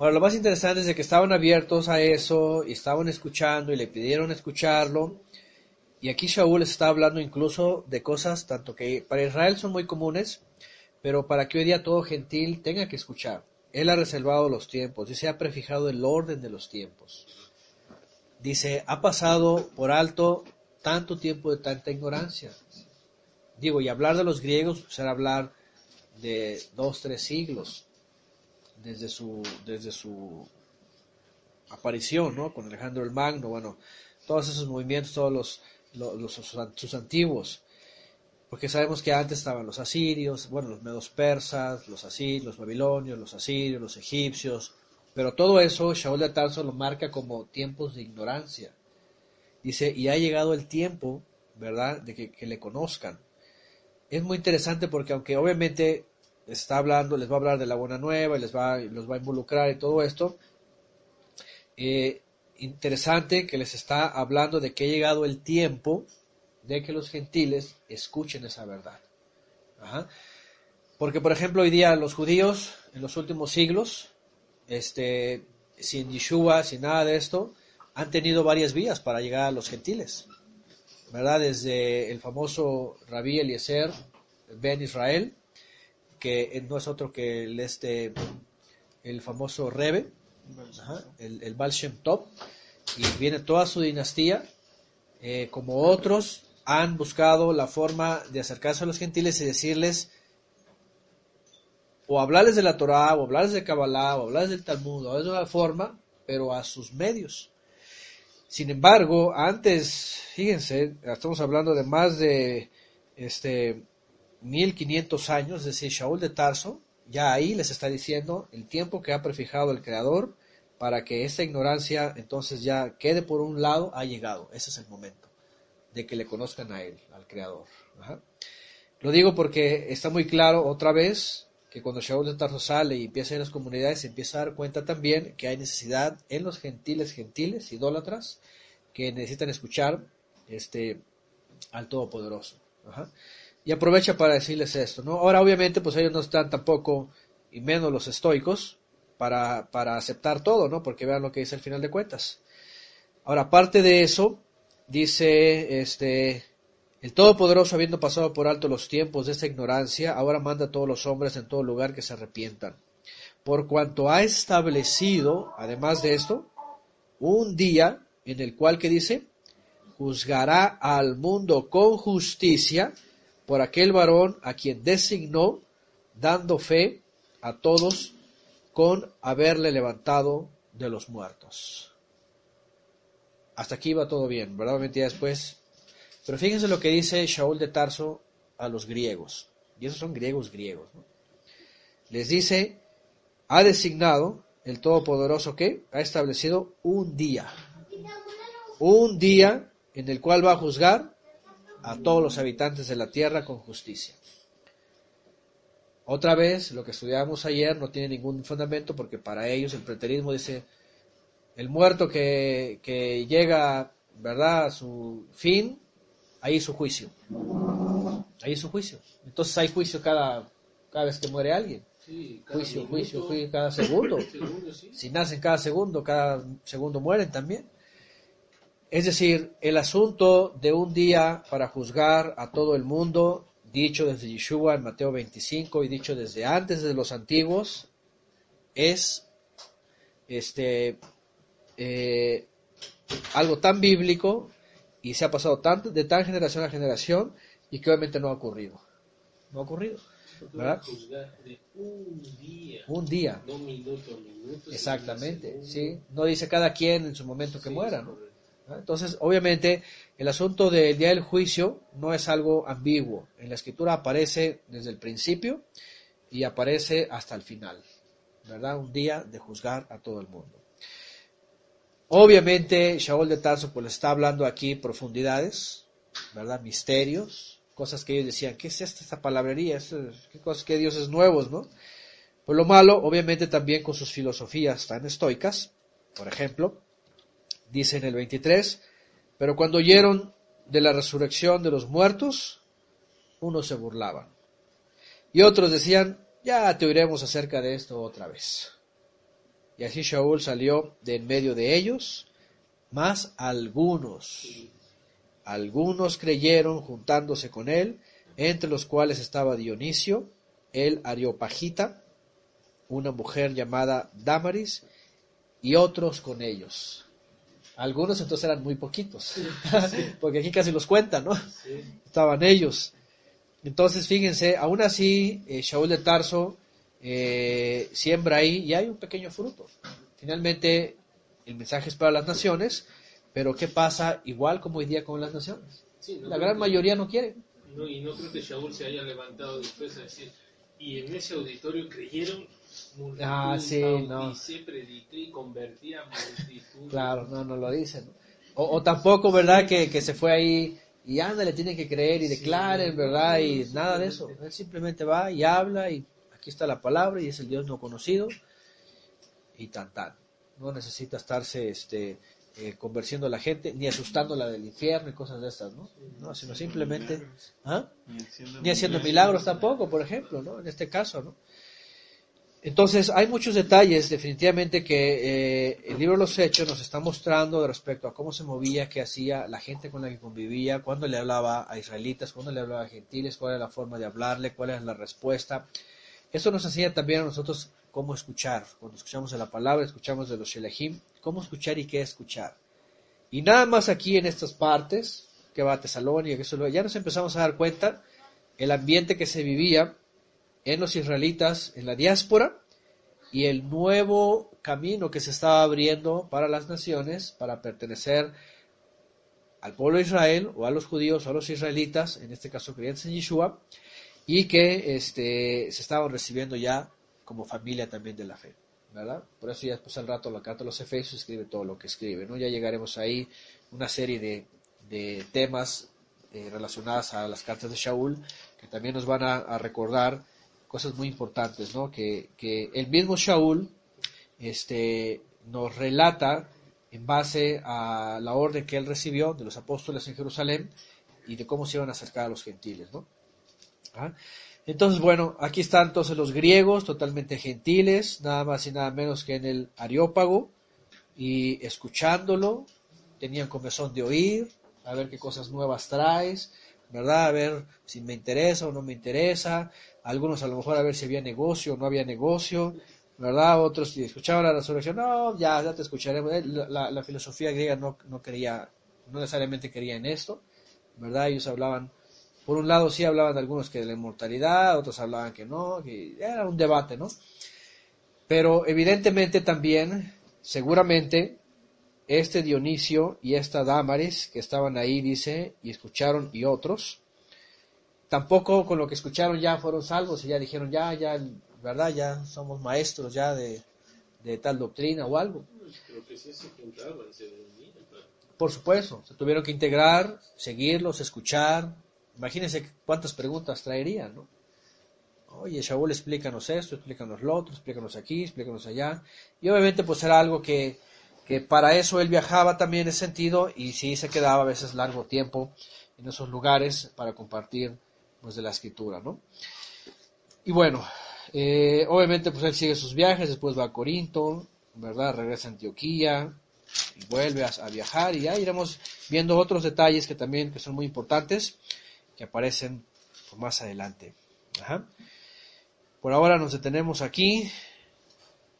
Ahora, lo más interesante es que estaban abiertos a eso y estaban escuchando y le pidieron escucharlo. Y aquí Shaul está hablando incluso de cosas tanto que para Israel son muy comunes, pero para que hoy día todo gentil tenga que escuchar. Él ha reservado los tiempos, dice, ha prefijado el orden de los tiempos. Dice, ha pasado por alto tanto tiempo de tanta ignorancia. Digo, y hablar de los griegos, era hablar de dos, tres siglos, desde su, desde su aparición, ¿no? Con Alejandro el Magno, bueno, todos esos movimientos, todos los, los, sus, antiguos, porque sabemos que antes estaban los asirios, bueno, los medos persas, los asirios, los babilonios, los asirios, los egipcios, pero todo eso Shaul de Tarso lo marca como tiempos de ignorancia. Dice, y ha llegado el tiempo, ¿verdad?, de que le conozcan. Es muy interesante porque aunque obviamente está hablando, les va a hablar de la buena nueva y les va, los va a involucrar y todo esto, eh, interesante que les está hablando de que ha llegado el tiempo de que los gentiles escuchen esa verdad. Porque, por ejemplo, hoy día los judíos, en los últimos siglos, este, sin Yeshua, sin nada de esto, han tenido varias vías para llegar a los gentiles. ¿Verdad? Desde el famoso Rabí Eliezer Ben Israel, que no es otro que el, este, el famoso Rebe, el, el Baal Shem Tov, y viene toda su dinastía, eh, como otros han buscado la forma de acercarse a los gentiles y decirles, o hablarles de la Torah, o hablarles de Kabbalah, o hablarles del Talmud, o de una forma, pero a sus medios. Sin embargo, antes, fíjense, estamos hablando de más de este 1500 años, es decir, Shaul de Tarso, ya ahí les está diciendo el tiempo que ha prefijado el Creador para que esta ignorancia entonces ya quede por un lado, ha llegado. Ese es el momento de que le conozcan a Él, al Creador. Lo digo porque está muy claro otra vez que cuando Shaul de Tarso sale y empieza en las comunidades, se empieza a dar cuenta también que hay necesidad en los gentiles, gentiles, idólatras, que necesitan escuchar este, al Todopoderoso. Y aprovecha para decirles esto, ¿no? Ahora, obviamente, pues ellos no están tampoco, y menos los estoicos, para, para aceptar todo, ¿no? Porque vean lo que dice al final de cuentas. Ahora, aparte de eso, dice este el Todopoderoso, habiendo pasado por alto los tiempos de esta ignorancia, ahora manda a todos los hombres en todo lugar que se arrepientan. Por cuanto ha establecido, además de esto, un día en el cual, que dice? Juzgará al mundo con justicia por aquel varón a quien designó, dando fe a todos con haberle levantado de los muertos. Hasta aquí va todo bien, ¿verdad? Obviamente ya después. Pero fíjense lo que dice Shaul de Tarso a los griegos. Y esos son griegos griegos. ¿no? Les dice, ha designado el Todopoderoso que ha establecido un día. Un día en el cual va a juzgar a todos los habitantes de la tierra con justicia. Otra vez, lo que estudiamos ayer no tiene ningún fundamento porque para ellos el preterismo dice, el muerto que, que llega, ¿verdad?, a su fin, ahí su juicio. Ahí su juicio. Entonces hay juicio cada, cada vez que muere alguien. Sí, Juicio, minuto, juicio, juicio cada segundo. segundo, sí. Si nacen cada segundo, cada segundo mueren también. Es decir, el asunto de un día para juzgar a todo el mundo dicho desde Yeshua en Mateo 25 y dicho desde antes de los antiguos, es este eh, algo tan bíblico y se ha pasado tan, de tan generación a generación y que obviamente no ha ocurrido. No ha ocurrido. ¿Verdad? de un día, Un día. no minuto a minuto. Exactamente, ¿sí? No dice cada quien en su momento que Sí, muera, ¿no? Entonces, obviamente, el asunto del día del juicio no es algo ambiguo. En la escritura aparece desde el principio y aparece hasta el final, ¿verdad? Un día de juzgar a todo el mundo. Obviamente, Shaul de Tarso pues está hablando aquí profundidades, ¿verdad? Misterios, cosas que ellos decían, ¿qué es esta, esta palabrería? ¿Qué cosas, qué dioses nuevos, no? Pues lo malo, obviamente, también con sus filosofías tan estoicas, por ejemplo, dice en el 23, pero cuando oyeron de la resurrección de los muertos, unos se burlaban. Y otros decían, ya te oiremos acerca de esto otra vez. Y así Shaul salió de en medio de ellos, mas algunos, algunos creyeron juntándose con él, entre los cuales estaba Dionisio, el Areopagita, una mujer llamada Damaris, y otros con ellos. Algunos entonces eran muy poquitos, porque aquí casi los cuentan, ¿no? Sí. Estaban ellos. Entonces, fíjense, aún así, eh, Shaul de Tarso eh, siembra ahí y hay un pequeño fruto. Finalmente, el mensaje es para las naciones, pero ¿qué pasa igual como hoy día con las naciones? No La gran que- mayoría no quiere. No, y no creo que Shaul se haya levantado después a decir, y en ese auditorio creyeron multitud, Ah, sí, no. prediqué y convertí a multitud. Claro, no, no lo dicen. ¿no? O, o tampoco, ¿verdad? Que, que se fue ahí y ándale, tienen que creer y declaren, ¿verdad? Y nada de eso. Él simplemente va y habla y aquí está la palabra y es el Dios no conocido y tan tan. No necesita estarse este, eh, convenciendo a la gente ni asustándola del infierno y cosas de estas, ¿no? No, sino simplemente... ¿Ah? Ni haciendo milagros tampoco, por ejemplo, ¿no? En este caso, ¿no? Entonces, hay muchos detalles definitivamente que eh, el libro de los Hechos nos está mostrando respecto a cómo se movía, qué hacía la gente con la que convivía, cuándo le hablaba a israelitas, cuándo le hablaba a gentiles, cuál era la forma de hablarle, cuál era la respuesta. Eso nos enseña también a nosotros cómo escuchar. Cuando escuchamos de la palabra, escuchamos de los Shelahim, cómo escuchar y qué escuchar. Y nada más aquí en estas partes, que va a Tesalónica, que eso, ya nos empezamos a dar cuenta el ambiente que se vivía en los israelitas, en la diáspora, y el nuevo camino que se estaba abriendo para las naciones para pertenecer al pueblo de Israel, o a los judíos, o a los israelitas, en este caso creyentes en Yeshua, y que este, se estaban recibiendo ya como familia también de la fe. ¿verdad? Por eso ya después al rato la carta de los Efesios escribe todo lo que escribe, ¿no? Ya llegaremos ahí una serie de, de temas eh, a las cartas de Shaul que también nos van a, a recordar cosas muy importantes, ¿no? Que, que el mismo Shaul este, nos relata en base a la orden que él recibió de los apóstoles en Jerusalén y de cómo se iban a acercar a los gentiles, ¿no? ¿Ah? Entonces, bueno, aquí están entonces los griegos, totalmente gentiles, nada más y nada menos que en el Areópago, y escuchándolo, tenían comezón de oír, a ver qué cosas nuevas traes, ¿verdad? A ver si me interesa o no me interesa, algunos a lo mejor a ver si había negocio o no había negocio, ¿verdad? Otros si escuchaban la resurrección, no, ya, ya te escucharemos. Eh, La, la- filosofía griega no, no quería, no necesariamente quería en esto, ¿verdad? Ellos hablaban por un lado sí hablaban de algunos que de la inmortalidad, otros hablaban que no, que era un debate, ¿no? Pero evidentemente también, seguramente, este Dionisio y esta Dámaris que estaban ahí, dice, y escucharon, y otros, tampoco con lo que escucharon ya fueron salvos y ya dijeron, ya, ya, ¿verdad? Ya somos maestros ya de, de tal doctrina o algo. Pero que sí se juntaban, Por supuesto, se tuvieron que integrar, seguirlos, escuchar. Imagínense cuántas preguntas traerían, ¿no? Oye, Shaul, explícanos esto, explícanos lo otro, explícanos aquí, explícanos allá. Y obviamente pues era algo que, que para eso él viajaba también en ese sentido y sí se quedaba a veces largo tiempo en esos lugares para compartir pues de la escritura, ¿no? Y bueno, eh, obviamente pues él sigue sus viajes, después va a Corinto, ¿verdad? Regresa a Antioquía, y vuelve a, viajar y ya iremos viendo otros detalles que también que son muy importantes que aparecen por más adelante. Por ahora nos detenemos aquí,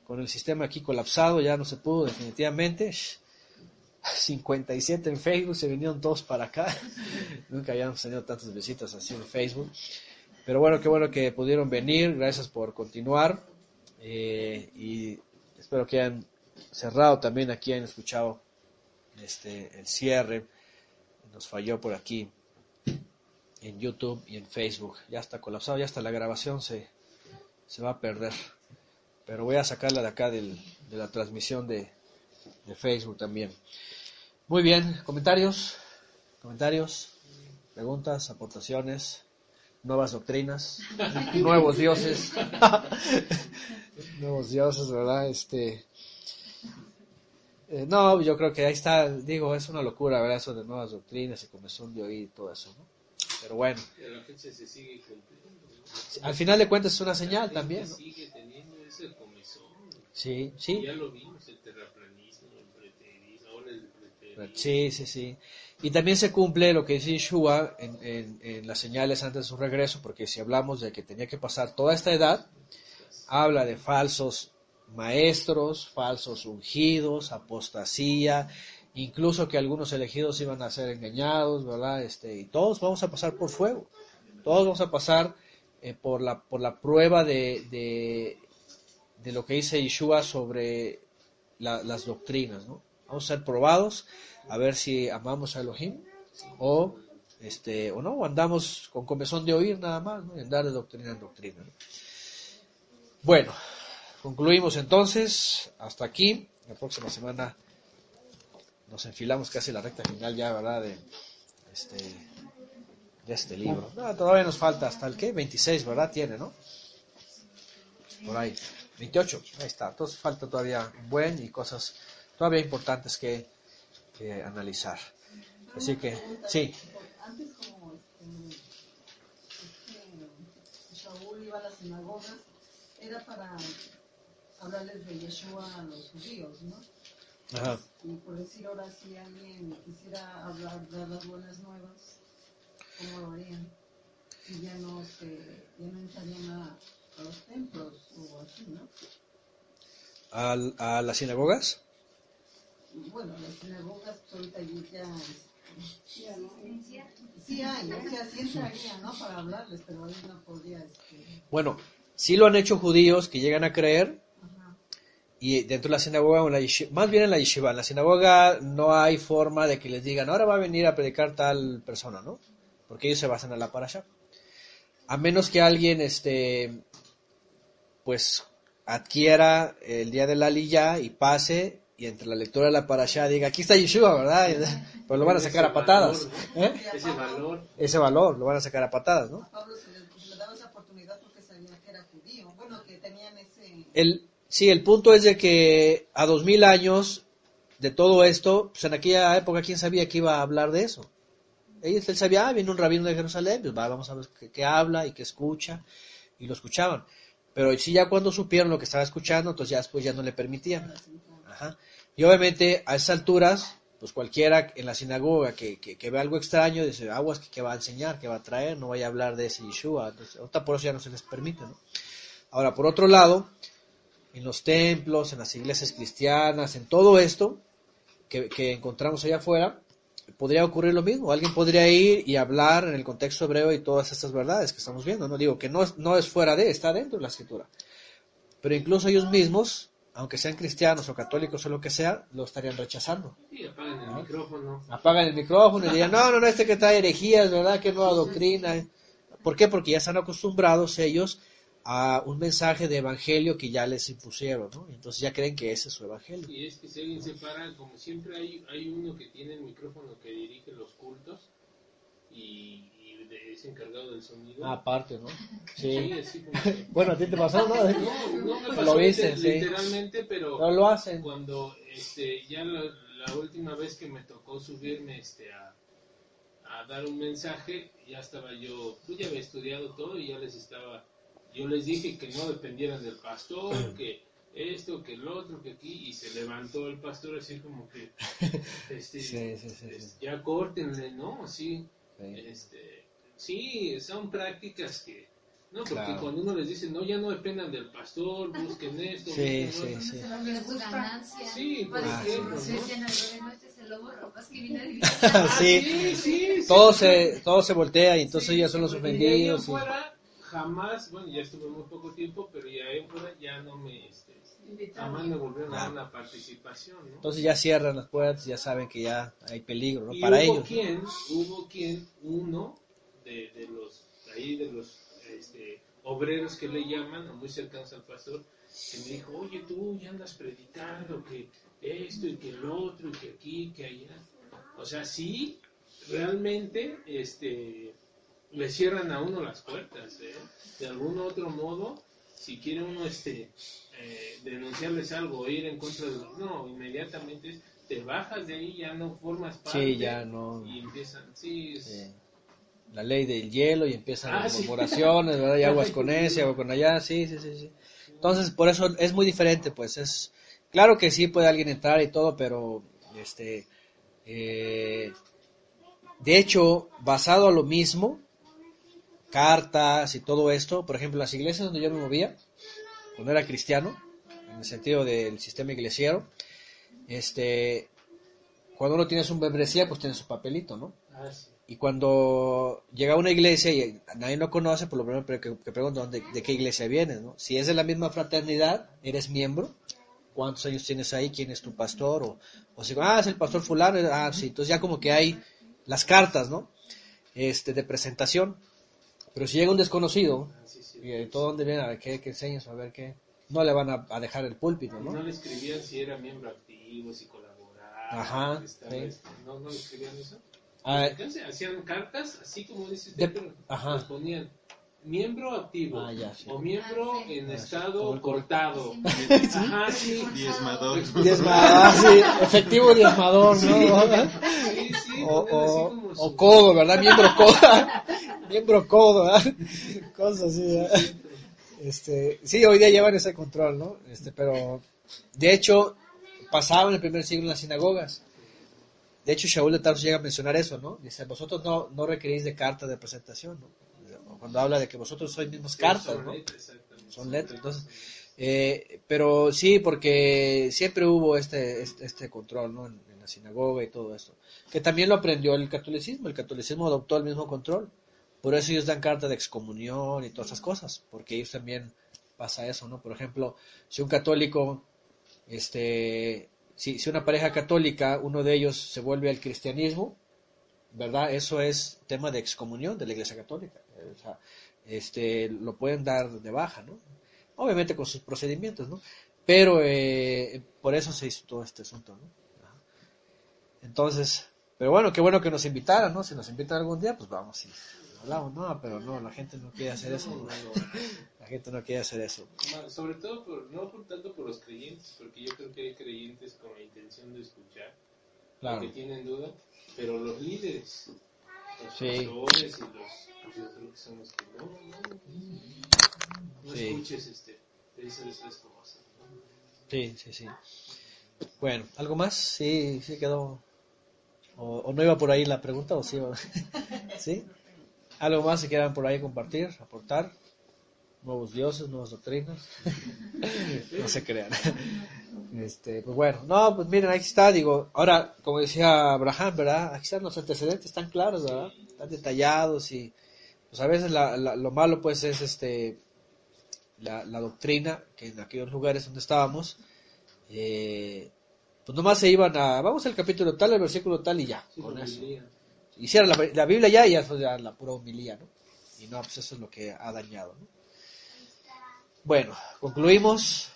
con el sistema aquí colapsado, ya no se pudo definitivamente. 57 en Facebook, se vinieron todos para acá. Nunca habíamos tenido tantas visitas así en Facebook. Pero bueno, qué bueno que pudieron venir, gracias por continuar. eh, y espero que hayan cerrado también aquí, hayan escuchado este, el cierre. Nos falló por aquí en YouTube y en Facebook. Ya está colapsado, ya hasta la grabación se, se va a perder. Pero voy a sacarla de acá del- de la transmisión de, de Facebook también. Muy bien, comentarios, comentarios, preguntas, aportaciones, nuevas doctrinas, nuevos dioses, nuevos dioses, ¿verdad? Este, eh, no, yo creo que ahí está, digo, es una locura, ¿verdad? Eso de nuevas doctrinas y comezón de oír y todo eso, ¿no? Pero bueno, Y a la fecha se sigue cumpliendo. ¿no? al final de cuentas es una señal también, ¿no? sigue teniendo ese comezón. Sí, sí. Ya lo vimos, el terraplanismo, el preterismo, ahora el preterismo. Sí, sí, sí. Y también se cumple lo que dice Yeshua en, en- en las señales antes de su regreso, porque si hablamos de que tenía que pasar toda esta edad, habla de falsos maestros, falsos ungidos, apostasía, incluso que algunos elegidos iban a ser engañados, ¿verdad? Este, y todos vamos a pasar por fuego, todos vamos a pasar eh, por, la, por la prueba de, de, de lo que dice Yeshua sobre la- las doctrinas, ¿no? Vamos a ser probados a ver si amamos a Elohim o este o no, o andamos con comezón de oír nada más, ¿no? Y andar de doctrina en doctrina. ¿no? Bueno, concluimos entonces, hasta aquí, la próxima semana nos enfilamos casi la recta final ya, ¿verdad? De este, de este libro. Todavía nos falta hasta el que 26, ¿verdad? Tiene, ¿no? Por ahí. 28, ahí está. Entonces falta todavía un buen y cosas todavía importantes que, que analizar. Así que, sí, Antes como este, este, Shaul iba a las sinagogas, era para hablarles de Yeshua a los judíos, ¿no? ajá. Y por decir ahora si alguien quisiera hablar, dar las buenas nuevas, ¿cómo lo harían? Si ya no, se, ya no entrarían a los templos o así, ¿no? Al- a las sinagogas. Bueno, las sinagogas pues, ahorita ya, ya sí hay, o sea, sí entraría, ¿no? Para hablarles, pero ahí no podría, este, Bueno, sí lo han hecho judíos que llegan a creer y dentro de la sinagoga o en la yeshiva, más bien en la yeshiva, en la sinagoga no hay forma de que les digan, ahora va a venir a predicar tal persona, ¿no? Porque ellos se basan en la parasha. A menos que alguien, este, pues, adquiera el día de la lilla y pase y entre la lectura de la parasha diga, aquí está Yeshua, ¿verdad? Pues lo van a sacar a patadas. ¿eh? Ese valor. Ese valor lo van a sacar a patadas, ¿no? El, sí, el punto es de que a dos mil años de todo esto, pues en aquella época, ¿quién sabía que iba a hablar de eso? Él, él sabía, ah, viene un rabino de Jerusalén, pues va, vamos a ver qué, qué habla y qué escucha, y lo escuchaban. Pero sí, ya cuando supieron lo que estaba escuchando, entonces ya después ya no le permitían. Y obviamente a esas alturas, pues cualquiera en la sinagoga que, que, que ve algo extraño, dice, aguas, ¿qué, qué va a enseñar? ¿Qué va a traer? No vaya a hablar de ese Yeshua. Entonces, por eso ya no se les permite, ¿no? Ahora, por otro lado, en los templos, en las iglesias cristianas, en todo esto que, que encontramos allá afuera, podría ocurrir lo mismo. Alguien podría ir y hablar en el contexto hebreo y todas estas verdades que estamos viendo. No digo que no es, no es fuera de, está dentro de la escritura. Pero incluso ellos mismos, aunque sean cristianos o católicos o lo que sea, lo estarían rechazando. Y apagan el micrófono. Apagan el micrófono y digan, no, no, no, este que trae herejías, ¿verdad? Que nueva doctrina. ¿Por qué? Porque ya están acostumbrados ellos a un mensaje de evangelio que ya les impusieron, ¿no? Entonces ya creen que ese es su evangelio. Y es que si alguien se para, como siempre hay, hay uno que tiene el micrófono que dirige los cultos y, es encargado del sonido. Ah, aparte, ¿no? sí, Sí. que- Bueno, a ti te pasó, ¿no? No, no me Lo pasó liter- sí. literalmente, pero No lo hacen. cuando este, ya la, la última vez que me tocó subirme este, a, a dar un mensaje, ya estaba yo, pues ya había estudiado todo y ya les estaba, yo les dije que no dependieran del pastor, que esto, que el otro, que aquí, y se levantó el pastor así como que, este, Sí, sí, sí, ya córtenle, ¿no? Así, Sí. este, Sí, son prácticas que... No, porque Claro. cuando uno les dice, no, ya no dependan del pastor, busquen esto, Sí, busquen sí, otro". sí. Ganancia. Sí, por Parece ejemplo, que se ¿no? decían al revés, no, es el lobo, ropas que viene a vivir. Sí. sí, sí, sí. Todo se, todo se voltea y entonces Sí, ellos son los ofendidos. y- fuera, jamás, bueno, ya estuve muy poco tiempo, pero ya fuera ya no me, este, jamás me volvieron a dar una participación, ¿no? Entonces ya cierran las puertas, ya saben que ya hay peligro, ¿no? Y Para hubo ellos. ¿no? quien, hubo quien, uno de, de los, ahí de los, este, obreros que le llaman, o muy cercanos al pastor, que me dijo, oye, tú ya andas predicando que esto y que el otro y que aquí, que allá. O sea, sí, realmente, este, le cierran a uno las puertas, ¿eh? De algún otro modo, si quiere uno, este, eh, denunciarles algo, o ir en contra de no, inmediatamente te bajas de ahí, ya no formas parte. Sí, ya no. Y empiezan, sí, es- la ley del hielo y empiezan Ah, las sí. murmuraciones, ¿verdad? Y aguas con ese, agua con allá, sí, sí, sí, sí. Entonces, por eso es muy diferente, pues es claro que sí puede alguien entrar y todo, pero este eh, de hecho, basado a lo mismo, cartas y todo esto, por ejemplo, las iglesias donde yo me movía, cuando era cristiano, en el sentido del sistema iglesiero, este cuando uno tiene su membresía, pues tiene su papelito, ¿no? ah, sí. Y cuando llega a una iglesia y nadie lo conoce, por lo primero que, que preguntan de, de qué iglesia vienes, ¿no? Si es de la misma fraternidad, eres miembro, ¿cuántos años tienes ahí? ¿Quién es tu pastor? O, o si, ah, es el pastor fulano, ah, sí, entonces ya como que hay las cartas, ¿no? Este, de presentación. Pero si llega un desconocido, Ah, y eh, todo donde viene, a ver qué, qué enseñas, a ver qué, no le van a, a dejar el púlpito, ¿no? no le escribían si era miembro activo, si colaboraba. Ajá, sí. este, ¿no, ¿No le escribían eso? Ah, Entonces, hacían cartas, así como dice usted, De- pero ajá. ponían miembro activo Ah, ya, sí. o miembro Ah, sí. en Ah, estado cortado. Ajá, sí. Diezmador. diezmador, sí, efectivo diezmador, ¿no? Sí, sí, o, o, como o su- codo, ¿verdad? Miembro codo. Miembro codo, ¿verdad? Cosas así, ¿verdad? Este, sí, hoy día llevan ese control, ¿no? Este, pero, de hecho, pasaba en el primer siglo en las sinagogas. De hecho, Shaul de Tarso llega a mencionar eso, ¿no? Dice, vosotros no, no requerís de carta de presentación, ¿no? Cuando habla de que vosotros sois mismos cartas, Son ¿no? Son letras, entonces, eh, pero sí, porque siempre hubo este, este, este control, ¿no? En, en la sinagoga y todo esto. Que también lo aprendió el catolicismo, el catolicismo adoptó el mismo control. Por eso ellos dan carta de excomunión y todas esas cosas, porque ellos también pasa eso, ¿no? Por ejemplo, si un católico, este, si, si una pareja católica, uno de ellos se vuelve al cristianismo, ¿verdad? Eso es tema de excomunión de la Iglesia Católica. O sea, este, lo pueden dar de baja, ¿no? Obviamente con sus procedimientos, ¿no? Pero eh, por eso se hizo todo este asunto, ¿no? Ajá. Entonces, pero bueno, qué bueno que nos invitaran, ¿no? Si nos invitan algún día, pues vamos y hablamos, no, pero no, la gente no quiere hacer eso. ¿no? La gente no quiere hacer eso. Sobre todo, por, no por tanto por los creyentes, porque yo creo que hay creyentes con la intención de escuchar, Claro. que tienen duda, pero los líderes, los Sí. pastores y los, yo creo que son los que no, no, no Sí. escuches este, esas, esas cosas. ¿no? Sí, sí, sí. Bueno, ¿algo más? Sí, sí quedó. O, o no iba por ahí la pregunta o sí iba? ¿Sí? ¿Algo más que quieran por ahí compartir, aportar? Nuevos dioses, nuevas doctrinas. no se crean. Este, pues bueno, no, pues miren, aquí está, digo, ahora, como decía Abraham, ¿verdad? Aquí están los antecedentes, están claros, ¿verdad? Están detallados y, pues a veces la- la- lo malo, pues, es este, la, la doctrina, que en aquellos lugares donde estábamos, eh, pues nomás se iban a, vamos al capítulo tal, el versículo tal y ya, Sí, con eso. Hicieron la, la Biblia ya y ya, ya la pura homilía, ¿no? Y no, pues eso es lo que ha dañado, ¿no? Bueno, concluimos,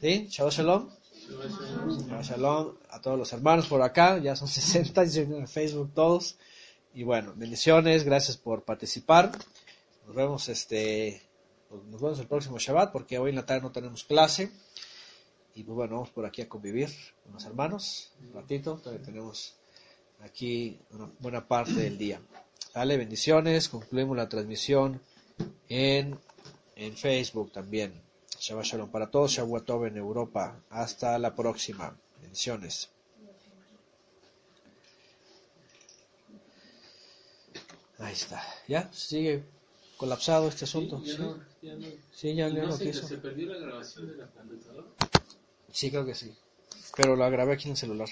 ¿sí? Shalom. Shalom a todos los hermanos por acá, ya son 60 y en Facebook todos. Y bueno, bendiciones, gracias por participar. Nos vemos este pues, nos vemos el próximo Shabbat porque hoy en la tarde no tenemos clase. Y pues bueno, vamos por aquí a convivir con los hermanos un ratito, todavía tenemos aquí una buena parte del día. Dale, bendiciones, concluimos la transmisión en, en Facebook también. Shabbat Shalom para todos, Shabbat Tov en Europa. Hasta la próxima. Bendiciones. Ahí está. ¿Ya? Sigue colapsado este asunto. Ya Sí, no, ya no. Sí, ya, no sé. ¿Se perdió la grabación de la computadora? Sí, creo que sí. Pero la grabé aquí en el celular.